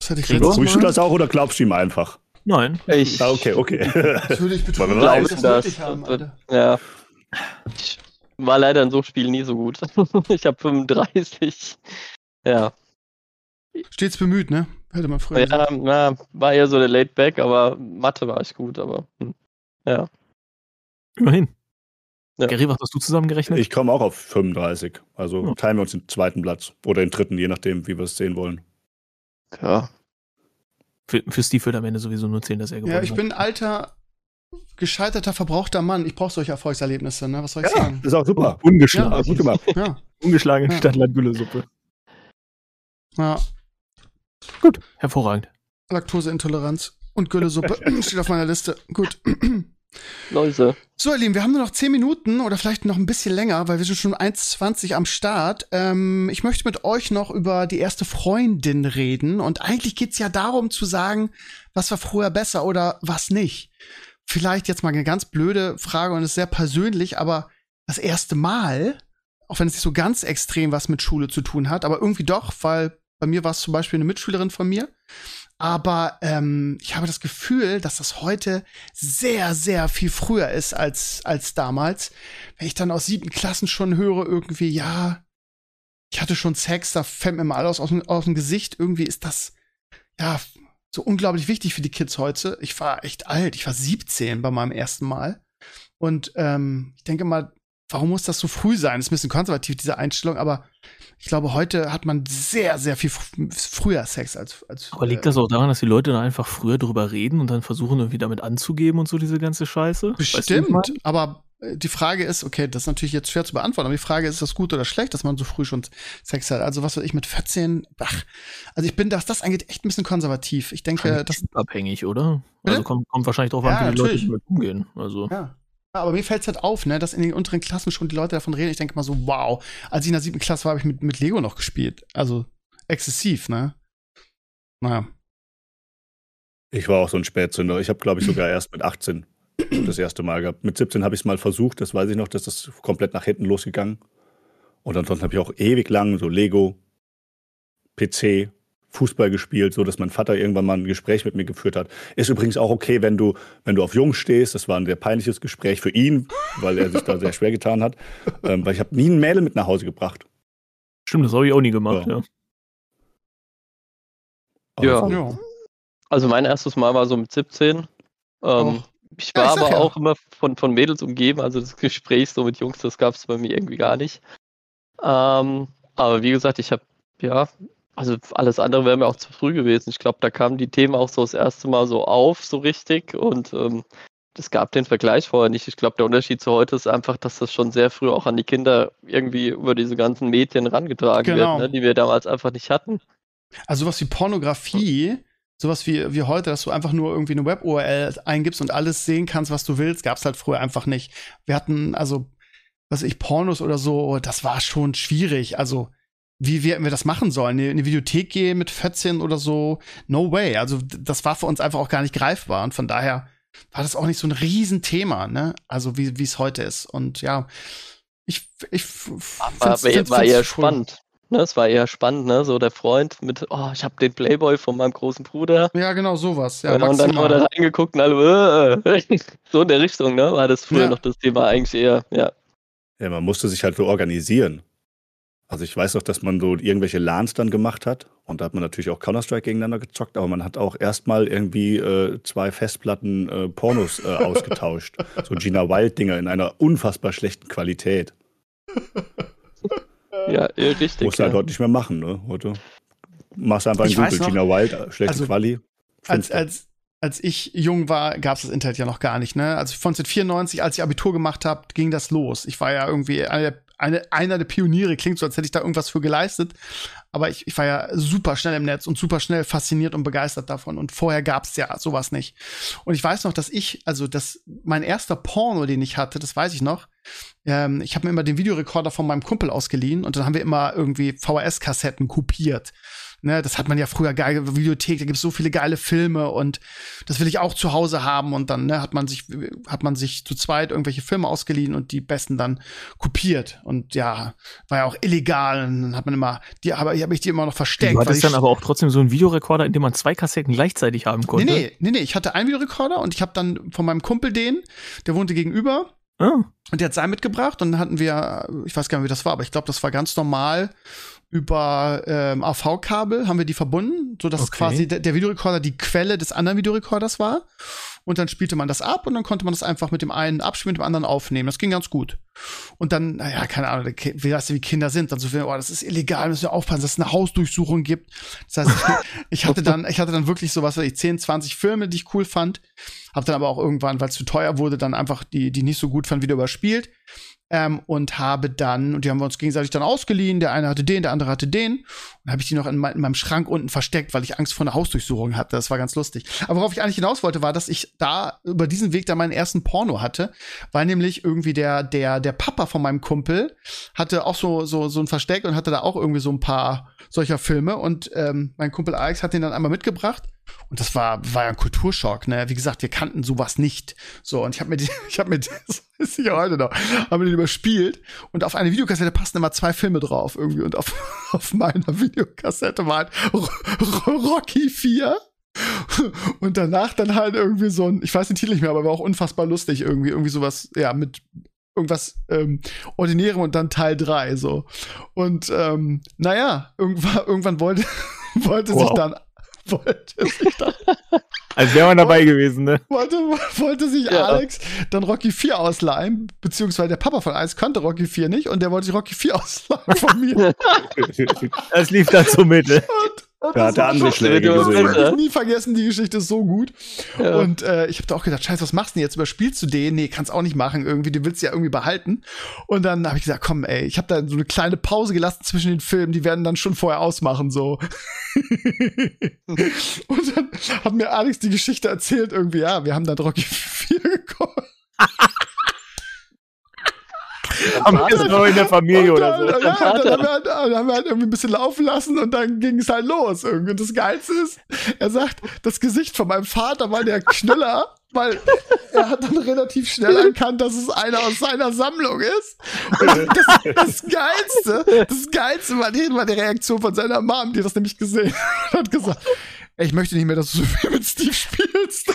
Speaker 1: Das hatte ich
Speaker 4: Prüfst du das auch oder glaubst du ihm einfach?
Speaker 2: Nein.
Speaker 3: Ich,
Speaker 4: Ah, okay, okay.
Speaker 1: Das würde ich betonen, wir das haben, Alter.
Speaker 3: ja. Ich war leider in so Spielen nie so gut. ich habe 35. Ja.
Speaker 1: Stets bemüht, ne? Hätte man früher.
Speaker 3: Ja, na, war eher so der Late Back, aber Mathe war ich gut, aber hm. ja.
Speaker 2: Immerhin.
Speaker 3: Ja.
Speaker 2: Gary, was hast du zusammengerechnet?
Speaker 4: Ich komme auch auf 35. Also
Speaker 2: Ja.
Speaker 4: teilen wir uns den zweiten Platz. Oder den dritten, je nachdem, wie wir es sehen wollen.
Speaker 3: Ja.
Speaker 2: Für, für Steve wird am Ende sowieso nur zählen, dass er gewonnen
Speaker 1: Ja, ich
Speaker 2: hat.
Speaker 1: bin ein alter, gescheiterter, verbrauchter Mann. Ich brauche solche Erfolgserlebnisse, ne? Was soll ich sagen?
Speaker 4: ist auch super.
Speaker 2: Ungeschlagen.
Speaker 4: Ah, gut gemacht.
Speaker 1: Ja,
Speaker 2: Ungeschlagen
Speaker 1: Ja.
Speaker 2: statt Landgüllesuppe.
Speaker 1: ja.
Speaker 2: Gut, hervorragend.
Speaker 1: Laktoseintoleranz und Güllesuppe steht auf meiner Liste. Gut.
Speaker 3: Leute.
Speaker 1: So, ihr Lieben, wir haben nur noch 10 Minuten oder vielleicht noch ein bisschen länger, weil wir sind schon 1,20 am Start. Ähm, ich möchte mit euch noch über die erste Freundin reden. Und eigentlich geht's ja darum zu sagen, was war früher besser oder was nicht. Vielleicht jetzt mal eine ganz blöde Frage und ist sehr persönlich, aber das erste Mal, auch wenn es nicht so ganz extrem was mit Schule zu tun hat, aber irgendwie doch, weil bei mir war es zum Beispiel eine Mitschülerin von mir. Aber ähm, ich habe das Gefühl, dass das heute sehr, sehr viel früher ist als, als damals. Wenn ich dann aus siebten Klassen schon höre, irgendwie, ja, ich hatte schon Sex, da fällt mir mal alles aus, aus dem Gesicht. Irgendwie ist das, ja, so unglaublich wichtig für die Kids heute. Ich war echt alt, ich war 17 bei meinem ersten Mal. Und ähm, ich denke mal, warum muss das so früh sein? Ist ein bisschen konservativ, diese Einstellung, aber ich glaube, heute hat man sehr, sehr viel fr früher Sex als. als
Speaker 2: Aber liegt
Speaker 1: äh,
Speaker 2: das auch daran, dass die Leute dann einfach früher drüber reden und dann versuchen, irgendwie damit anzugeben und so diese ganze Scheiße? Weißt du,
Speaker 1: Bestimmt, aber äh, die Frage ist, okay, das ist natürlich jetzt schwer zu beantworten, aber die Frage ist, ist das gut oder schlecht, dass man so früh schon Sex hat? Also was weiß ich mit 14, ach, also ich bin, was das angeht, echt ein bisschen konservativ. Ich denke, das,
Speaker 2: abhängig, oder?
Speaker 1: Bitte?
Speaker 2: Also kommt, kommt wahrscheinlich drauf
Speaker 1: Ja,
Speaker 2: an, wie die Leute
Speaker 1: natürlich.
Speaker 2: damit umgehen. Also
Speaker 1: ja. Aber mir fällt's halt auf, ne, dass in den unteren Klassen schon die Leute davon reden. Ich denke mal so, wow, als ich in der siebten Klasse war, habe ich mit, mit Lego noch gespielt. Also exzessiv, ne? Naja.
Speaker 4: Ich war auch so ein Spätzünder. Ich habe, glaube ich, sogar erst mit 18 das erste Mal gehabt. Mit 17 habe ich es mal versucht, das weiß ich noch, dass das komplett nach hinten losgegangen. Und ansonsten habe ich auch ewig lang so Lego, PC, Fußball gespielt, so dass mein Vater irgendwann mal ein Gespräch mit mir geführt hat. Ist übrigens auch okay, wenn du, wenn du auf Jungs stehst. Das war ein sehr peinliches Gespräch für ihn, weil er sich da sehr schwer getan hat. Ähm, weil ich habe nie ein Mädel mit nach Hause gebracht.
Speaker 2: stimmt, das habe ich auch nie gemacht,
Speaker 4: Ja.
Speaker 2: ja.
Speaker 4: Aber
Speaker 3: Ja.
Speaker 4: so-
Speaker 1: Ja.
Speaker 3: Also mein erstes Mal war so mit 17. Ähm, ich
Speaker 1: Ja,
Speaker 3: war
Speaker 1: ich sag
Speaker 3: aber
Speaker 1: ja.
Speaker 3: auch immer von, von Mädels umgeben, also das Gespräch so mit Jungs, das gab es bei mir irgendwie gar nicht. Ähm, aber wie gesagt, ich habe, ja, also alles andere wäre mir auch zu früh gewesen. Ich glaube, da kamen die Themen auch so das erste Mal so auf, so richtig. Und ähm, es gab den Vergleich vorher nicht. Ich glaube, der Unterschied zu heute ist einfach, dass das schon sehr früh auch an die Kinder irgendwie über diese ganzen Medien rangetragen
Speaker 1: Genau.
Speaker 3: wird, ne, die wir damals einfach nicht hatten.
Speaker 1: Also sowas wie Pornografie, sowas wie, wie heute, dass du einfach nur irgendwie eine Web-URL eingibst und alles sehen kannst, was du willst, gab's halt früher einfach nicht. Wir hatten, also, was weiß ich, Pornos oder so, das war schon schwierig. Also, wie wir, wir das machen sollen, in die Videothek gehen mit 14 oder so, no way. Also, das war für uns einfach auch gar nicht greifbar und von daher war das auch nicht so ein Riesenthema, ne? Also, wie es heute ist. Und ja, ich, ich
Speaker 3: War,
Speaker 1: find's-
Speaker 3: war,
Speaker 1: find's-
Speaker 3: war
Speaker 1: find's
Speaker 3: eher
Speaker 1: cool.
Speaker 3: spannend. Ne, es war eher spannend, ne? So der Freund mit, oh, ich habe den Playboy von meinem großen Bruder.
Speaker 1: Ja, genau, sowas. Ja,
Speaker 3: Ja, und dann haben wir da reingeguckt und alle, äh, so in der Richtung, ne? War das früher
Speaker 1: Ja.
Speaker 3: noch das Thema eigentlich eher, ja.
Speaker 4: Ja, man musste sich halt so organisieren. Also ich weiß noch, dass man so irgendwelche LANs dann gemacht hat und da hat man natürlich auch Counter-Strike gegeneinander gezockt, aber man hat auch erstmal irgendwie äh, zwei Festplatten äh, Pornos äh, ausgetauscht. So Gina Wild-Dinger in einer unfassbar schlechten Qualität.
Speaker 3: Ja, richtig.
Speaker 4: Musst du halt
Speaker 3: ja.
Speaker 4: heute nicht mehr machen, ne? Heute machst du einfach in
Speaker 1: Ich weiß
Speaker 4: Google
Speaker 1: noch,
Speaker 4: Gina Wild, äh, schlechte
Speaker 1: also,
Speaker 4: Quali.
Speaker 1: als, als, als ich jung war, gab es das Internet ja noch gar nicht, ne? Also 1994, als ich Abitur gemacht habe, ging das los. Ich war ja irgendwie einer der eine, einer der Pioniere, klingt so, als hätte ich da irgendwas für geleistet. Aber ich, ich war ja super schnell im Netz und super schnell fasziniert und begeistert davon. Und vorher gab's ja sowas nicht. Und ich weiß noch, dass ich, also das, mein erster Porno, den ich hatte, das weiß ich noch, ähm, ich habe mir immer den Videorekorder von meinem Kumpel ausgeliehen und dann haben wir immer irgendwie VHS-Kassetten kopiert. Ne, das hat man ja früher geile Videothek, da gibt's so viele geile Filme und das will ich auch zu Hause haben und dann ne, hat man sich hat man sich zu zweit irgendwelche Filme ausgeliehen und die besten dann kopiert und ja, war ja auch illegal und dann hat man immer die aber ich habe ich die immer noch versteckt. Du
Speaker 2: hattest dann aber auch trotzdem so einen Videorekorder, in dem man zwei Kassetten gleichzeitig haben konnte.
Speaker 1: Nee, nee, nee, nee, ich hatte einen Videorekorder und ich habe dann von meinem Kumpel den, der wohnte gegenüber
Speaker 2: Oh.
Speaker 1: Und der hat sein mitgebracht und dann hatten wir, ich weiß gar nicht, wie das war, aber ich glaube, das war ganz normal über ähm, AV-Kabel haben wir die verbunden, so dass okay. quasi der, der Videorekorder die Quelle des anderen Videorekorders war. Und dann spielte man das ab und dann konnte man das einfach mit dem einen abspielen, mit dem anderen aufnehmen. Das ging ganz gut. Und dann, naja, keine Ahnung, wie, weißt du, wie Kinder sind, dann so viel, oh, das ist illegal, müssen wir aufpassen, dass es eine Hausdurchsuchung gibt. Das heißt, ich, hatte dann, ich hatte dann wirklich so was, ich 10, 20 Filme, die ich cool fand. Hab dann aber auch irgendwann, weil es zu teuer wurde, dann einfach die, die nicht so gut fand, wieder überspielt ähm, und habe dann, und die haben wir uns gegenseitig dann ausgeliehen, der eine hatte den, der andere hatte den, und habe ich die noch in, mein, in, meinem Schrank unten versteckt, weil ich Angst vor einer Hausdurchsuchung hatte. Das war ganz lustig. Aber worauf ich eigentlich hinaus wollte, war, dass ich da über diesen Weg dann meinen ersten Porno hatte, weil nämlich irgendwie der, der, der Papa von meinem Kumpel hatte auch so, so, so ein Versteck und hatte da auch irgendwie so ein paar solcher Filme und ähm, mein Kumpel Alex hat den dann einmal mitgebracht und das war, war ja ein Kulturschock, ne? Wie gesagt, wir kannten sowas nicht. So, und ich habe mir die, ich habe mir, das ist ja heute noch, haben wir den überspielt. Und auf eine Videokassette passen immer zwei Filme drauf irgendwie. Und auf, auf meiner Videokassette war halt Rocky 4. Und danach dann halt irgendwie so ein, ich weiß den Titel nicht mehr, aber war auch unfassbar lustig irgendwie, irgendwie sowas, ja, mit irgendwas ähm, Ordinärem und dann Teil 3 so. Und ähm, naja, irgendwann, irgendwann wollte, wollte wow. sich dann wollte sich dann.
Speaker 2: Als wäre man dabei gewesen, ne?
Speaker 1: Wollte, wollte sich ja. Alex dann Rocky 4 ausleihen, beziehungsweise der Papa von Alex kannte Rocky 4 nicht und der wollte sich Rocky 4 ausleihen von mir.
Speaker 2: das lief dann zur Mitte.
Speaker 4: Und da hat er andere Schläge gesehen.
Speaker 1: Ich nie vergessen, die Geschichte ist so gut. Ja. Und äh, ich habe da auch gedacht, scheiße, was machst du denn jetzt? Überspielst du den? Nee, kannst auch nicht machen. Irgendwie, du willst ja irgendwie behalten. Und dann habe ich gesagt, komm, ey, ich habe da so eine kleine Pause gelassen zwischen den Filmen. Die werden dann schon vorher ausmachen, so. und dann hat mir Alex die Geschichte erzählt, irgendwie, ja, wir haben dann Rocky 4
Speaker 2: Am besten noch in der Familie oder so.
Speaker 1: Ja, dann, haben wir, halt, dann haben wir halt irgendwie ein bisschen laufen lassen und dann ging es halt los. Irgendwie. Und das Geilste ist, er sagt, das Gesicht von meinem Vater war der Knüller, weil er hat dann relativ schnell erkannt, dass es einer aus seiner Sammlung ist. Und das, das Geilste, das Geilste war die, war die Reaktion von seiner Mom, die das nämlich gesehen hat, hat gesagt, ich möchte nicht mehr, dass du so viel mit Steve spielst.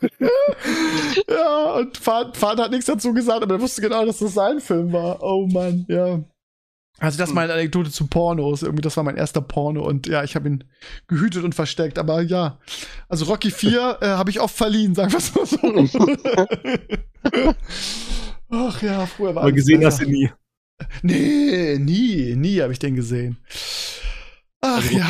Speaker 1: ja, und Vater, hat nichts dazu gesagt, aber er wusste genau, dass das sein Film war. Oh Mann, ja. Also das ist meine Anekdote zu Pornos. Irgendwie, das war mein erster Porno und ja, ich habe ihn gehütet und versteckt. Aber ja, also Rocky 4 äh, habe ich oft verliehen, sagen wir es mal so. Ach ja, früher war
Speaker 2: Aber gesehen besser. hast du nie.
Speaker 1: Nee, nie, nie habe ich den gesehen. Ach also, ja.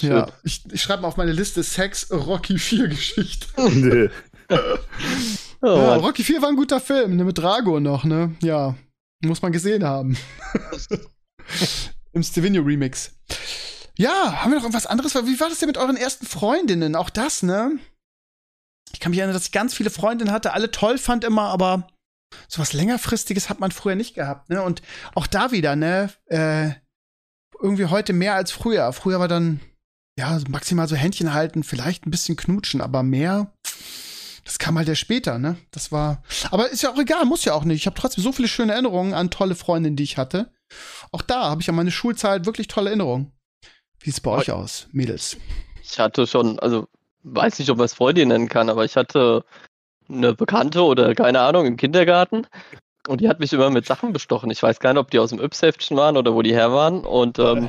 Speaker 1: Ja, ich, ich schreibe mal auf meine Liste Sex Rocky 4 Geschichte. Nee. oh, ja, Rocky 4 war ein guter Film, ne, mit Drago noch, ne? Ja, muss man gesehen haben. Im Stevino Remix. Ja, haben wir noch irgendwas anderes? Wie war das denn mit euren ersten Freundinnen? Auch das, ne? Ich kann mich erinnern, dass ich ganz viele Freundinnen hatte, alle toll fand immer, aber sowas längerfristiges hat man früher nicht gehabt, ne? Und auch da wieder, ne? Äh, irgendwie heute mehr als früher. Früher war dann ja, maximal so Händchen halten, vielleicht ein bisschen knutschen, aber mehr, das kam halt ja später, ne? Das war, aber ist ja auch egal, muss ja auch nicht. Ich habe trotzdem so viele schöne Erinnerungen an tolle Freundinnen, die ich hatte. Auch da habe ich an meine Schulzeit wirklich tolle Erinnerungen. Wie sieht's bei euch aus, Mädels?
Speaker 3: Ich hatte schon, also weiß nicht, ob man es Freundin nennen kann, aber ich hatte eine Bekannte oder keine Ahnung im Kindergarten und die hat mich immer mit Sachen bestochen. Ich weiß gar nicht, ob die aus dem Yps-Heftchen waren oder wo die her waren und ähm,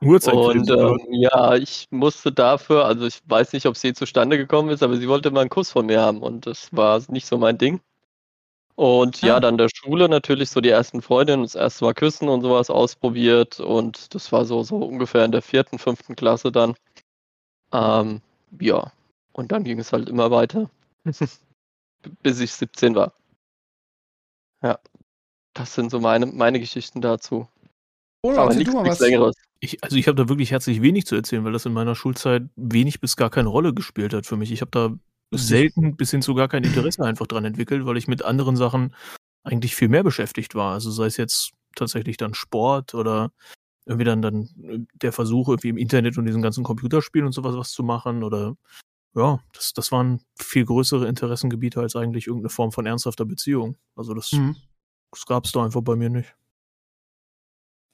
Speaker 3: Uhrzeit. Und ähm, ja, ich musste dafür, also ich weiß nicht, ob sie zustande gekommen ist, aber sie wollte mal einen Kuss von mir haben und das war nicht so mein Ding. Und ja, ah. dann der Schule natürlich so die ersten Freundinnen, das erste Mal küssen und sowas ausprobiert und das war so, so ungefähr in der vierten, fünften Klasse dann. Ähm, ja, und dann ging es halt immer weiter, bis ich 17 war. Ja. Das sind so meine, meine Geschichten dazu.
Speaker 1: Oder
Speaker 3: Aber nichts,
Speaker 1: du mal
Speaker 3: nichts
Speaker 1: was.
Speaker 3: Längeres.
Speaker 2: Ich, also ich habe da wirklich herzlich wenig zu erzählen, weil das in meiner Schulzeit wenig bis gar keine Rolle gespielt hat für mich. Ich habe da selten bis hin zu gar kein Interesse einfach dran entwickelt, weil ich mit anderen Sachen eigentlich viel mehr beschäftigt war. Also sei es jetzt tatsächlich dann Sport oder irgendwie dann, dann äh, der Versuch, irgendwie im Internet und diesen ganzen Computerspielen und sowas was zu machen oder ja, das, das waren viel größere Interessengebiete als eigentlich irgendeine Form von ernsthafter Beziehung. Also das,
Speaker 1: Mhm.
Speaker 2: das gab es da einfach bei mir nicht.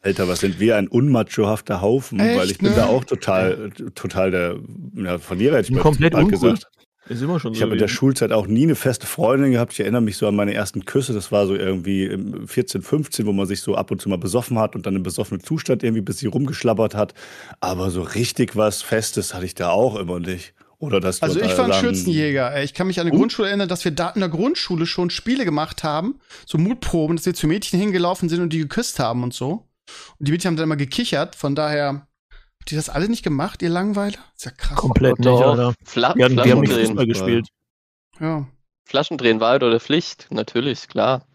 Speaker 4: Alter, was sind wir ein unmachohafter Haufen,
Speaker 1: Echt,
Speaker 4: weil ich bin
Speaker 1: ne?
Speaker 4: da auch total, total der ja, Verlierer, hätte ich mal
Speaker 2: Komplett uncool.
Speaker 4: gesagt.
Speaker 2: Ist immer schon
Speaker 4: Ich
Speaker 2: so.
Speaker 4: habe in der. Schulzeit auch nie eine feste Freundin gehabt. Ich erinnere mich so an meine ersten Küsse. Das war so irgendwie im 14, 15, wo man sich so ab und zu mal besoffen hat und dann im besoffenen Zustand irgendwie bis sie rumgeschlabbert hat. Aber so richtig was Festes hatte ich da auch immer nicht. Oder das
Speaker 1: Also ich war ein Schürzenjäger. ey. Ich kann mich an eine
Speaker 4: Uh.
Speaker 1: Grundschule erinnern, dass wir da in der Grundschule schon Spiele gemacht haben, so Mutproben, dass wir zu Mädchen hingelaufen sind und die geküsst haben und so. Und die Mädchen haben dann immer gekichert. Von daher habt ihr das alle nicht gemacht, ihr Langweiler? Ist ja krass.
Speaker 2: Komplett nicht,
Speaker 3: Doch.
Speaker 2: Alter.
Speaker 3: Fla
Speaker 2: Wir haben, wir haben nicht
Speaker 3: Flaschendrehen.
Speaker 2: Fußball gespielt.
Speaker 1: Ja,
Speaker 3: Flaschendrehen Wahrheit oder Pflicht, natürlich, klar.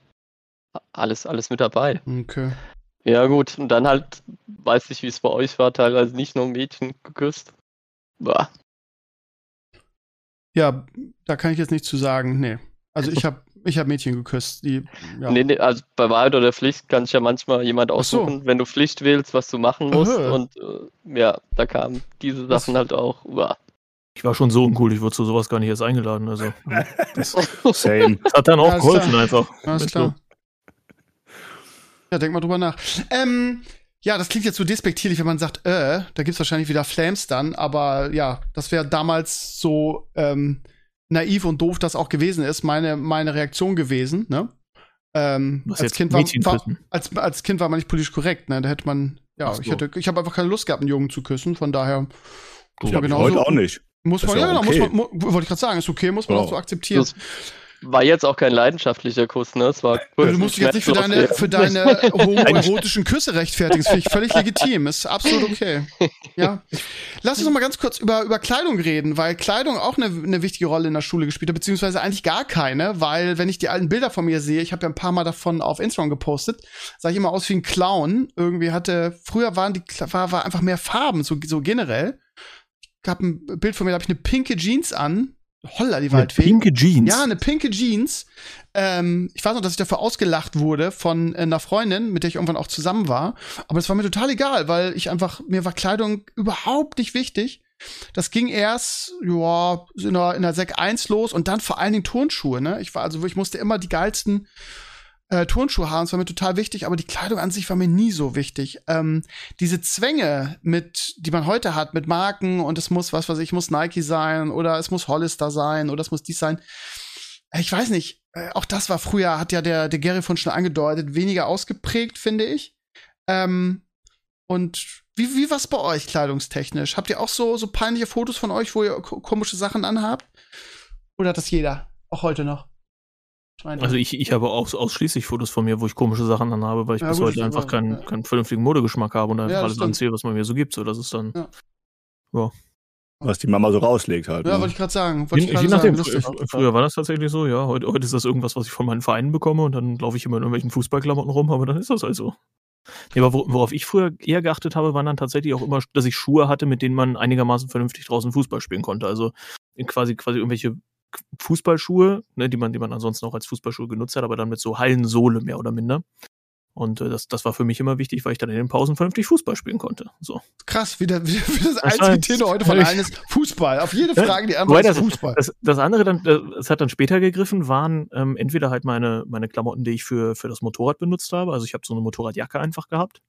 Speaker 3: Alles, alles mit dabei.
Speaker 1: okay.
Speaker 3: Ja, gut. Und dann halt, weiß ich, wie es bei euch war, teilweise nicht nur Mädchen geküsst. Bah.
Speaker 1: Ja, da kann ich jetzt nichts zu sagen. Nee. Also ich habe ich hab Mädchen geküsst. Die, ja.
Speaker 3: Nee, nee, also bei Wahrheit oder Pflicht kann sich ja manchmal jemand
Speaker 1: Ach so.
Speaker 3: aussuchen, wenn du Pflicht wählst, was du machen musst.
Speaker 1: Aha.
Speaker 3: Und äh, ja, da kamen diese
Speaker 1: Was?
Speaker 3: Sachen halt auch. Bah.
Speaker 2: Ich war schon so uncool, ich wurde zu sowas gar nicht erst eingeladen. Also das,
Speaker 4: Same.
Speaker 2: das hat dann auch
Speaker 1: Ja, ist
Speaker 2: geholfen
Speaker 1: klar.
Speaker 2: einfach.
Speaker 1: Alles klar. Ja, denk mal drüber nach. Ähm, ja, das klingt jetzt so despektierlich, wenn man sagt, äh, da gibt's wahrscheinlich wieder Flames dann, aber ja, das wäre damals so ähm, naiv und doof das auch gewesen ist, meine, meine Reaktion gewesen, ne? Ähm,
Speaker 2: Was
Speaker 1: als Kind war, war als, als Kind war man nicht politisch korrekt, ne? Da hätte man, ja,
Speaker 2: so.
Speaker 1: ich hätte, ich habe einfach keine Lust gehabt, einen Jungen zu küssen, von daher muss man genauso,
Speaker 4: heute auch nicht.
Speaker 1: muss man, ja,
Speaker 4: ja
Speaker 1: genau,
Speaker 4: okay.
Speaker 1: muss man, wollte ich gerade sagen, ist okay, muss man
Speaker 4: Ja.
Speaker 1: auch so akzeptieren.
Speaker 3: Das war jetzt auch kein leidenschaftlicher Kuss, ne? Es war
Speaker 1: Also, du musst dich jetzt nicht für deine, für deine homoerotischen Küsse rechtfertigen. Das finde ich völlig legitim. Ist absolut okay. Ja. Lass uns noch mal ganz kurz über, über Kleidung reden, weil Kleidung auch eine, eine wichtige Rolle in der Schule gespielt hat, beziehungsweise eigentlich gar keine, weil wenn ich die alten Bilder von mir sehe, ich habe ja ein paar Mal davon auf Instagram gepostet, sah ich immer aus wie ein Clown. Irgendwie hatte, früher waren die, war, war einfach mehr Farben, so, so generell. Ich habe ein Bild von mir, da habe ich eine pinke Jeans an. Holla, die
Speaker 2: Eine
Speaker 1: Waldfee.
Speaker 2: pinke Jeans.
Speaker 1: Ja, eine pinke Jeans. Ähm, ich weiß noch, dass ich dafür ausgelacht wurde von äh, einer Freundin, mit der ich irgendwann auch zusammen war. Aber es war mir total egal, weil ich einfach, mir war Kleidung überhaupt nicht wichtig. Das ging erst, ja, in der, in der Sek 1 los und dann vor allen Dingen Turnschuhe, ne? Ich war also, ich musste immer die geilsten äh, Turnschuhe haben, das war mir total wichtig, aber die Kleidung an sich war mir nie so wichtig. Ähm, diese Zwänge, mit, die man heute hat, mit Marken und es muss, was weiß ich, muss Nike sein oder es muss Hollister sein oder es muss dies sein. Äh, Ich weiß nicht, äh, auch das war früher, hat ja der, der Gary von schon angedeutet, weniger ausgeprägt, finde ich. Ähm, und wie, wie war's bei euch kleidungstechnisch? Habt ihr auch so, so peinliche Fotos von euch, wo ihr ko- komische Sachen anhabt? Oder hat das jeder? Auch heute noch? Schweine.
Speaker 2: Also ich, ich habe aus, ausschließlich Fotos von mir, wo ich komische Sachen anhabe, weil ich
Speaker 1: Ja,
Speaker 2: bis
Speaker 1: gut,
Speaker 2: heute einfach keinen,
Speaker 1: ja.
Speaker 2: keinen vernünftigen Modegeschmack habe und einfach
Speaker 1: Ja,
Speaker 2: alles anziehe, was man mir so gibt. So, das ist dann.
Speaker 1: Ja.
Speaker 4: Was die Mama so rauslegt halt.
Speaker 1: ja,
Speaker 4: ne?
Speaker 1: wollte ich gerade sagen. Wollte
Speaker 2: Je,
Speaker 1: ich
Speaker 2: je
Speaker 1: sagen.
Speaker 2: nachdem,
Speaker 1: Lustig.
Speaker 2: fr- früher war das tatsächlich so, ja. Heute, heute ist das irgendwas, was ich von meinen Vereinen bekomme und dann laufe ich immer in irgendwelchen Fußballklamotten rum, aber dann ist das halt so. Ja, aber wo, worauf ich früher eher geachtet habe, waren dann tatsächlich auch immer, dass ich Schuhe hatte, mit denen man einigermaßen vernünftig draußen Fußball spielen konnte. Also quasi, quasi irgendwelche Fußballschuhe, ne, die man, die man ansonsten auch als Fußballschuhe genutzt hat, aber dann mit so Hallensohle mehr oder minder. Und äh, das, das war für mich immer wichtig, weil ich dann in den Pausen vernünftig Fußball spielen konnte. So.
Speaker 1: Krass, wie, der, wie, wie das
Speaker 2: Das
Speaker 1: einzige Thema heute von allen ist Fußball. Auf jede Frage die Antwort ist
Speaker 2: das-
Speaker 1: Fußball.
Speaker 2: Das, das andere dann, äh, es hat dann später gegriffen, waren ähm, entweder halt meine, meine Klamotten, die ich für, für das Motorrad benutzt habe. Also ich habe so eine Motorradjacke einfach gehabt.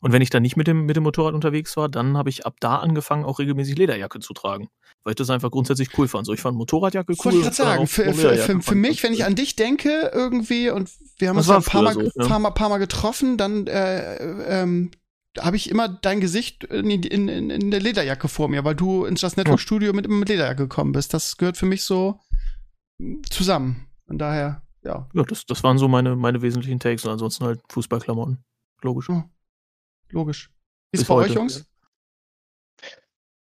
Speaker 2: Und wenn ich dann nicht mit dem, mit dem Motorrad unterwegs war, dann habe ich ab da angefangen, auch regelmäßig Lederjacke zu tragen. Weil ich das einfach grundsätzlich cool fand. So, ich fand Motorradjacke cool.
Speaker 1: wollte ich gerade
Speaker 2: und
Speaker 1: sagen.
Speaker 2: auch
Speaker 1: Für, für, für, für mich, wenn ich an dich denke, irgendwie, und wir haben
Speaker 2: Das
Speaker 1: uns ja ein paar Mal,
Speaker 2: so, ja.
Speaker 1: paar, mal, paar Mal getroffen, dann äh, ähm, habe ich immer dein Gesicht in, in, in, in der Lederjacke vor mir, weil du ins Just Network Studio mit, mit Lederjacke gekommen bist. Das gehört für mich so zusammen. Von daher, ja,
Speaker 2: Ja, das, das waren so meine, meine wesentlichen Takes und ansonsten halt Fußballklamotten. Logisch.
Speaker 1: Logisch. Wie ist
Speaker 2: Bis
Speaker 1: bei euch,
Speaker 2: heute.
Speaker 1: Jungs?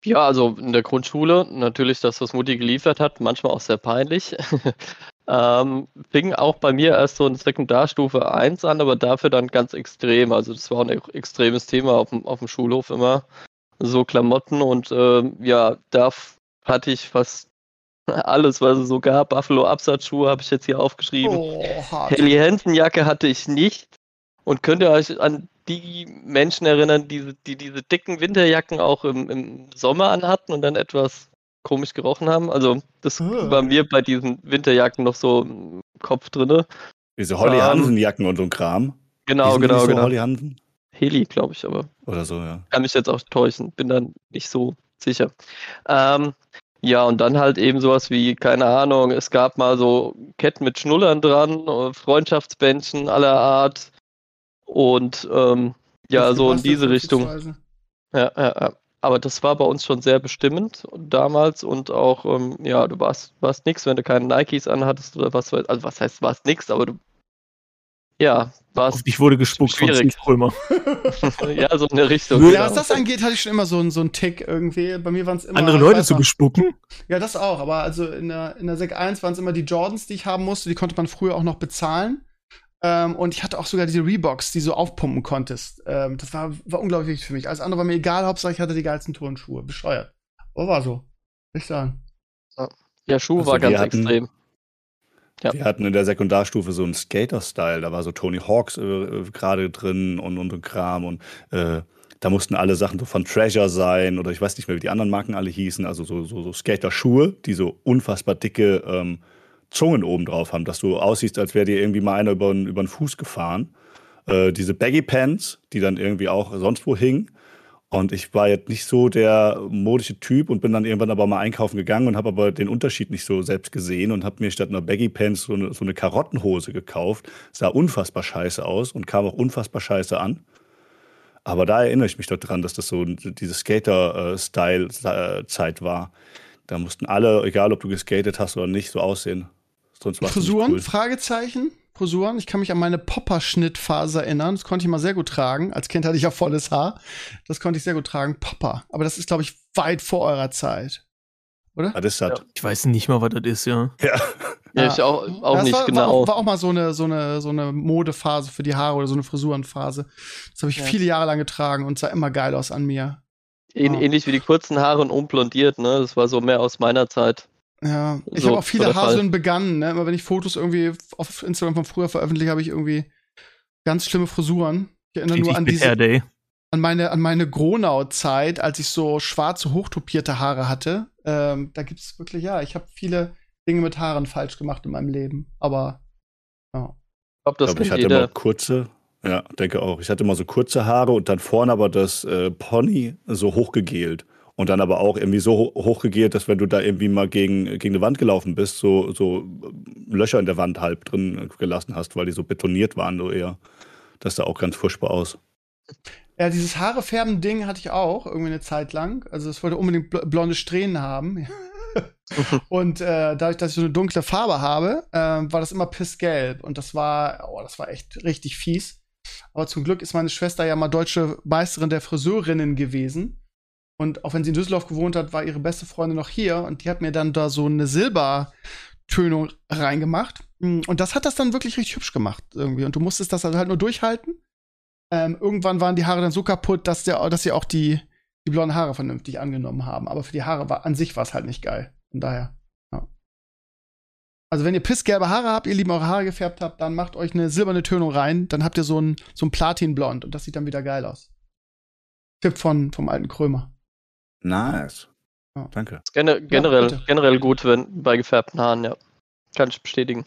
Speaker 3: Ja, also in der Grundschule natürlich das, was Mutti geliefert hat, manchmal auch sehr peinlich. Ähm, fing auch bei mir erst so in Sekundarstufe 1 an, aber dafür dann ganz extrem. Also das war ein extremes Thema auf dem, auf dem Schulhof immer. So Klamotten und ähm, ja, da hatte ich fast alles, was es so gab. Buffalo Absatzschuhe habe ich jetzt hier aufgeschrieben. Oh, Helly Hansen Jacke hatte ich nicht. Und könnt ihr euch an die Menschen erinnern, die, die diese dicken Winterjacken auch im, im Sommer anhatten und dann etwas komisch gerochen haben? Also, das oh. war mir bei diesen Winterjacken noch so im Kopf drin.
Speaker 4: Diese Holly ähm, Hansen Jacken und so ein Kram.
Speaker 3: Genau, genau, so genau.
Speaker 4: Holly Hansen?
Speaker 3: Heli, glaube ich, aber.
Speaker 4: Oder so, ja.
Speaker 3: Kann mich jetzt auch täuschen, bin dann nicht so sicher. Ähm, ja, und dann halt eben sowas wie, keine Ahnung, es gab mal so Ketten mit Schnullern dran, äh, Freundschaftsbändchen aller Art. Und ähm, ja, so in diese Richtung. Ja, ja, ja. Aber das war bei uns schon sehr bestimmend damals und auch, ähm, ja, du warst, warst nix, wenn du keine Nikes anhattest oder was, also was heißt, warst nix, aber du, ja, warst. Auf
Speaker 2: dich wurde gespuckt schwierig. von
Speaker 3: ja, so in der Richtung.
Speaker 1: Ja, was das angeht, hatte ich schon immer so, einen, so einen Tick irgendwie. Bei mir waren es immer.
Speaker 2: Andere Leute zu bespucken?
Speaker 1: Ja, das auch, aber also in der, in der Sek 1 waren es immer die Jordans, die ich haben musste, die konnte man früher auch noch bezahlen. Ähm, und ich hatte auch sogar diese Reeboks, die so aufpumpen konntest. Ähm, das war, war unglaublich wichtig für mich. Alles andere war mir egal, Hauptsache ich hatte die geilsten Turnschuhe. Bescheuert. Aber war so. Will ich sagen.
Speaker 3: Ja, Schuhe also war ganz hatten, extrem.
Speaker 4: Ja. Wir hatten in der Sekundarstufe so einen Skater-Style. Da war so Tony Hawks äh, gerade drin und, und, und Kram. Und äh, da mussten alle Sachen so von Treasure sein oder ich weiß nicht mehr, wie die anderen Marken alle hießen. Also so, so, so Skater-Schuhe, die so unfassbar dicke ähm, Zungen oben drauf haben, dass du aussiehst, als wäre dir irgendwie mal einer über, über den Fuß gefahren. Äh, diese Baggy Pants, die dann irgendwie auch sonst wo hingen. Und ich war jetzt nicht so der modische Typ und bin dann irgendwann aber mal einkaufen gegangen und habe aber den Unterschied nicht so selbst gesehen und habe mir statt einer Baggy Pants so eine, so eine Karottenhose gekauft. Sah unfassbar scheiße aus und kam auch unfassbar scheiße an. Aber da erinnere ich mich doch dran, dass das so diese Skater-Style-Zeit war. Da mussten alle, egal ob du geskatet hast oder nicht, so aussehen.
Speaker 1: Sonst Frisuren? Cool. Fragezeichen? Frisuren. Ich kann mich an meine Popper-Schnittphase erinnern. Das konnte ich mal sehr gut tragen. Als Kind hatte ich ja volles Haar. Das konnte ich sehr gut tragen. Popper. Aber das ist, glaube ich, weit vor eurer Zeit. Oder?
Speaker 4: Ist das?
Speaker 2: Ja. Ich weiß nicht mal, was das ist, ja.
Speaker 3: Ja. ja ich auch, auch nicht
Speaker 1: war,
Speaker 3: genau.
Speaker 1: War auch, war auch, mal so eine, so, eine, so eine Modephase für die Haare oder so eine Frisurenphase. Das habe ich ja. viele Jahre lang getragen und sah immer geil aus an mir.
Speaker 3: Ähnlich wie die kurzen Haare und unblondiert, ne? Das war so mehr aus meiner Zeit.
Speaker 1: Ja, ich so, habe auch viele Haarsünden begangen, ne? Immer wenn ich Fotos irgendwie auf Instagram von früher veröffentliche, habe ich irgendwie ganz schlimme Frisuren. Ich erinnere nur an diese, an meine, an meine Gronau-Zeit, als ich so schwarze, hochtopierte Haare hatte. Ähm, da gibt es wirklich, ja, ich habe viele Dinge mit Haaren falsch gemacht in meinem Leben. Aber,
Speaker 4: ja. Ich glaube, das ich, glaub, ich hatte jeder. mal kurze, ja, denke auch. Ich hatte mal so kurze Haare und dann vorne aber das äh, Pony so hochgegelt und dann aber auch irgendwie so hochgegelt, dass wenn du da irgendwie mal gegen, gegen eine Wand gelaufen bist, so, so Löcher in der Wand halb drin gelassen hast, weil die so betoniert waren, so eher. Das sah auch ganz furchtbar aus.
Speaker 1: Ja, dieses Haarefärben-Ding hatte ich auch irgendwie eine Zeit lang. Also es wollte unbedingt blonde Strähnen haben. und äh, dadurch, dass ich so eine dunkle Farbe habe, äh, war das immer pissgelb. Und das war, oh, das war echt richtig fies. Aber zum Glück ist meine Schwester ja mal deutsche Meisterin der Friseurinnen gewesen. Und auch wenn sie in Düsseldorf gewohnt hat, war ihre beste Freundin noch hier und die hat mir dann da so eine Silbertönung reingemacht. Mm, und das hat das dann wirklich richtig hübsch gemacht irgendwie. Und du musstest das halt nur durchhalten. Ähm, irgendwann waren die Haare dann so kaputt, dass, der, dass sie auch die, die blonden Haare vernünftig angenommen haben. Aber für die Haare war an sich war es halt nicht geil. Von daher. Ja. Also wenn ihr pissgelbe Haare habt, ihr lieben eure Haare gefärbt habt, dann macht euch eine silberne Tönung rein. Dann habt ihr so ein, so ein Platinblond und das sieht dann wieder geil aus. Tipp von, vom alten Krömer.
Speaker 4: Nice. Oh. Danke.
Speaker 3: Gener generell, ja, generell gut, wenn bei gefärbten Haaren, ja. Kann ich bestätigen.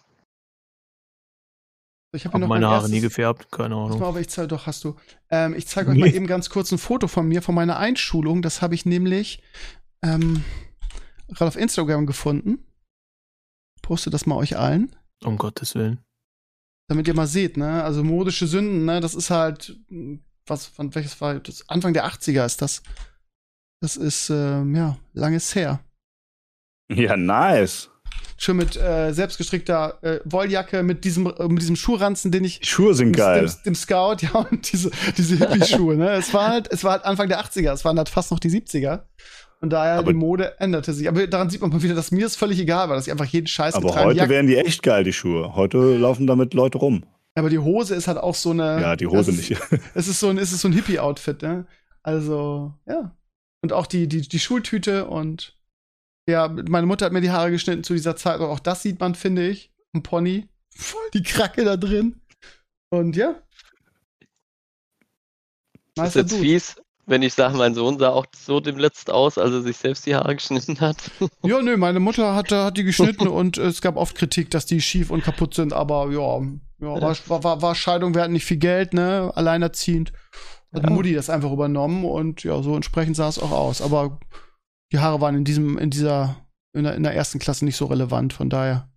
Speaker 2: Ich habe hab meine Haare erstes, nie gefärbt, keine Ahnung.
Speaker 1: Mal, aber ich zeige doch, hast du. Ähm, ich zeige euch nee. mal eben ganz kurz ein Foto von mir, von meiner Einschulung. Das habe ich nämlich ähm, gerade auf Instagram gefunden. Poste das mal euch allen.
Speaker 2: Um Gottes Willen.
Speaker 1: Damit ihr mal seht, ne? Also modische Sünden, ne? Das ist halt, was, von welches war das? Anfang der 80er ist das. Das ist, ähm, ja, langes her.
Speaker 4: Ja, nice.
Speaker 1: Schon mit äh, selbstgestrickter äh, Wolljacke, mit diesem, äh, mit diesem Schuhranzen, den ich.
Speaker 4: Schuhe sind geil.
Speaker 1: Dem, dem, Scout, ja, und diese, diese Hippie-Schuhe, ne? Es war halt, es war halt Anfang der 80er, es waren halt fast noch die 70er. Von daher, aber die Mode änderte sich. Aber daran sieht man mal wieder, dass mir es völlig egal war, dass ich einfach jeden Scheiß
Speaker 4: Aber heute Jack wären die echt geil, die Schuhe. Heute laufen damit Leute rum.
Speaker 1: Aber die Hose ist halt auch so eine.
Speaker 4: Ja, die Hose nicht.
Speaker 1: es ist so ein, es ist so ein Hippie-Outfit, ne? Also, ja. Und auch die, die, die Schultüte und ja, meine Mutter hat mir die Haare geschnitten zu dieser Zeit. Auch das sieht man, finde ich. Ein Pony. Voll die Kracke da drin. Und ja.
Speaker 3: Das ist jetzt fies, wenn ich sage, mein Sohn sah auch so dem Letzt aus, als er sich selbst die Haare geschnitten hat.
Speaker 1: Ja, nö, meine Mutter hat, hat die geschnitten und es gab oft Kritik, dass die schief und kaputt sind, aber ja, ja war, war, war Scheidung, wir hatten nicht viel Geld, ne, alleinerziehend. Hat ja. Mutti das einfach übernommen und ja, so entsprechend sah es auch aus. Aber die Haare waren in diesem, in dieser, in der, in der ersten Klasse nicht so relevant, von daher.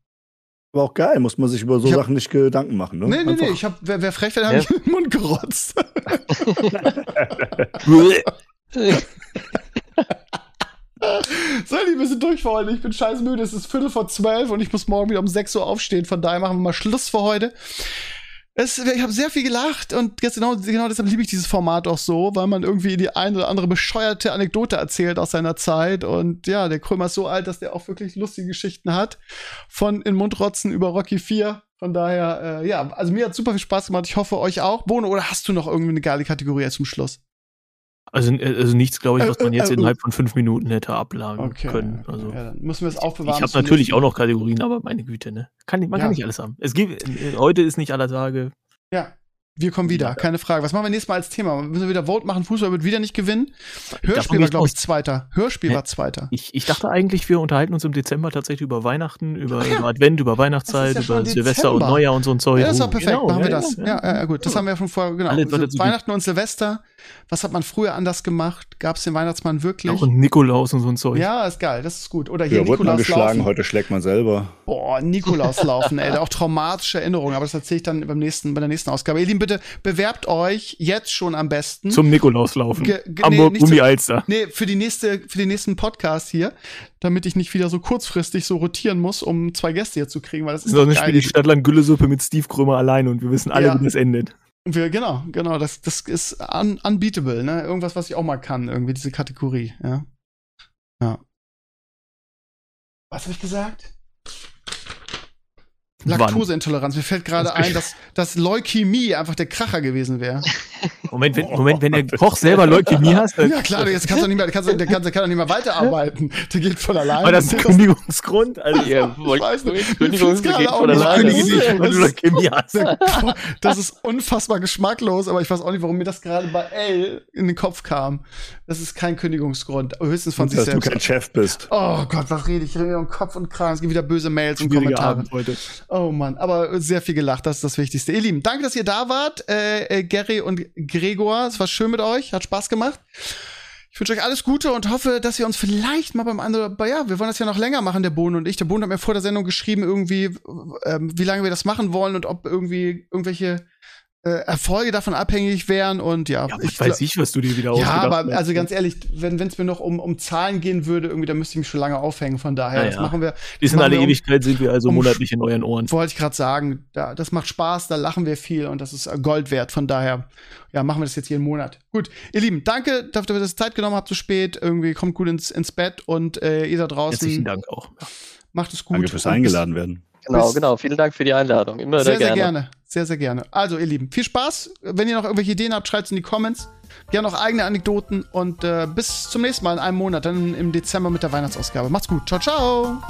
Speaker 4: Aber auch geil, muss man sich über so hab, Sachen nicht Gedanken machen, ne?
Speaker 1: Nee, nee, Einfach. nee, ich hab, wer, wer frech wäre, ja. hab ich in den Mund gerotzt. so, wir sind durch für heute. Ich bin scheiß müde. Es ist Viertel vor zwölf und ich muss morgen wieder um sechs Uhr aufstehen. Von daher machen wir mal Schluss für heute. Es, ich habe sehr viel gelacht und genau, genau deshalb liebe ich dieses Format auch so, weil man irgendwie die eine oder andere bescheuerte Anekdote erzählt aus seiner Zeit. Und ja, der Krömer ist so alt, dass der auch wirklich lustige Geschichten hat. Von in Mundrotzen über Rocky 4. Von daher, äh, ja, also mir hat super viel Spaß gemacht. Ich hoffe euch auch. Bono, oder hast du noch irgendwie eine geile Kategorie zum Schluss?
Speaker 2: Also, äh, also nichts, glaube ich, was man jetzt äh, äh, innerhalb von fünf Minuten hätte ablagen okay, können. Also,
Speaker 1: ja, dann müssen wir es aufbewahren.
Speaker 2: Ich habe natürlich auch noch Kategorien, aber meine Güte, ne? Kann, man ja. kann nicht alles haben. Es gibt, heute ist nicht aller Tage.
Speaker 1: Ja. Wir kommen wieder, ja. keine Frage. Was machen wir nächstes Mal als Thema? Müssen wir wieder Vote machen? Fußball wird wieder nicht gewinnen. Hörspiel war, glaube ich, Zweiter. Hörspiel war Zweiter.
Speaker 2: Ich, ich dachte eigentlich, wir unterhalten uns im Dezember tatsächlich über Weihnachten, über, ja. über Advent, über Weihnachtszeit, ja über Silvester und Neujahr und so ein Zeug.
Speaker 1: Ja, das war perfekt. Genau, machen wir das. Ja, ja, gut. Das haben wir ja schon vorher, genau. Alle, also, Weihnachten und Silvester. Was hat man früher anders gemacht? Gab es den Weihnachtsmann wirklich?
Speaker 2: und Nikolaus und so ein Zeug.
Speaker 1: Ja, ist geil. Das ist gut. Oder hier
Speaker 4: ja, Nikolaus man geschlagen, laufen. heute schlägt man selber.
Speaker 1: Boah, Nikolaus laufen, ey. Auch traumatische Erinnerungen. Aber das erzähle ich dann beim nächsten, bei der nächsten Ausgabe. Ihr Lieben, bitte bewerbt euch jetzt schon am besten.
Speaker 2: Zum Nikolauslaufen. Ge Hamburg nee, Umi Alster.
Speaker 1: Nee, für die nächste, für den nächsten Podcast hier, damit ich nicht wieder so kurzfristig so rotieren muss, um zwei Gäste hier zu kriegen, weil das ist
Speaker 2: Sonst spielt die Stadtland Güllesuppe mit Steve Krömer allein und wir wissen alle, ja. wie das endet.
Speaker 1: Wir, genau, genau, das, das ist un unbeatable, ne? Irgendwas, was ich auch mal kann, irgendwie diese Kategorie, ja. Ja. Was habe ich gesagt? Laktoseintoleranz. Mir fällt gerade ein, dass, dass Leukämie einfach der Kracher gewesen wäre.
Speaker 2: Moment, wenn, Moment, wenn der Koch selber Leukämie hast.
Speaker 1: Ja klar, jetzt kannst du nicht mehr, kannst, der, kann, der kann doch nicht mehr weiterarbeiten. Der geht von alleine. Aber
Speaker 2: das ist ein Kündigungsgrund. Also,
Speaker 1: ja, ich weiß nicht. Kündigungsgrund geht von alleine. Wenn du Leukämie hast. Das ist unfassbar geschmacklos, aber ich weiß auch nicht, warum mir das gerade bei L in den Kopf kam. Das ist kein Kündigungsgrund. Höchstens von sich
Speaker 4: dass
Speaker 1: selbst.
Speaker 4: Dass du kein Chef bist.
Speaker 1: Oh Gott, was rede ich? Ich rede um Kopf und Kragen. Es gibt wieder böse Mails und Kommentare. heute. Oh Mann, aber sehr viel gelacht, das ist das Wichtigste. Ihr Lieben, danke, dass ihr da wart. Äh, äh, Gary und Gregor, es war schön mit euch, hat Spaß gemacht. Ich wünsche euch alles Gute und hoffe, dass ihr uns vielleicht mal beim anderen, ja, wir wollen das ja noch länger machen, der Bohnen und ich. Der Bohnen hat mir vor der Sendung geschrieben, irgendwie, ähm, wie lange wir das machen wollen und ob irgendwie irgendwelche Erfolge davon abhängig wären und ja. ja
Speaker 2: ich weiß ich, was du dir wieder
Speaker 1: Ja, aber hast. also ganz ehrlich, wenn es mir noch um, um Zahlen gehen würde, irgendwie, dann müsste ich mich schon lange aufhängen. Von daher, ja, das machen wir.
Speaker 2: Bis in alle um, Ewigkeit sind wir also um, monatlich in euren Ohren.
Speaker 1: Wollte ich gerade sagen, da, das macht Spaß, da lachen wir viel und das ist Gold wert. Von daher, ja, machen wir das jetzt jeden Monat. Gut, ihr Lieben, danke, dass ihr das Zeit genommen habt zu spät. Irgendwie kommt gut ins, ins Bett und äh, ihr da draußen.
Speaker 2: Herzlichen Dank auch. Ja.
Speaker 1: Macht es gut.
Speaker 4: Danke fürs Eingeladen werden.
Speaker 3: Genau, genau. Vielen Dank für die Einladung.
Speaker 1: Immer sehr, sehr gerne. Sehr, sehr gerne. Also, ihr Lieben, viel Spaß. Wenn ihr noch irgendwelche Ideen habt, schreibt es in die Comments. Gerne noch eigene Anekdoten und äh, bis zum nächsten Mal in einem Monat, dann im Dezember mit der Weihnachtsausgabe. Macht's gut. Ciao, ciao.